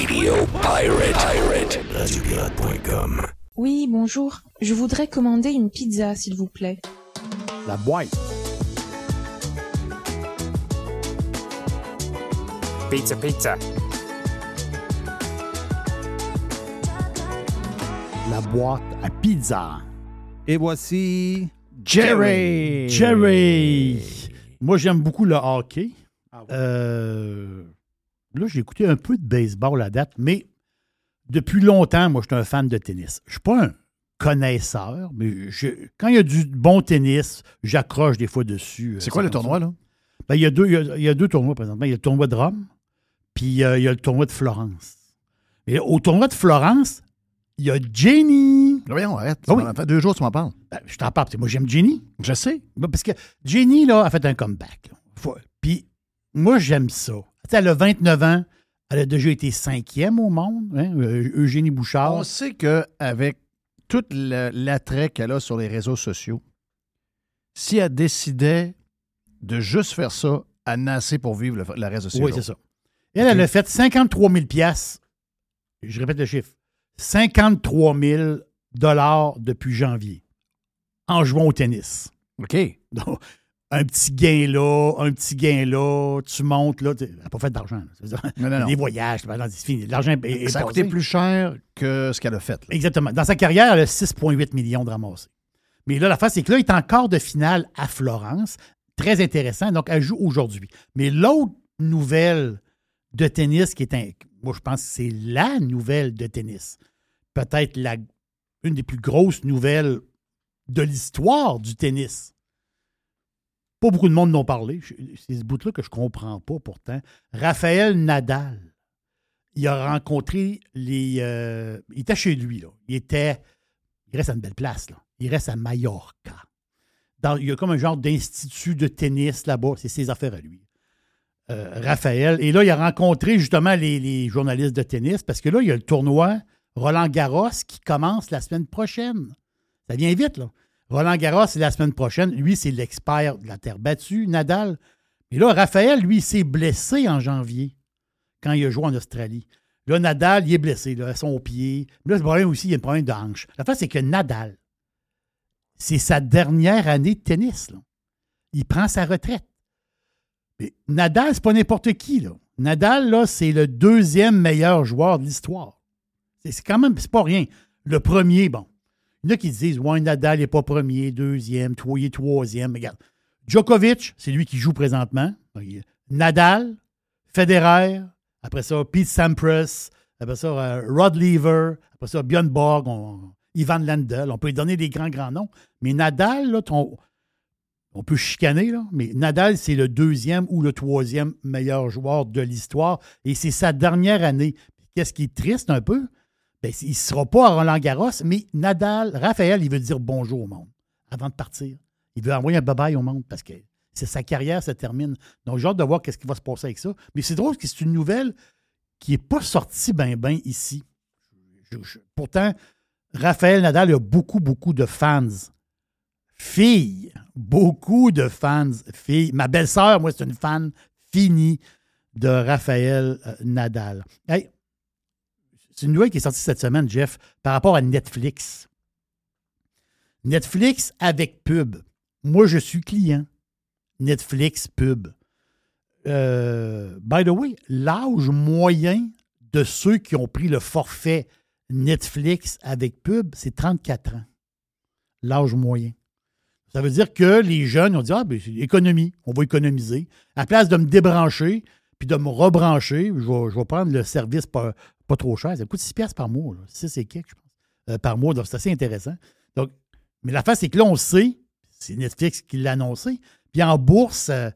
Radio Pirate. Pirate. RadioPirate.com. Oui, bonjour. Je voudrais commander une pizza, s'il vous plaît. La boîte. Pizza, pizza. La boîte à pizza. Et voici Jerry. Jerry. Moi, j'aime beaucoup le hockey. Euh, là, j'ai écouté un peu de baseball à date, mais depuis longtemps, moi, je suis un fan de tennis. Je ne suis pas un connaisseur, mais je- quand il y a du bon tennis, j'accroche des fois dessus. C'est quoi le tournoi, là? Ben, il, y a deux, il, y a, il y a deux tournois présentement. Il y a le tournoi de Rome, puis euh, il y a le tournoi de Florence. Et au tournoi de Florence, il y a Jenny. Voyons, arrête. Ah oui. Ça fait deux jours tu m'en parles. Ben, je t'en parle. Moi, j'aime Jenny. Je sais. Ben, Parce que Jenny, là, a fait un comeback. Faut- Puis moi, j'aime ça. Sais, Elle a 29 ans. Elle a déjà été cinquième au monde. hein, Eugénie Bouchard. On sait qu'avec tout l'attrait qu'elle a sur les réseaux sociaux, si elle décidait de juste faire ça, elle n'a assez pour vivre le, le reste de ses Oui, c'est ça. Elle, elle a fait 53 000 piastres. Je répète le chiffre. 53 000 dollars depuis janvier en jouant au tennis. OK. Donc, un petit gain là, un petit gain là, tu montes là. Elle n'a pas fait d'argent. Des voyages, c'est fini. L'argent est, Ça a coûté plus cher que ce qu'elle a fait. là. Exactement. Dans sa carrière, elle a 6,8 millions de ramassés. Mais là, la face, c'est que là, il est en quart de finale à Florence. Très intéressant. Donc, elle joue aujourd'hui. Mais l'autre nouvelle de tennis qui est un. Moi, je pense que c'est la nouvelle de tennis. Peut-être la, une des plus grosses nouvelles de l'histoire du tennis. Pas beaucoup de monde n'ont parlé. C'est ce bout-là que je comprends pas pourtant. Raphaël Nadal il a rencontré les. euh, il était chez lui, là. Il était. Il reste à une belle place, là. Il reste à Mallorca. Il y a comme un genre d'institut de tennis là-bas. C'est ses affaires à lui. Euh, Raphaël. Et là, il a rencontré justement les, les journalistes de tennis parce que là, il y a le tournoi Roland Garros qui commence la semaine prochaine. Ça vient vite, là. Roland Garros, c'est la semaine prochaine. Lui, c'est l'expert de la terre battue, Nadal. Mais là, Raphaël, lui, s'est blessé en janvier quand il a joué en Australie. Là, Nadal, il est blessé, là, à son pied. Là, le problème aussi, il y a un problème de hanche. La face, c'est que Nadal, c'est sa dernière année de tennis. là. Il prend sa retraite. Nadal, c'est pas n'importe qui. Nadal, là, c'est le deuxième meilleur joueur de l'histoire. C'est quand même, c'est pas rien. Le premier, bon. Il y en a qui disent, ouais, Nadal n'est pas premier, deuxième, toi, il est troisième. Regarde, Djokovic, c'est lui qui joue présentement. Nadal, Federer, après ça, Pete Sampras, après ça, euh, Rod Lever, après ça, Björn Borg, Ivan Lendl. On peut lui donner des grands, grands noms. Mais Nadal, là, on peut chicaner, là, mais Nadal, c'est le deuxième ou le troisième meilleur joueur de l'histoire. Et c'est sa dernière année. Qu'est-ce qui est triste un peu? Ben, il ne sera pas à Roland Garros, mais Nadal, Raphaël, il veut dire bonjour au monde avant de partir. Il veut envoyer un bye-bye au monde parce que c'est sa carrière se termine. Donc, j'ai hâte de voir qu'est-ce qui va se passer avec ça. Mais c'est drôle que c'est une nouvelle qui n'est pas sortie bien, bien ici. Pourtant, Raphaël Nadal a beaucoup, beaucoup de fans. Filles. Beaucoup de fans. Filles. Ma belle-sœur, moi, c'est une fan finie de Raphaël euh, Nadal. Hey, c'est une nouvelle qui est sortie cette semaine, Jeff, par rapport à Netflix. Netflix avec pub. Moi, je suis client. Netflix pub. Euh, by the way, l'âge moyen de ceux qui ont pris le forfait Netflix avec pub, c'est 34 ans, l'âge moyen. Ça veut dire que les jeunes ont dit Ah, ben, économie, on va économiser. À la place de me débrancher puis de me rebrancher, je vais, prendre le service pas, pas trop cher. Ça coûte 6 piastres par mois. là. 6 et quelques, je pense, euh, par mois. Donc, c'est assez intéressant. Donc, mais la face, c'est que là, on sait, c'est Netflix qui l'a annoncé. Puis en bourse, euh,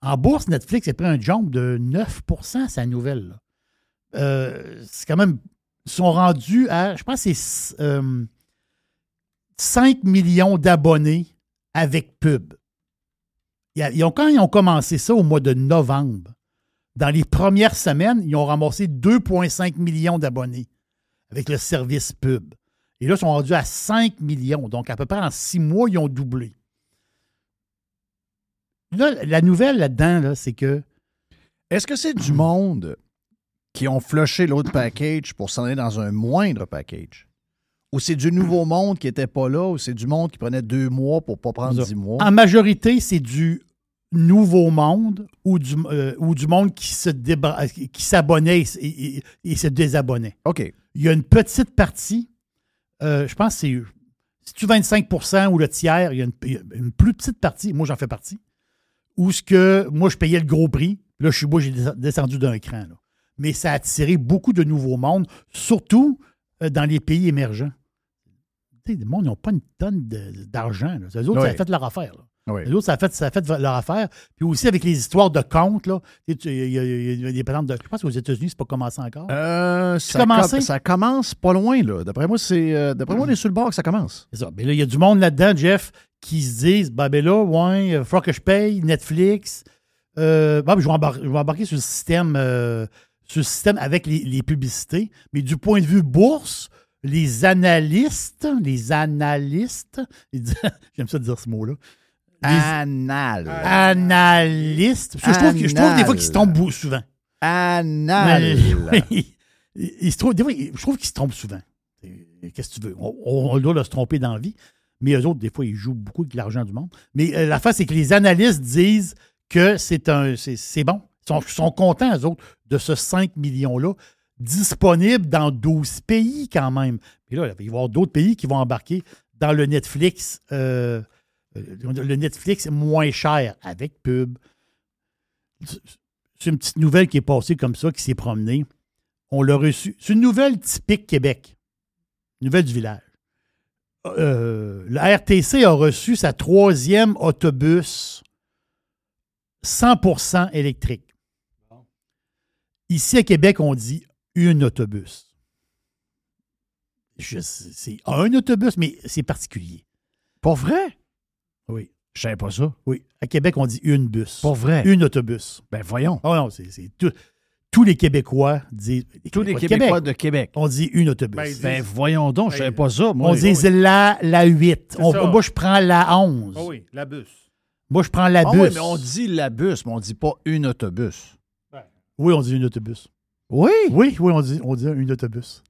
en bourse, Netflix a pris un jump de 9% sa nouvelle. Euh, c'est quand même. Ils sont rendus à, je pense c'est euh, 5 millions d'abonnés avec pub. Ils ont, quand ils ont commencé ça au mois de novembre, dans les premières semaines, ils ont ramassé 2,5 millions d'abonnés avec le service pub. Et là, ils sont rendus à 5 millions. Donc, à peu près en six mois, ils ont doublé. Là, la nouvelle là-dedans, là, c'est que. Est-ce que c'est du monde qui ont flushé l'autre package pour s'en aller dans un moindre package? Ou c'est du nouveau monde qui n'était pas là, ou c'est du monde qui prenait deux mois pour pas prendre dix mois? En majorité, c'est du nouveau monde ou du, euh, ou du monde qui se débra- qui s'abonnait et, et- et se désabonnait. OK. Il y a une petite partie, euh, je pense que c'est si tu 25% ou le tiers, il y a une, plus petite partie, moi j'en fais partie, où ce que moi je payais le gros prix, là je suis moi j'ai des- descendu d'un cran. là. Mais ça a attiré beaucoup de nouveaux mondes, surtout euh, dans les pays émergents. Tu sais, les mondes n'ont pas une tonne d'argent. là. Eux autres, ça a fait leur affaire. là. Oui. Les autres, ça a, fait, ça a fait leur affaire. Puis aussi avec les histoires de comptes, là. Il y, a- il y a des patentes de. Je pense qu'aux États-Unis, c'est pas commencé encore. Euh, ça, commencé? com- ça commence pas loin, là. D'après moi, c'est. euh, D'après moi, on est sur le bord que ça commence. C'est ça. Mais là, il y a du monde là-dedans, Jeff, qui se disent ben, ben là, ouais, il faut que je paye Netflix. Euh, ben, je, vais embar- je vais embarquer sur le système, euh, sur le système avec les, les publicités. Mais du point de vue bourse, les analystes, les analystes, *laughs* j'aime ça dire ce mot-là. Anal. analystes. Parce que je trouve, que- je trouve des fois qu'ils se trompent bou- souvent. Anal. Mais- *laughs* oui. Il- il se des fois, je trouve qu'ils se trompent souvent. Qu'est-ce que tu veux? On, on doit se tromper dans la vie. Mais eux autres, des fois, ils jouent beaucoup avec l'argent du monde. Mais euh, la face, c'est que les analystes disent que c'est un c'est bon. Ils sont, sont contents, eux autres, de ce 5 millions-là, disponible dans 12 pays quand même. Et là, il va y avoir d'autres pays qui vont embarquer dans le Netflix, euh, le Netflix moins cher, avec pub. C'est une petite nouvelle qui est passée comme ça, qui s'est promenée. On l'a reçu. C'est une nouvelle typique Québec. Nouvelle du village. Euh, la RTC a reçu sa troisième autobus 100% électrique. Ici à Québec, on dit une autobus. C'est un autobus, mais c'est particulier. Pour vrai? Oui. Je savais pas ça. Oui. À Québec, on dit une bus. Pour vrai? Une autobus. Ben voyons. Oh non, c'est tout- tous les Québécois disent. Tous les de Québécois Québec, de Québec. On dit une autobus. Ben, disent- Ben voyons donc, je savais pas ça. Moi, on dit la, la 8. C'est On- ça. moi, je prends la 11. Ah oui, la bus. Moi, je prends la Ah bus. oui, mais on dit la bus, mais on dit pas une autobus. Oui, on dit une autobus. Oui? Oui, oui, on dit, on dit une autobus.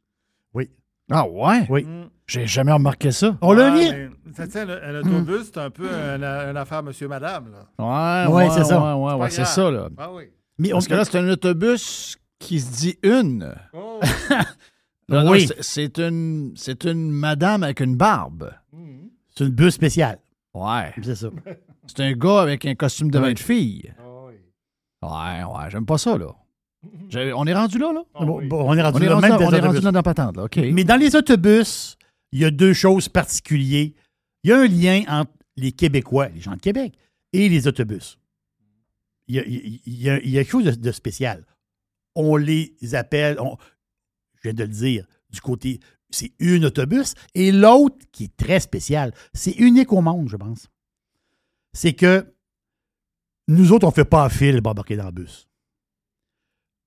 Oui. Ah ouais? Oui. Mm. J'ai jamais remarqué ça. On l'a Ah, mis? mais Ça tient, le- un autobus, c'est un peu une, une affaire monsieur-madame. Là. Ouais, Ouais, ouais, c'est ça. Ouais, ouais, c'est ça, là. Ah oui. Mais on, Parce que là, c'est un autobus qui se dit une. Oh. *laughs* Non, Oui. c'est- c'est une, c'est une madame avec une barbe. Mhm. c'est une bus spéciale. Ouais. C'est ça. C'est un gars avec un costume de bain de fille. Ah oui. Ouais, ouais, j'aime pas ça, là. On est rendu là, là? Ah Bon, oui. bon, on est rendu On est là, rendu, même on est rendu là dans la patente, là. Mais dans les autobus, il y a deux choses particulières. Il y a un lien entre les Québécois, les gens de Québec, et les autobus. Il y a, il y a- il y a- il y a quelque chose de, de spécial. On les appelle, on- je viens de le dire, du côté, c'est une autobus, et l'autre, qui est très spécial, c'est unique au monde, je pense. C'est que nous autres, on ne fait pas un fil pour embarquer dans le bus.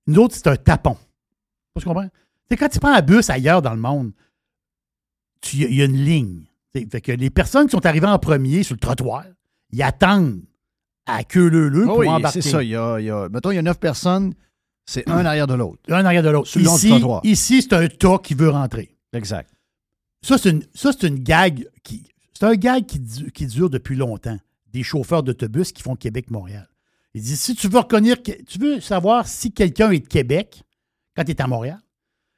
Nous autres, c'est un tapon. Tu comprends? C'est quand tu prends un bus ailleurs dans le monde, il y a une ligne. T'sais, Fait que les personnes qui sont arrivées en premier sur le trottoir, ils attendent à queue leu leu Ah pour oui, embarquer. c'est ça. Il y a, il y a- mettons, il y a neuf personnes, c'est un arrière de l'autre. Un arrière de l'autre. Sur le long du Ici, c'est un tas qui veut rentrer. Exact. Ça, c'est une, ça, une gag qui. C'est un gag qui dure depuis longtemps. Des chauffeurs d'autobus qui font Québec-Montréal. Ils disent si tu veux reconnaître, tu veux savoir si quelqu'un est de Québec quand tu es à Montréal,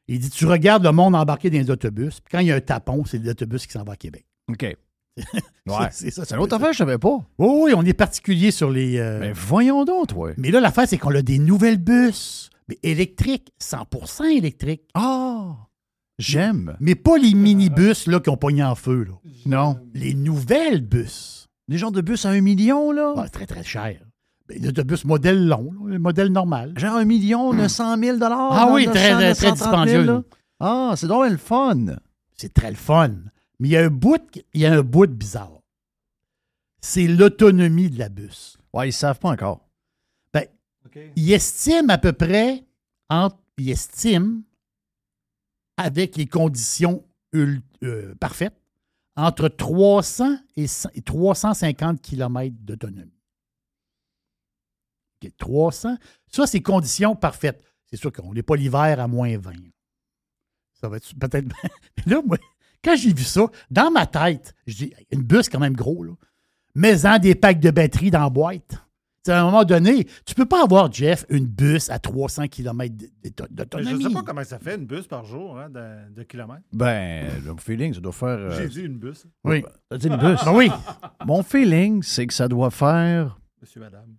Il dit Tu regardes le monde embarqué dans les autobus, puis quand il y a un tapon, c'est l'autobus qui s'en va à Québec. OK. *laughs* Ouais. C'est ça, C'est une autre affaire, je savais pas. Oui, oui, on est particulier sur les. euh, Mais voyons donc, toi. Mais là, l'affaire, c'est qu'on a des nouvelles bus, mais électriques, 100% électriques. Ah! J'aime. Mais pas les minibus là, qui ont pogné en feu. Là. Non. Les nouvelles bus. Les genres de bus à un million, là? Ah, c'est très, très cher. Ben, L'autobus modèle long, là, le modèle normal. Genre un million, 900 000 dollars. Ah oui, très, très, très dispendieux. Ah, c'est donc le fun. C'est très le fun. Mais il y a un bout, il y a un bout bizarre. C'est l'autonomie de la bus. Ouais, ils savent pas encore. Ben, il estime à peu près, entre, il estime, avec les conditions euh, parfaites, entre 300 et cent- et 350 km d'autonomie. OK, 300. Ça, c'est conditions parfaites. C'est sûr qu'on n'est pas l'hiver à moins 20. Ça va être peut-être. *laughs* là, moi, quand j'ai vu ça, dans ma tête, je dis, une bus quand même gros, là. Mais-en des packs de batterie dans la boîte. À un moment donné, tu peux pas avoir, Jeff, une bus à 300 km Mais Je d'autonomie. sais pas comment ça fait une bus par jour hein, de, de kilomètres. Ben, le feeling, ça doit faire. euh, J'ai dit une bus. Oui. T'as dit une bus? *laughs* Ben oui. Mon feeling, c'est que ça doit faire. Monsieur, madame.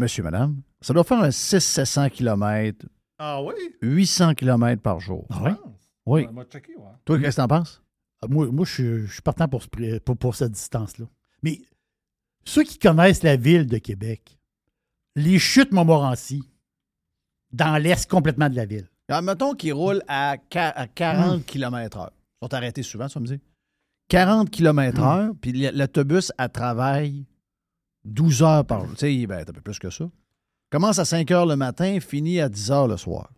Monsieur, madame, ça doit faire un 600-700 km, Ah oui? 800 km par jour. Ah oui? Oui. On va checker, ouais. Toi, qu'est-ce que t'en penses? Ah, Moi, moi je, suis- je suis partant pour, ce pour, pour cette distance-là. Mais ceux qui connaissent la ville de Québec, les chutes Montmorency, dans l'est complètement de la ville. Alors, mettons qu'ils roulent à, à 40 km/h. Ils sont arrêtés souvent, ça me dit. 40 km/h, puis l- l'autobus, elle travaille 12 heures par jour. Tu sais, ben, t'as un peu plus que ça. Commence à 5 heures le matin, finit à 10 heures le soir.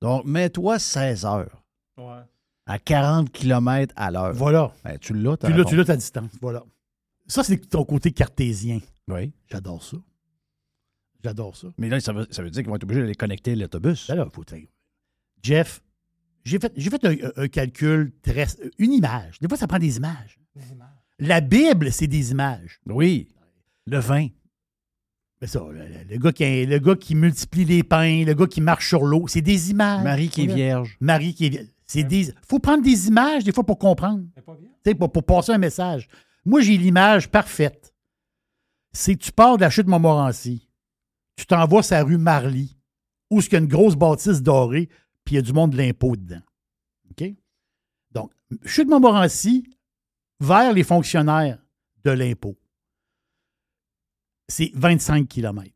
Donc, mets-toi 16 heures Ouais. à 40 km à l'heure. Voilà. Ben, tu l'as, ta Tu l'as, tu l'as ta distance. Voilà. Ça, c'est ton côté cartésien. Oui. J'adore ça. J'adore ça. Mais là, ça veut, ça veut dire qu'ils vont être obligés d'aller connecter l'autobus. Ben là, faut Jeff, j'ai fait, j'ai fait un, un calcul, très, une image. Des fois, ça prend des images. La Bible, c'est des images. Oui. Le vin. Mais ça, le, le- le gars qui, le gars qui multiplie les pains, le gars qui marche sur l'eau, c'est des images. Marie qui est vierge. Marie qui est vierge. C'est des. faut prendre des images des fois pour comprendre. Tu sais, Pour, pour passer un message. Moi, j'ai l'image parfaite. C'est que tu pars de la chute Montmorency, tu t'envoies sur la rue Marly, où il y a une grosse bâtisse dorée, puis il y a du monde de l'impôt dedans. OK? Donc, chute Montmorency vers les fonctionnaires de l'impôt. C'est 25 km.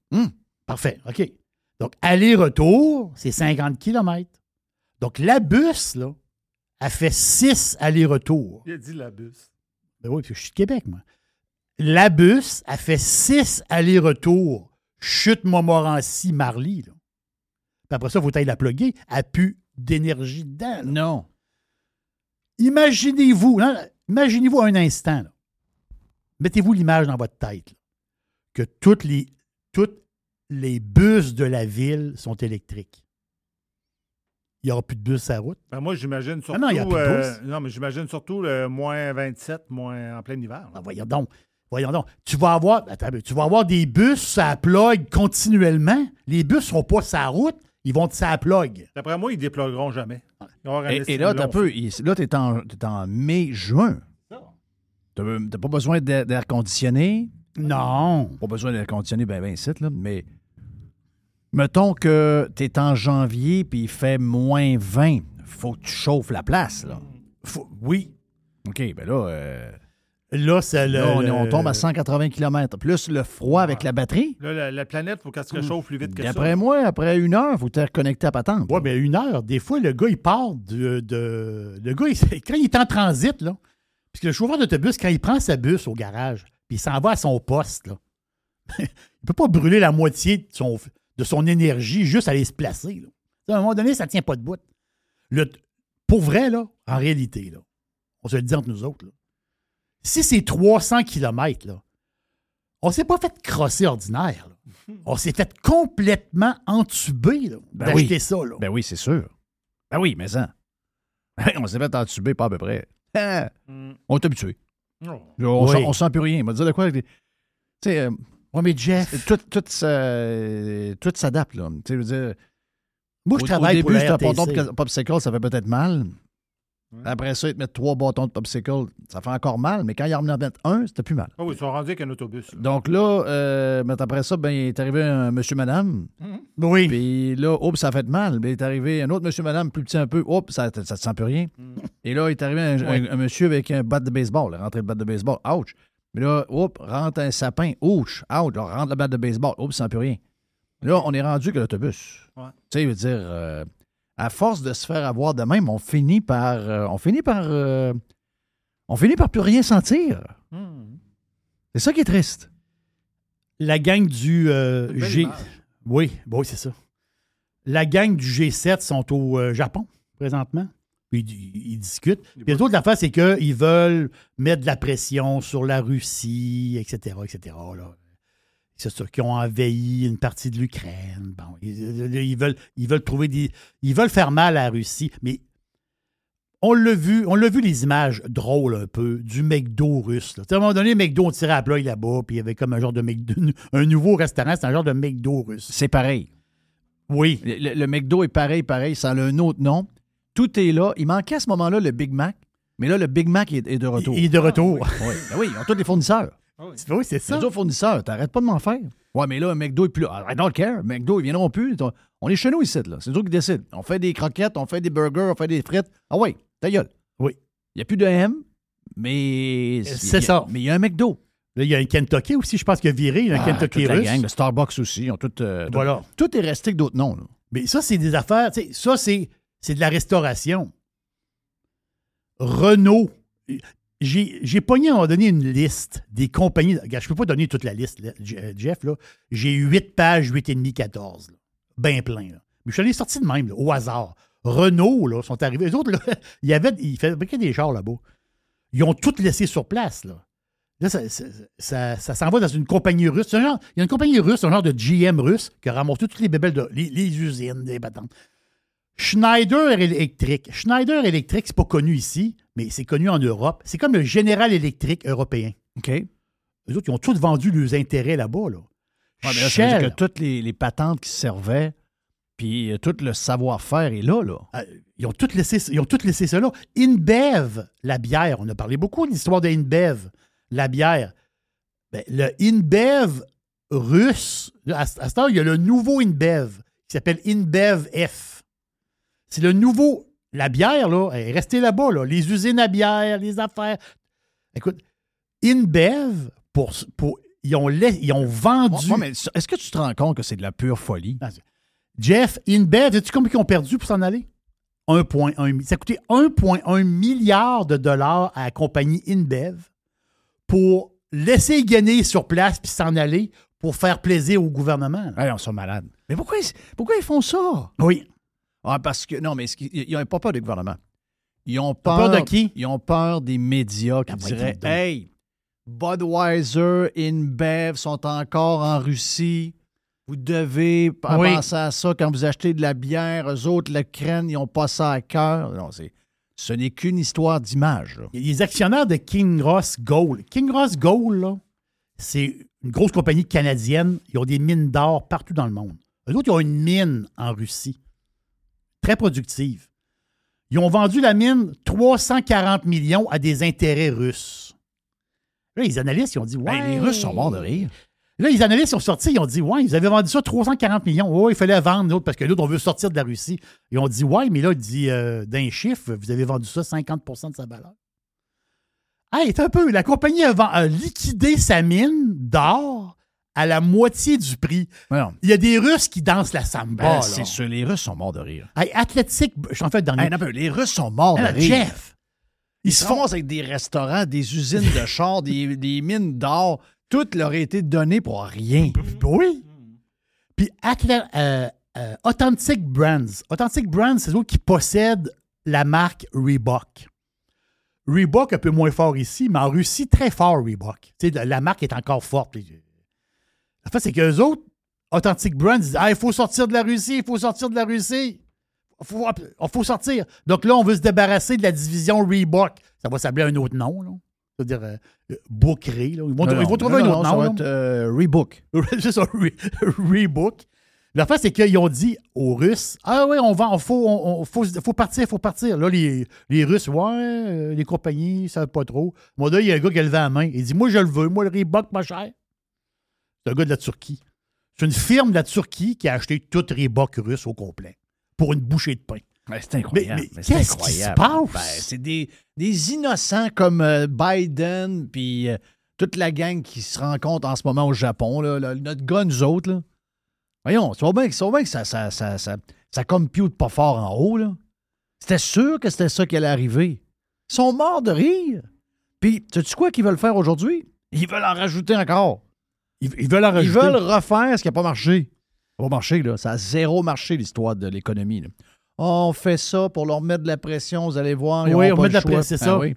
Parfait, OK. Donc, aller-retour, c'est 50 km. Donc, la bus, là, elle fait 6 allers-retours. Il a dit la bus. Ben oui, parce que je suis de Québec, moi. La bus, elle fait 6 allers-retours. Chute Montmorency, Marly. Là. Puis après ça, il faut aller la plugger. Elle a plus d'énergie dedans. là. Non. Imaginez-vous, imaginez-vous un instant. là. Mettez-vous l'image dans votre tête. là, que toutes les, toutes les bus de la ville sont électriques. Il n'y aura plus de bus à la route. Ben moi, j'imagine surtout. Ah non, il y a plus de euh, bus. non, mais j'imagine surtout le moins 27, moins en plein hiver. Ah, voyons donc. Voyons donc. Tu vas avoir, attends, tu vas avoir des bus à plug continuellement. Les bus ne seront pas la route, ils vont de à plug. D'après moi, ils déplogueront jamais. Et, là, peu, il- là, en, t'es en mai, juin. T'as t'as pas besoin d'air conditionné. Non. Pas besoin d'air conditionné, ben, ben, ici, là. Mais mettons que t'es en janvier puis il fait moins 20. Faut que tu chauffes la place, là. Faut- oui. OK, ben là, euh, Là, c'est le. là, on, tombe à 180 km. Plus le froid avec la batterie. Là, la, la planète, il faut qu'elle se réchauffe plus vite que ça. D'après moi, après une heure, faut te reconnecter à patente. Oui, mais une heure, des fois, le gars, il part de. de- le gars, il- *laughs* quand il est en transit, là, parce que le chauffeur d'autobus, quand il prend sa bus au garage, puis il s'en va à son poste, là, *laughs* il ne peut pas brûler la moitié de son, de son énergie juste à aller se placer. là. À un moment donné, ça ne tient pas de bout. Le, pour vrai, là, en réalité, là, on se le dit entre nous autres, là, si c'est 300 km, là, on s'est pas fait crosser ordinaire. là. *laughs* On s'est fait complètement entuber là, Ben d'acheter oui. ça. Là. Ben oui, c'est sûr. Ben oui, mais ça. *laughs* on s'est fait entuber pas à peu près. Ah, On est habitué. Non. On, Oui. sent, on sent plus rien. On va dire de quoi. Tu sais, euh, Ouais, mais Jeff. tout, tout, ça- tout s'adapte, là. Tu sais, je veux dire, Moi, je Au- travaille Au pour début, la c'est un bâton RTC. popsicle, ça fait peut-être mal. Après ça, ils te mettent trois bâtons de popsicle, ça fait encore mal, mais quand ils en mettent un, c'était plus mal. Ah oui, ils sont rendus avec un autobus. là. Donc là, euh, mais après ça, ben, il est arrivé un monsieur, madame. Oui. Puis là, oups, ça a fait mal. Mais il est arrivé un autre monsieur, madame, plus petit un peu. Oups, ça ne sent plus rien. Et là, il est arrivé un, un- un monsieur avec un bat de baseball. Il est rentré le bat de baseball. Ouch. Mais là, oups, rentre un sapin. Ouch. Ouch. Là, rentre le bat de baseball. Oups, ça sent plus rien. Là, on est rendu que l'autobus. Ouais. Tu sais, il veut dire, euh, à force de se faire avoir de même, on finit par. euh, on finit par. euh, on finit par plus rien sentir. C'est ça qui est triste. La gang du euh, G. image. Oui, c'est ça. La gang du G7 sont au euh, Japon présentement. Puis ils, ils discutent. Puis les autres, l'affaire, c'est qu'ils veulent mettre de la pression sur la Russie, etc., etc. Là. C'est ça, qui ont envahi une partie de l'Ukraine. Bon, ils, ils veulent, ils veulent trouver des. Ils veulent faire mal à la Russie. Mais on l'a vu, on l'a vu les images drôles un peu du McDo russe. là. À un moment donné, McDo, on tirait à plat là-bas, puis il y avait comme un genre de McDo, un nouveau restaurant, c'est un genre de McDo russe. C'est pareil. Oui. Le, le McDo est pareil, pareil, ça a un autre nom. Tout est là. Il manquait à ce moment-là le Big Mac, mais là, le Big Mac est, est de retour. Il est de retour. Oui, ben oui, ils ont tous des fournisseurs. Oui, c'est ça. Les autres fournisseurs, t'arrêtes pas de m'en faire. Ouais, mais là, un McDo est plus là. I don't care. McDo, ils viendront plus. On est chez nous ici, là. C'est eux qui décident. On fait des croquettes, on fait des burgers, on fait des frites. Ah ouais, ta gueule. Oui. Il n'y a plus de M, mais. C'est ça. Mais il y a un McDo. Là, il y a un Kentucky aussi, je pense qu'il a viré, il y a un Ah, Kentucky toute la russe. gang, le Starbucks aussi. Ils ont tout, euh, tout- Voilà. tout est resté avec d'autres noms. là. Mais ça, c'est des affaires, tu sais, ça, c'est, c'est de la restauration. Renault. J'ai, pogné à un donné une liste des compagnies. Je peux pas donner toute la liste, euh, Jeff. Là. J'ai 8 pages, 8,5, 14. Là. Ben plein. Là. Mais je suis allé sortir de même, au hasard. Renault, là, sont arrivés. Les autres, là, *laughs* ils fabriquaient des chars là-bas. Ils ont tout laissé sur place. Là, là ça, ça, s'en va dans une compagnie russe. Un genre- il y a une compagnie russe, un genre de GM russe, qui a ramassé toutes les bébelles, de, les, usines, les patentes. Schneider Electric. Schneider Electric, c'est pas connu ici, mais c'est connu en Europe. C'est comme le General Electric européen. OK. Ouais, Les autres, ils ont tous vendu leurs intérêts là-bas. Là. mais là, ça veut Shell, dire que toutes les, les patentes qui servaient, puis euh, tout le savoir-faire est là, là. euh, ils, ont tous laissé, ils ont laissé cela. InBev, la bière. On a parlé beaucoup de l'histoire de InBev, la bière. Ben, le InBev russe, là, à, ce- à ce temps, il y a le nouveau InBev qui s'appelle InBev F. C'est le nouveau. La bière, là, elle est restée là-bas, là. Les usines à bière, les affaires. Écoute, InBev, pour, pour, ils, ont ils ont vendu. Ouais, mais est-ce que tu te rends compte que c'est de la pure folie? Jeff, InBev, sais-tu combien ils ont perdu pour s'en aller? 1,1 mi- Ça a coûté 1,1 milliard de dollars à la compagnie InBev pour laisser gagner sur place puis s'en aller pour faire plaisir au gouvernement. Ah, ils sont malades. Mais pourquoi, pourquoi ils font ça? Oui. Ah, parce que, non, mais ils n'ont pas peur du gouvernement. Ils ont peur, peur de qui? Ils ont peur des médias qui Ah, diraient. Hey, Budweiser, InBev sont encore en Russie. Vous devez Oui. penser à ça quand vous achetez de la bière. Eux autres, le craignent, ils n'ont pas ça à cœur. Non, c'est, ce n'est qu'une histoire d'image. les actionnaires de King Ross Gold. King Ross Gold, c'est une grosse compagnie canadienne. Ils ont des mines d'or partout dans le monde. Eux autres, ils ont une mine en Russie. Très productive. Ils ont vendu la mine 340 millions à des intérêts russes. Là, les analystes, ils ont dit Ouais. Ben, les Russes sont morts de rire. Là, les analystes sont sortis, ils ont dit Ouais, ils avaient vendu ça 340 millions. Ouais, il fallait vendre l'autre parce que l'autre, on veut sortir de la Russie. Ils ont dit Ouais, mais là, il dit euh, d'un chiffre, vous avez vendu ça 50% de sa valeur. Hey, c'est un peu. La compagnie a liquidé sa mine d'or à la moitié du prix. Non. Il y a des Russes qui dansent la samba. Ben, là. c'est sûr, les Russes sont morts de rire. Hey, Athletic, je suis en fait dans Hey, non, mais les Russes sont morts de Hey, rire. Jeff, Ils ils se font avec des restaurants, des usines de chars, des, *laughs* des mines d'or. Tout leur a été donné pour rien. Oui. Puis euh, euh, Authentic Brands. Authentic Brands, c'est eux qui possèdent la marque Reebok. Reebok un peu moins fort ici, mais en Russie, très fort Reebok. La marque est encore forte. La fait, c'est qu'eux autres, Authentic Brands, disent Ah, il faut sortir de la Russie, il faut sortir de la Russie. Il faut, il faut sortir. Donc là, on veut se débarrasser de la division Reebok. Ça va s'appeler un autre nom, là. C'est-à-dire euh, euh, Bookery, là. Ils vont, Non, ils vont non, trouver non, un autre ça nom. va être, euh, Reebok. *laughs* c'est ça, Re- *laughs* Reebok. L'affaire, c'est qu'ils ont dit aux Russes Ah oui, on va, faut, on, on- faut, faut partir, faut partir. Là, les, les Russes, ouais, euh, les compagnies, ils savent pas trop. Moi, là, il y a un gars qui a levé la main. Il dit Moi, je le veux, moi, le Reebok, pas cher. C'est un gars de la Turquie. C'est une firme de la Turquie qui a acheté tout Reebok russe au complet pour une bouchée de pain. Ben, c'est incroyable. Mais- qu'est-ce qui se passe? Ben, c'est des, des innocents comme euh, Biden, puis euh, toute la gang qui se rencontre en ce moment au Japon. Là, Là, notre gars, nous autres. Là. Voyons, tu vois bien, bien que ça, ça, ça, ça, ça compute pas fort en haut. là. C'était sûr que c'était ça qui allait arriver. Ils sont morts de rire. Puis, sais-tu quoi qu'ils veulent faire aujourd'hui? Ils veulent en rajouter encore. Ils, ils veulent en Ils veulent refaire ce qui n'a pas marché. Ça va marcher, là. Ça a zéro marché, l'histoire de l'économie. Oh, on fait ça pour leur mettre de la pression, vous allez voir. ils Oui, on pas met le de la pression, c'est Ah ça. oui.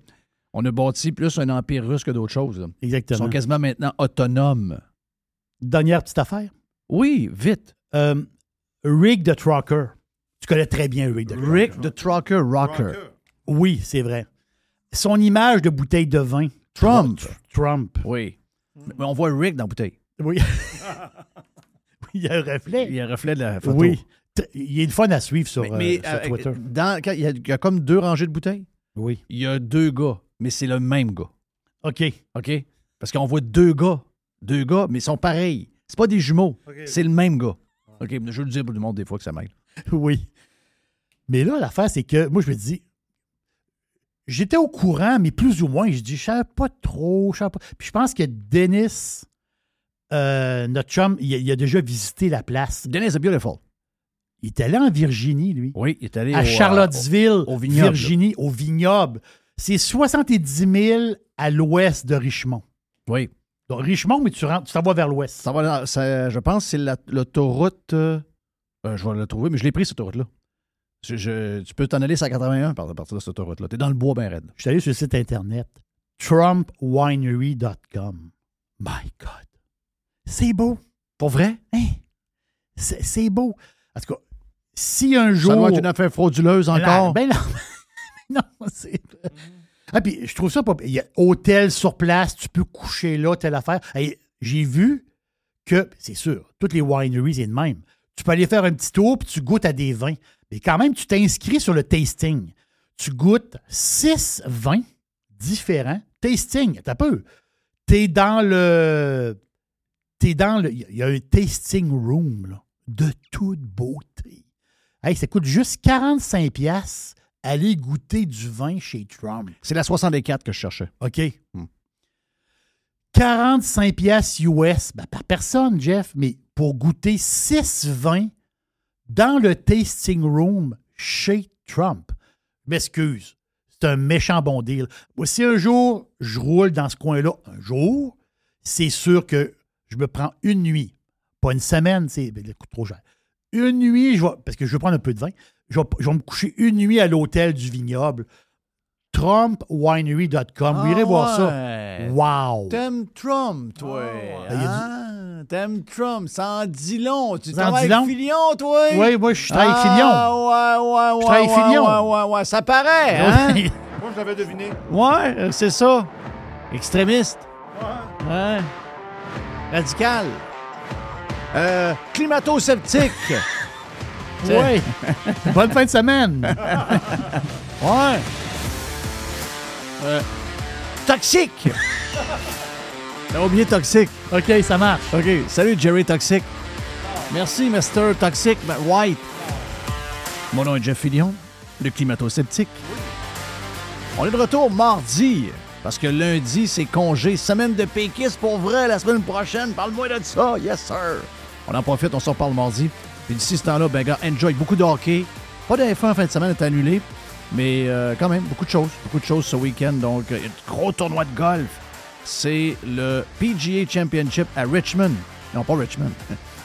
On a bâti plus un empire russe que d'autres choses. là. Ils Exactement. sont quasiment maintenant autonomes. Dernière petite affaire? Oui, vite. Euh, Rick the Trucker. Tu connais très bien Rick the Trucker. Rick the Trucker Rocker. Oui, c'est vrai. Son image de bouteille de vin. Trump. Trump. Oui. Mais on voit Rick dans la bouteille. Oui. *laughs* il y a un reflet. Il y a un reflet de la photo. Oui. Il est le fun à suivre sur, Mais, euh, sur euh, Twitter. dans- quand il, y a, il y a comme deux rangées de bouteilles? Oui. Il y a deux gars, mais c'est le même gars. OK. OK? Parce qu'on voit deux gars. Deux gars, mais ils sont pareils. C'est pas des jumeaux. C'est le même gars. OK, je veux le dire pour le monde des fois que ça m'aide. Oui. Mais là, l'affaire, c'est que moi, je me dis, j'étais au courant, mais plus ou moins, je dis, je savais pas trop, je savais pas. Puis je pense que Dennis, euh, notre chum, il a, il a déjà visité la place. Dennis is beautiful. Il est allé en Virginie, lui. Oui, il est allé à au, euh, Charlottesville, au- au vignoble, Virginie, au vignoble. C'est 70 000 à l'ouest de Richmond. Oui. Donc, Richmond, mais tu rentres, tu t'en vas vers l'ouest. Ça va ça- je pense que c'est la- l'autoroute. euh, euh, je vais le trouver, mais je l'ai pris, cette autoroute-là. Je- je- tu peux t'en aller la 81 par- à partir de cette autoroute-là. Tu es dans le bois bien raide. Je suis allé sur le site internet trumpwinery.com. My God. C'est beau. Pour vrai? Hein? C'est c'est beau. En tout cas, si un jour. Ça doit être une affaire frauduleuse encore. Ben non, *laughs* non c'est. Ah, puis je trouve ça pas. Il y a hôtel sur place, tu peux coucher là, telle affaire. Hey, J'ai vu que, c'est sûr, toutes les wineries, c'est de même. Tu peux aller faire un petit tour, puis tu goûtes à des vins. Mais quand même, tu t'inscris sur le tasting. Tu goûtes six vins différents. Tasting, t'as peu. T'es dans le. T'es dans le. Il y a un tasting room, là, de toute beauté. Hey, ça coûte juste 45$ piastres aller goûter du vin chez Trump. C'est la 64 que je cherchais. OK. 45 pièces US ben, par personne, Jeff, mais pour goûter 6 vins dans le tasting room chez Trump. Je M'excuse. C'est un méchant bon deal. Moi, si un jour je roule dans ce coin-là, un jour, c'est sûr que je me prends une nuit. Pas une semaine, c'est ben, trop cher. Une nuit, je vais, parce que je veux prendre un peu de vin, je vais, je vais me coucher une nuit à l'hôtel du vignoble. TrumpWinery.com. Vous irez voir ça. Wow! T'aimes Trump, toi. il y a hein? T'aimes Trump. Ça en dit long. Tu travailles avec long? Filion, toi? Oui, moi, je travaille avec Filion. Ah, ouais, ouais, ouais. Je travaille avec Filion. Ouais, ouais, ouais. Ça paraît, hein? *laughs* Moi, je l'avais deviné. ouais, euh, c'est ça. Extrémiste. Ouais. Radical. Euh, climato-sceptique. *laughs* Oui. *laughs* Bonne fin de semaine. Ouais. Euh, toxique. T'as oublié toxique. OK, ça marche. OK. Salut, Jerry Toxic. Merci, Mr. Toxic White. Mon nom est Jeff Fillion, le climato-sceptique. On est de retour mardi, parce que lundi, c'est congé. Semaine de péquiste pour vrai la semaine prochaine. Parle-moi de ça. Yes, sir. On en profite, on s'en parle mardi. Puis d'ici ce temps-là, ben, gars, enjoy. Beaucoup de hockey. Pas de F1 en fin de semaine est annulé. Mais euh, quand même, beaucoup de choses. Beaucoup de choses ce week-end. Donc, euh, gros tournoi de golf. C'est le PGA Championship à Richmond. Non, pas Richmond.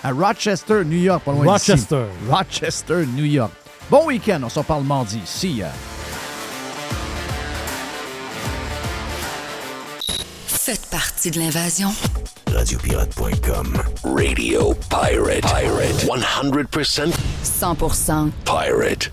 À Rochester, New York. Pas loin d'ici. Rochester. Rochester, New York. Bon week-end. On s'en parle mardi. See ya. Faites partie de l'invasion. Radiopirate.com. Radio Pirate. Pirate. 100% 100% pirate.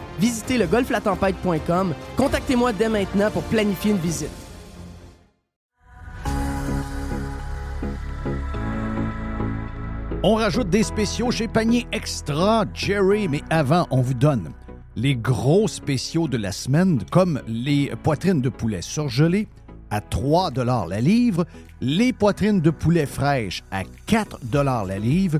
Visitez le golflatempête.com. Contactez-moi dès maintenant pour planifier une visite. On rajoute des spéciaux chez Panier Extra, Jerry, mais avant, on vous donne les gros spéciaux de la semaine, comme les poitrines de poulet surgelées à 3 la livre, les poitrines de poulet fraîches à 4 la livre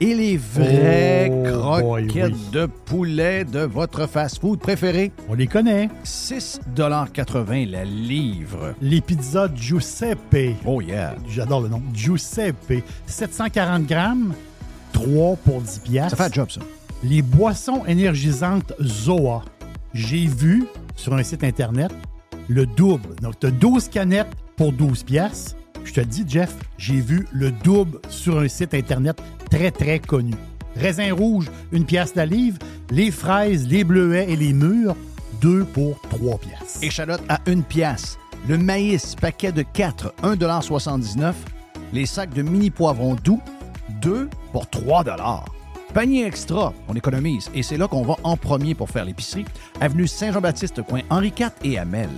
et les vraies Oh, boy, croquettes oui. de poulet de votre fast-food préféré. On les connaît. 6,80 la livre. Les pizzas Giuseppe. Oh yeah. J'adore le nom. Giuseppe. 740 grammes, 3 pour 10 piastres. Ça fait un job, ça. Les boissons énergisantes Zoa. J'ai vu sur un site Internet le double. Donc, tu as 12 canettes pour 12 piastres. Je te dis, Jeff, j'ai vu le double sur un site Internet très, très connu. Raisin rouge, une pièce la livre. Les fraises, les bleuets et les mûres, 2 pour 3 piastres. Échalote à une pièce. Le maïs, paquet de 4, 1,79 Les sacs de mini poivrons doux, 2 pour 3 Panier extra, on économise. Et c'est là qu'on va en premier pour faire l'épicerie. Avenue Saint-Jean-Baptiste, coin Henri IV et Amel.